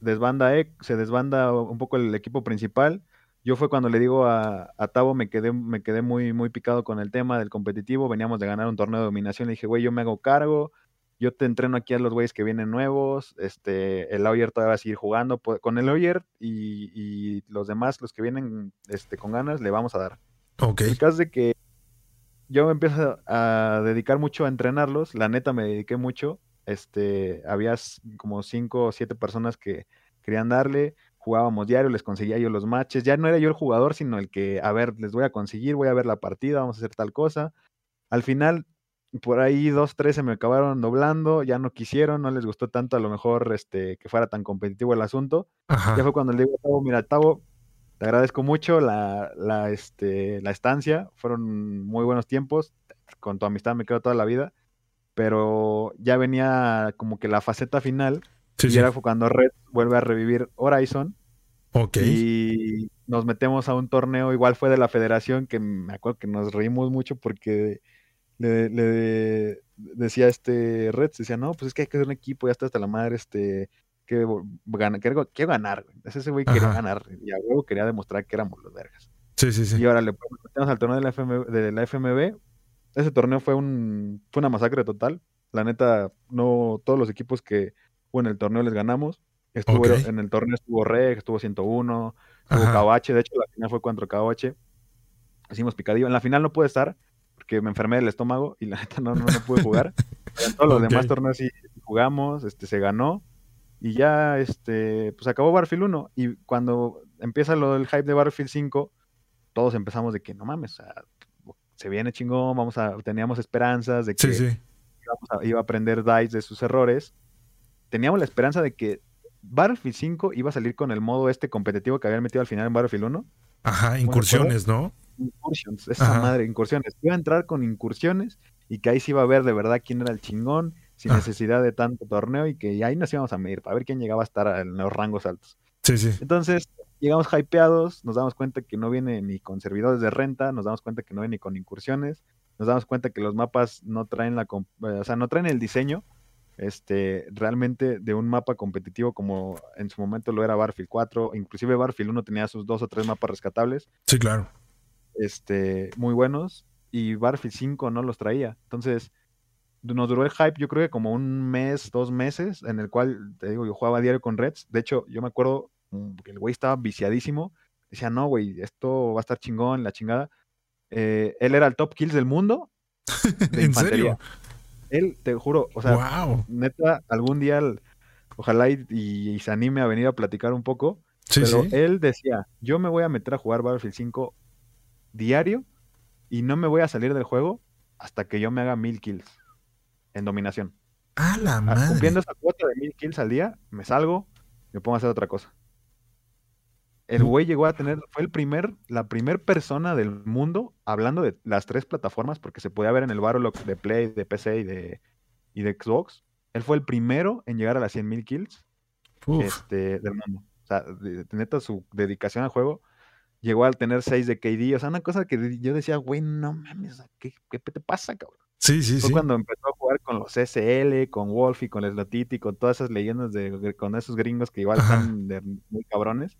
desbanda, se desbanda un poco el equipo principal yo fue cuando le digo a, a, Tavo, me quedé, me quedé muy, muy picado con el tema del competitivo, veníamos de ganar un torneo de dominación, le dije, güey, yo me hago cargo, yo te entreno aquí a los güeyes que vienen nuevos, este, el Lawyer todavía va a seguir jugando, con el Lawyer y, y, los demás, los que vienen este, con ganas, le vamos a dar. Ok. El caso de que yo me empiezo a dedicar mucho a entrenarlos, la neta me dediqué mucho, este, había como cinco o siete personas que querían darle, jugábamos diario, les conseguía yo los matches, ya no era yo el jugador, sino el que, a ver, les voy a conseguir, voy a ver la partida, vamos a hacer tal cosa. Al final, por ahí dos, tres se me acabaron doblando, ya no quisieron, no les gustó tanto a lo mejor este, que fuera tan competitivo el asunto. Ya fue cuando le digo a Tavo, mira, Tavo, te agradezco mucho la, la, este, la estancia, fueron muy buenos tiempos, con tu amistad me quedo toda la vida, pero ya venía como que la faceta final, y era cuando Red vuelve a revivir Horizon, Ok. Y nos metemos a un torneo, igual fue de la federación, que me acuerdo que nos reímos mucho porque le, decía este Red, decía, no, pues es que hay que hacer un equipo, ya está hasta la madre, este, que gana, quiero, ganar, güey. Ese güey quería ganar, y a huevo quería demostrar que éramos los vergas. Sí, sí, sí. Y ahora le metemos al torneo de la, FMB, de la FMB. Ese torneo fue un fue una masacre total. La neta, no todos los equipos que hubo en el torneo les ganamos. Estuvo en el torneo estuvo Reg, estuvo 101, estuvo Cabache, de hecho la final fue contra Cabache. Hicimos picadillo. En la final no pude estar porque me enfermé del estómago y la neta no, no, pude jugar. en todos los demás torneos sí jugamos, este se ganó y ya este pues acabó Battlefield 1 y cuando empieza lo del hype de Battlefield 5 todos empezamos de que no mames, se viene chingón, vamos a teníamos esperanzas de que iba a aprender DICE de sus errores. Teníamos la esperanza de que Battlefield 5 iba a salir con el modo este competitivo que habían metido al final en Battlefield 1. Ajá, incursiones, ¿no? Incursions, esa madre, incursiones. Iba a entrar con incursiones y que ahí sí iba a ver de verdad quién era el chingón, sin ah. necesidad de tanto torneo y que ahí nos íbamos a medir para ver quién llegaba a estar en los rangos altos. Sí, sí. Entonces, llegamos hypeados, nos damos cuenta que no viene ni con servidores de renta, nos damos cuenta que no viene ni con incursiones, nos damos cuenta que los mapas no traen la, o sea, no traen el diseño este, realmente de un mapa competitivo como en su momento lo era Barfield 4, inclusive Barfield 1 tenía sus dos o tres mapas rescatables. Sí, claro. Este, muy buenos, y Barfield 5 no los traía. Entonces, nos duró el hype, yo creo que como un mes, dos meses, en el cual, te digo, yo jugaba diario con Reds. De hecho, yo me acuerdo mm, que el güey estaba viciadísimo. Decía, no, güey, esto va a estar chingón, la chingada. Eh, él era el top kills del mundo. De ¿En serio? Él, te juro, o sea, neta, algún día, ojalá y, se anime a venir a platicar un poco. pero él decía, yo me voy a meter a jugar Battlefield 5 diario y no me voy a salir del juego hasta que yo me haga mil kills en dominación. Ah, la madre. Cumpliendo esa cuota de mil kills al día, me salgo, me pongo a hacer otra cosa. El güey llegó a tener, fue el primer, la primer persona del mundo hablando de las tres plataformas, porque se podía ver en el Battle de Play, de PC y de, y de Xbox. Él fue el primero en llegar a las 100.000 kills este, del mundo. O sea, de, neta, su dedicación al juego llegó a tener 6 de KD. O sea, una cosa que yo decía, güey, no mames, ¿qué, qué te pasa, cabrón? Sí, sí, fue cuando empezó a jugar con los SL, con Wolfie, con Slotiti, con todas esas leyendas de, con esos gringos que igual están muy cabrones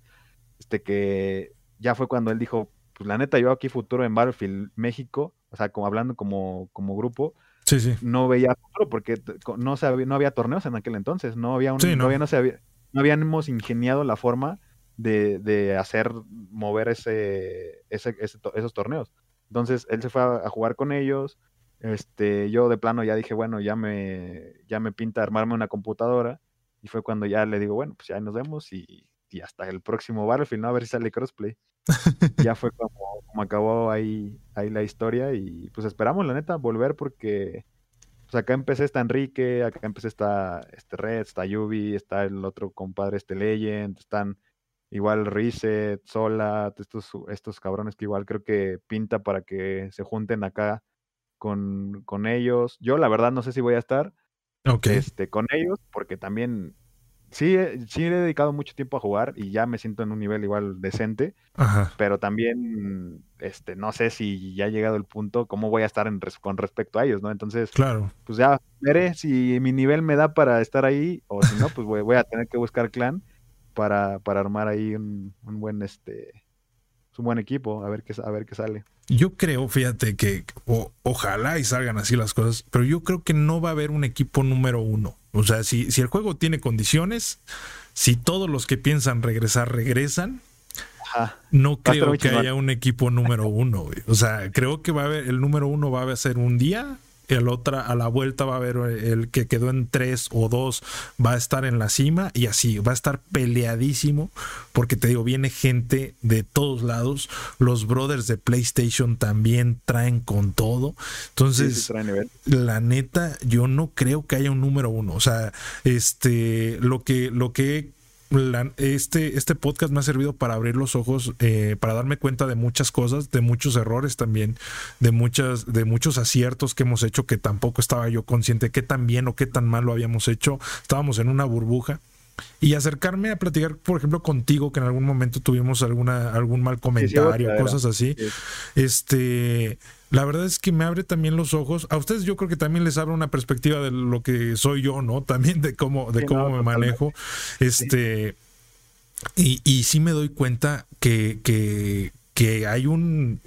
este que ya fue cuando él dijo, pues la neta, yo aquí futuro en Battlefield México, o sea, como hablando como, como grupo, sí, sí. no veía futuro porque no, no había torneos en aquel entonces, no había un, no. había, no, se había, no habíamos ingeniado la forma de, hacer mover ese, esos torneos. Entonces él se fue a, jugar con ellos. Este, yo de plano ya dije, bueno, ya me, ya me pinta armarme una computadora. Y fue cuando ya le digo, bueno, pues ya nos vemos y, hasta el próximo Battlefield, ¿no? A ver si sale crossplay. ya fue como, como, acabó ahí, ahí la historia y pues esperamos, la neta, volver porque pues acá empecé está Enrique, acá empecé está este Red, está Yubi, está el otro compadre, este Legend, están igual Reset, Sola, estos, estos cabrones que igual creo que pinta para que se junten acá con, con ellos. Yo la verdad no sé si voy a estar este, con ellos, porque también sí, sí he dedicado mucho tiempo a jugar y ya me siento en un nivel igual decente, pero también este, no sé si ya ha llegado el punto, cómo voy a estar en con respecto a ellos, ¿no? Entonces, claro. pues ya veré si mi nivel me da para estar ahí o si no, pues voy, voy a tener que buscar clan para, para armar ahí un, buen este un buen equipo, a ver qué, a ver qué sale. Yo creo, fíjate, que ojalá y salgan así las cosas, pero yo creo que no va a haber un equipo número uno. O sea, si, si el juego tiene condiciones, si todos los que piensan regresar regresan, no creo que haya un equipo número uno. O sea, creo que va a haber, el número uno va a ser un día el otra a la vuelta va a haber el que quedó en tres o dos va a estar en la cima y así va a estar peleadísimo porque te digo viene gente de todos lados los brothers de PlayStation también traen con todo. Entonces la neta yo no creo que haya un número uno. O sea este lo que lo que este, este podcast me ha servido para abrir los ojos, eh, para darme cuenta de muchas cosas, de muchos errores también, de, muchas, de muchos aciertos que hemos hecho que tampoco estaba yo consciente qué tan bien o qué tan mal lo habíamos hecho. Estábamos en una burbuja y acercarme a platicar, por ejemplo, contigo, que en algún momento tuvimos alguna, algún mal comentario, cosas así. Este, la verdad es que me abre también los ojos. A ustedes yo creo que también les abre una perspectiva de lo que soy yo, ¿no? También de cómo, de cómo me manejo. Este, y, y sí me doy cuenta que, que, que hay un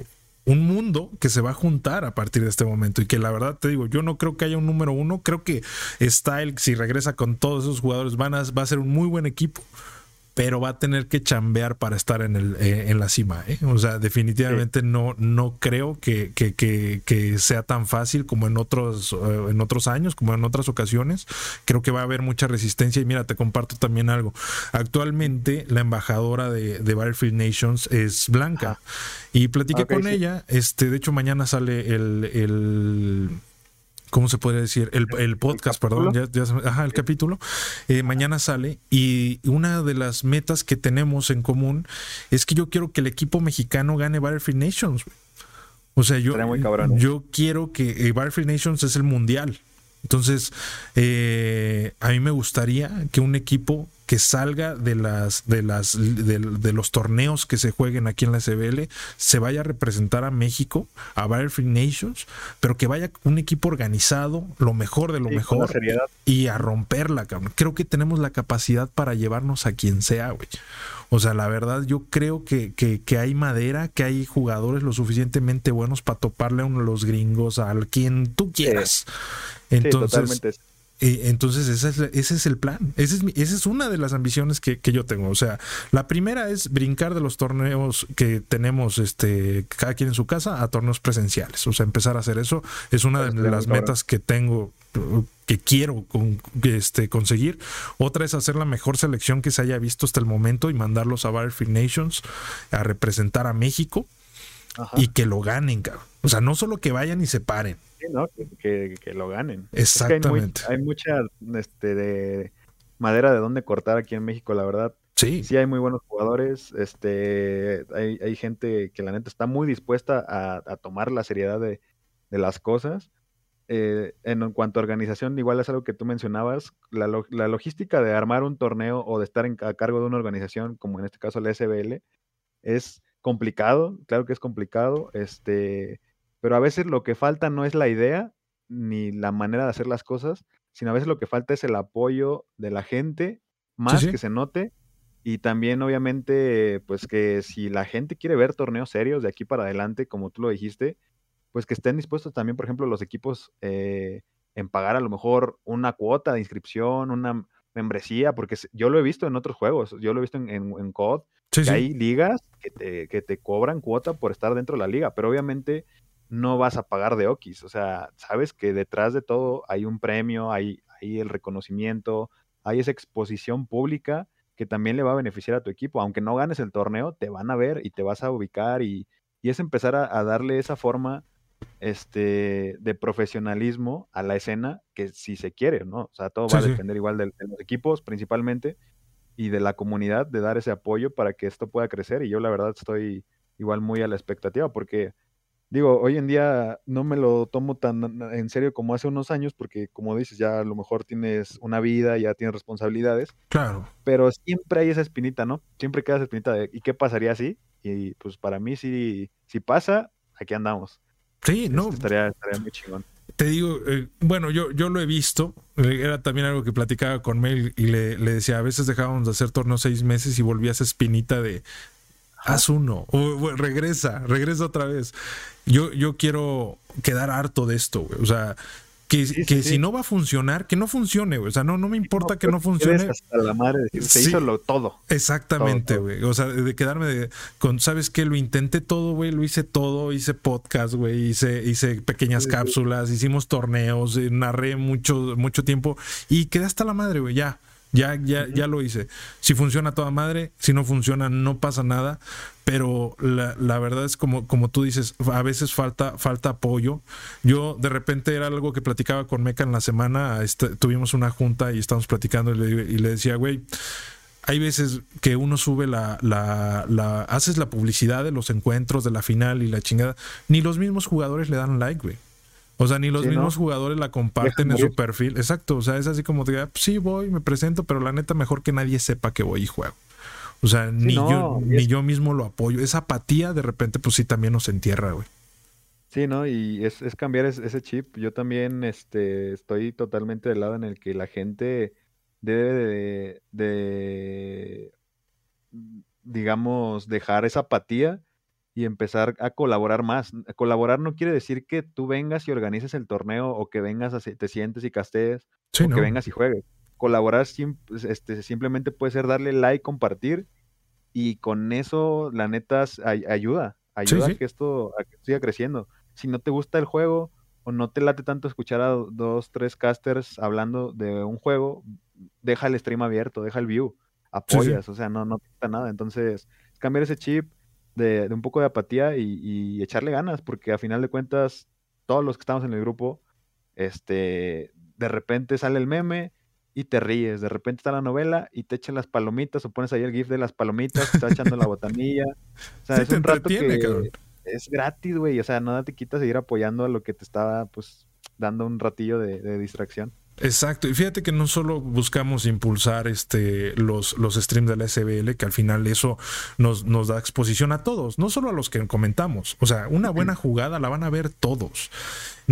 un mundo que se va a juntar a partir de este momento y que la verdad te digo, yo no creo que haya un número uno, creo que Style, si regresa con todos esos jugadores, van a, va a ser un muy buen equipo pero va a tener que chambear para estar en, el, eh, en la cima. ¿eh? O sea, definitivamente no, no creo que, que, que, sea tan fácil como en otros, eh, en otros años, como en otras ocasiones. Creo que va a haber mucha resistencia y mira, te comparto también algo. Actualmente la embajadora de, de Battlefield Nations es Blanca y platiqué con ella. Este, de hecho, mañana sale el ¿cómo se puede decir? El, podcast, perdón, ya, ajá, el capítulo. Eh, mañana sale y una de las metas que tenemos en común es que yo quiero que el equipo mexicano gane Battlefield Nations. O sea, yo, ¿eh? yo quiero que eh, Battlefield Nations es el mundial. Entonces, a mí me gustaría que un equipo que salga de las de las de, los torneos que se jueguen aquí en la SBL, se vaya a representar a México, a Battlefield Nations, pero que vaya un equipo organizado, lo mejor de lo mejor y a romperla, cabrón. Creo que tenemos la capacidad para llevarnos a quien sea, güey. O sea, la verdad, yo creo que, que, hay madera, que hay jugadores lo suficientemente buenos para toparle a uno de los gringos, al quien tú quieras. Entonces, entonces ese es, ese es el plan, esa es, esa es una de las ambiciones que, yo tengo. O sea, la primera es brincar de los torneos que tenemos este, cada quien en su casa a torneos presenciales. O sea, empezar a hacer eso es una de las metas que tengo que quiero este, conseguir. Otra es hacer la mejor selección que se haya visto hasta el momento y mandarlos a Battlefield Nations a representar a México y que lo ganen, O sea, no solo que vayan y se paren, que, lo ganen. Exactamente. hay, mucha este, de madera de dónde cortar aquí en México, la verdad. Sí. Sí, hay muy buenos jugadores. Este, hay, gente que la neta está muy dispuesta a, tomar la seriedad de, las cosas. Eh, en, cuanto a organización, igual es algo que tú mencionabas, la, la logística de armar un torneo o de estar a cargo de una organización, como en este caso la SBL, es complicado, claro que es complicado. Este, pero a veces lo que falta no es la idea ni la manera de hacer las cosas, sino a veces lo que falta es el apoyo de la gente, más que se note, y también obviamente, pues que si la gente quiere ver torneos serios de aquí para adelante, como tú lo dijiste, pues que estén dispuestos también, por ejemplo, los equipos eh, en pagar a lo mejor una cuota de inscripción, una, membresía, porque yo lo he visto en otros juegos, yo lo he visto en, en, COD, que hay ligas que te, que te cobran cuota por estar dentro de la liga, pero obviamente no vas a pagar de Okis, o sea, sabes que detrás de todo hay un premio, hay, hay el reconocimiento, hay esa exposición pública que también le va a beneficiar a tu equipo, aunque no ganes el torneo, te van a ver y te vas a ubicar y, y es empezar a, darle esa forma este, de profesionalismo a la escena que si se quiere, ¿no? O sea, todo va a depender igual de, los equipos principalmente y de la comunidad de dar ese apoyo para que esto pueda crecer. Y yo la verdad estoy igual muy a la expectativa porque digo, hoy en día no me lo tomo tan en serio como hace unos años, porque como dices, ya a lo mejor tienes una vida, ya tienes responsabilidades. Claro. Pero siempre hay esa espinita, ¿no? Siempre queda esa espinita de, ¿y qué pasaría si? Y pues para mí, si, si pasa, aquí andamos. Sí, no. Este, estaría, estaría muy chingón. Te digo, eh, bueno, yo, yo lo he visto, eh, era también algo que platicaba con Mel y le, le decía, a veces dejábamos de hacer torneos seis meses y volvía esa espinita de, haz uno, o regresa, regresa otra vez. Yo, yo quiero quedar harto de esto, güey. O sea, que, si no va a funcionar, que no funcione, güey. O sea, no, no me importa que no funcione. Hasta la madre, se hizo lo, todo. Exactamente, güey. O sea, de quedarme con, ¿sabes qué? Lo intenté todo, güey. Lo hice todo. Hice podcast, güey. Hice, hice pequeñas cápsulas, hicimos torneos, eh, narré mucho, mucho tiempo y quedé hasta la madre, güey. Ya. Ya, ya, ya lo hice. Si funciona toda madre, si no funciona, no pasa nada. Pero la, la, verdad es como, como tú dices, a veces falta, falta apoyo. Yo de repente era algo que platicaba con Meca en la semana. Este, tuvimos una junta y estábamos platicando y le, y le decía, güey, hay veces que uno sube la, la, la, haces la publicidad de los encuentros, de la final y la chingada. Ni los mismos jugadores le dan like, güey. O sea, ni los mismos jugadores la comparten en su perfil. Exacto. O sea, es así como de, sí voy, me presento, pero la neta mejor que nadie sepa que voy y juego. O sea, ni, yo, ni yo mismo lo apoyo. Esa apatía de repente, pues sí, también nos entierra, güey. Sí, ¿no? Y es, cambiar ese chip. Yo también este, estoy totalmente del lado en el que la gente debe de digamos, dejar esa apatía y empezar a colaborar más. Colaborar no quiere decir que tú vengas y organices el torneo o que vengas, a, te sientes y castees o que vengas y juegues. Colaborar pues, este, simplemente puede ser darle like, compartir y con eso la neta ayuda, ayuda a que esto siga creciendo. Si no te gusta el juego o no te late tanto escuchar a dos, tres casters hablando de un juego, deja el stream abierto, deja el view, apoyas, o sea, no, no te nada. Entonces, cambiar ese chip, de, un poco de apatía y, echarle ganas, porque a final de cuentas, todos los que estamos en el grupo, este, de repente sale el meme y te ríes, de repente está la novela y te echan las palomitas o pones ahí el gif de las palomitas, te está echando la botanilla. O sea, es un rato que es gratis, güey, o sea, nada te quita seguir apoyando a lo que te estaba, pues, dando un ratillo de distracción. Exacto, y fíjate que no solo buscamos impulsar este los, los streams de la SBL, que al final eso nos, nos da exposición a todos, no solo a los que comentamos. O sea, una buena jugada la van a ver todos.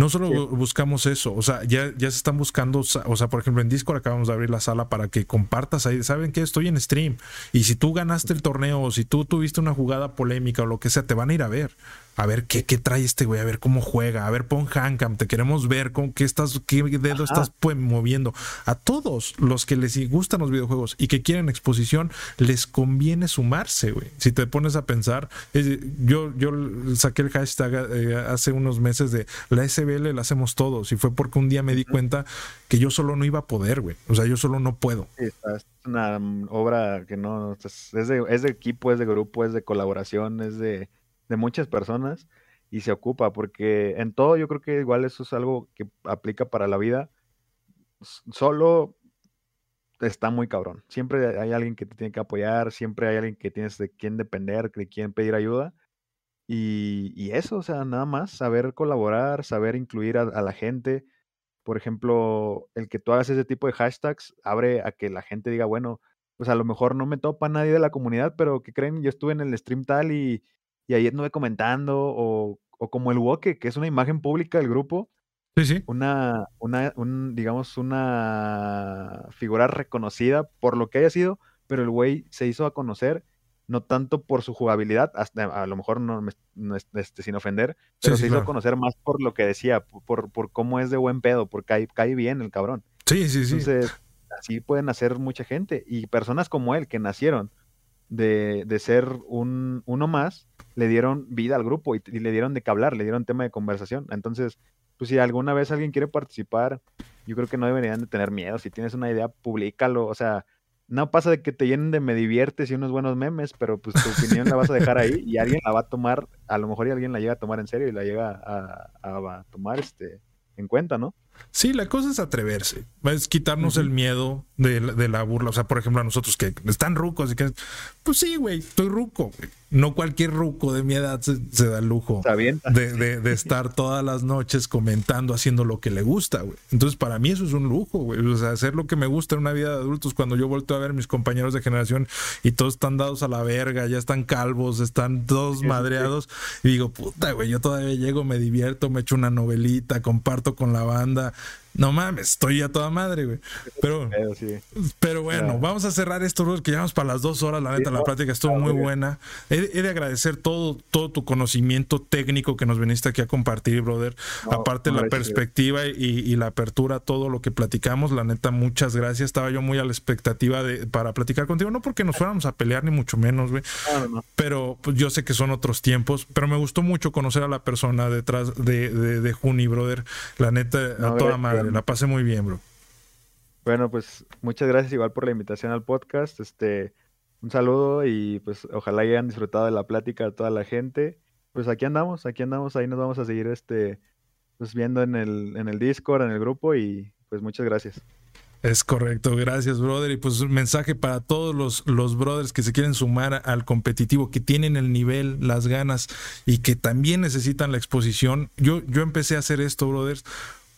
No solo buscamos eso, o sea, ya, ya se están buscando, o sea, por ejemplo, en Discord acabamos de abrir la sala para que compartas ahí, ¿saben qué? Estoy en stream. Y si tú ganaste el torneo, o si tú tuviste una jugada polémica o lo que sea, te van a ir a ver a ver qué, qué trae este güey, a ver cómo juega, a ver pon handcam, te queremos ver con qué estás, qué dedo estás pues, moviendo. A todos los que les gustan los videojuegos y que quieren exposición, les conviene sumarse, güey. Si te pones a pensar, yo, yo saqué el hashtag eh, hace unos meses de la SBL la hacemos todos y fue porque un día me di cuenta que yo solo no iba a poder, güey. O sea, yo solo no puedo. es una mm, obra que no, es de, es de equipo, es de grupo, es de colaboración, es de de muchas personas y se ocupa, porque en todo yo creo que igual eso es algo que aplica para la vida. Solo está muy cabrón. Siempre hay alguien que te tiene que apoyar, siempre hay alguien que tienes de quien depender, de quien pedir ayuda. Y, eso, o sea, nada más, saber colaborar, saber incluir a, a, la gente. Por ejemplo, el que tú hagas ese tipo de hashtags abre a que la gente diga, bueno, pues a lo mejor no me topa nadie de la comunidad, pero que creen, yo estuve en el stream tal y, y ahí anduve comentando, o, como el Woke, que es una imagen pública del grupo. Sí, sí. Una, una digamos, una figura reconocida por lo que haya sido, pero el güey se hizo a conocer no tanto por su jugabilidad, hasta, a lo mejor no, este, sin ofender, pero se hizo a conocer más por lo que decía, por, por cómo es de buen pedo, porque cae, cae bien el cabrón. Sí, sí, sí. Entonces, así pueden hacer mucha gente. Y personas como él, que nacieron de, de ser un, uno más, le dieron vida al grupo y, le dieron de qué hablar, le dieron tema de conversación. Entonces, pues si alguna vez alguien quiere participar, yo creo que no deberían de tener miedo. Si tienes una idea, públicalo. O sea, no pasa de que te llenen de me diviertes y unos buenos memes, pero pues tu opinión la vas a dejar ahí y alguien la va a tomar, a lo mejor alguien la llega a tomar en serio y la llega a, a tomar este en cuenta, ¿no? Sí, la cosa es atreverse, es quitarnos el miedo de, de, la burla. O sea, por ejemplo, a nosotros que están rucos y que, pues sí, güey, estoy ruco. No cualquier ruco de mi edad se, da el lujo de, de, estar todas las noches comentando, haciendo lo que le gusta, güey. Entonces, para mí eso es un lujo, güey. O sea, hacer lo que me gusta en una vida de adultos. Cuando yo vuelto a ver a mis compañeros de generación y todos están dados a la verga, ya están calvos, están todos madreados. Y digo, puta, güey, yo todavía llego, me divierto, me echo una novelita, comparto con la banda no mames, estoy ya toda madre, güey. Pero, pero bueno, vamos a cerrar esto, que llevamos para las dos horas. La neta, la plática estuvo muy buena. He, de agradecer todo, todo tu conocimiento técnico que nos viniste aquí a compartir, brother. Aparte, la perspectiva y, la apertura, todo lo que platicamos. La neta, muchas gracias. Estaba yo muy a la expectativa de, para platicar contigo. No porque nos fuéramos a pelear, ni mucho menos, güey. Pero pues, yo sé que son otros tiempos. Pero me gustó mucho conocer a la persona detrás de, de, de Juni, brother. La neta, a toda madre la pasé muy bien, bro. Bueno, pues muchas gracias igual por la invitación al podcast. Este, un saludo y pues ojalá hayan disfrutado de la plática a toda la gente. Pues aquí andamos, aquí andamos, ahí nos vamos a seguir este, pues viendo en el, en el Discord, en el grupo y pues muchas gracias. Es correcto, gracias, brother. Y pues un mensaje para todos los, los brothers que se quieren sumar al competitivo, que tienen el nivel, las ganas y que también necesitan la exposición. Yo, yo empecé a hacer esto, brothers,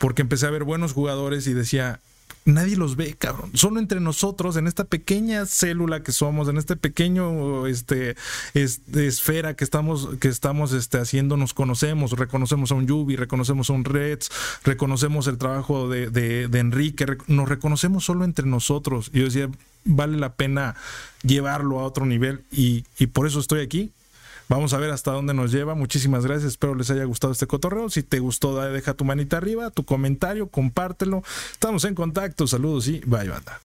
porque empecé a ver buenos jugadores y decía, nadie los ve, cabrón. Solo entre nosotros, en esta pequeña célula que somos, en este pequeño este, esfera que estamos, que estamos este, haciendo, nos conocemos, reconocemos a un Yubi, reconocemos a un Reds, reconocemos el trabajo de, Enrique, nos reconocemos solo entre nosotros. Y yo decía, vale la pena llevarlo a otro nivel y, y por eso estoy aquí Vamos a ver hasta dónde nos lleva. Muchísimas gracias. Espero les haya gustado este cotorreo. Si te gustó, deja tu manita arriba, tu comentario, compártelo. Estamos en contacto. Saludos y bye, banda.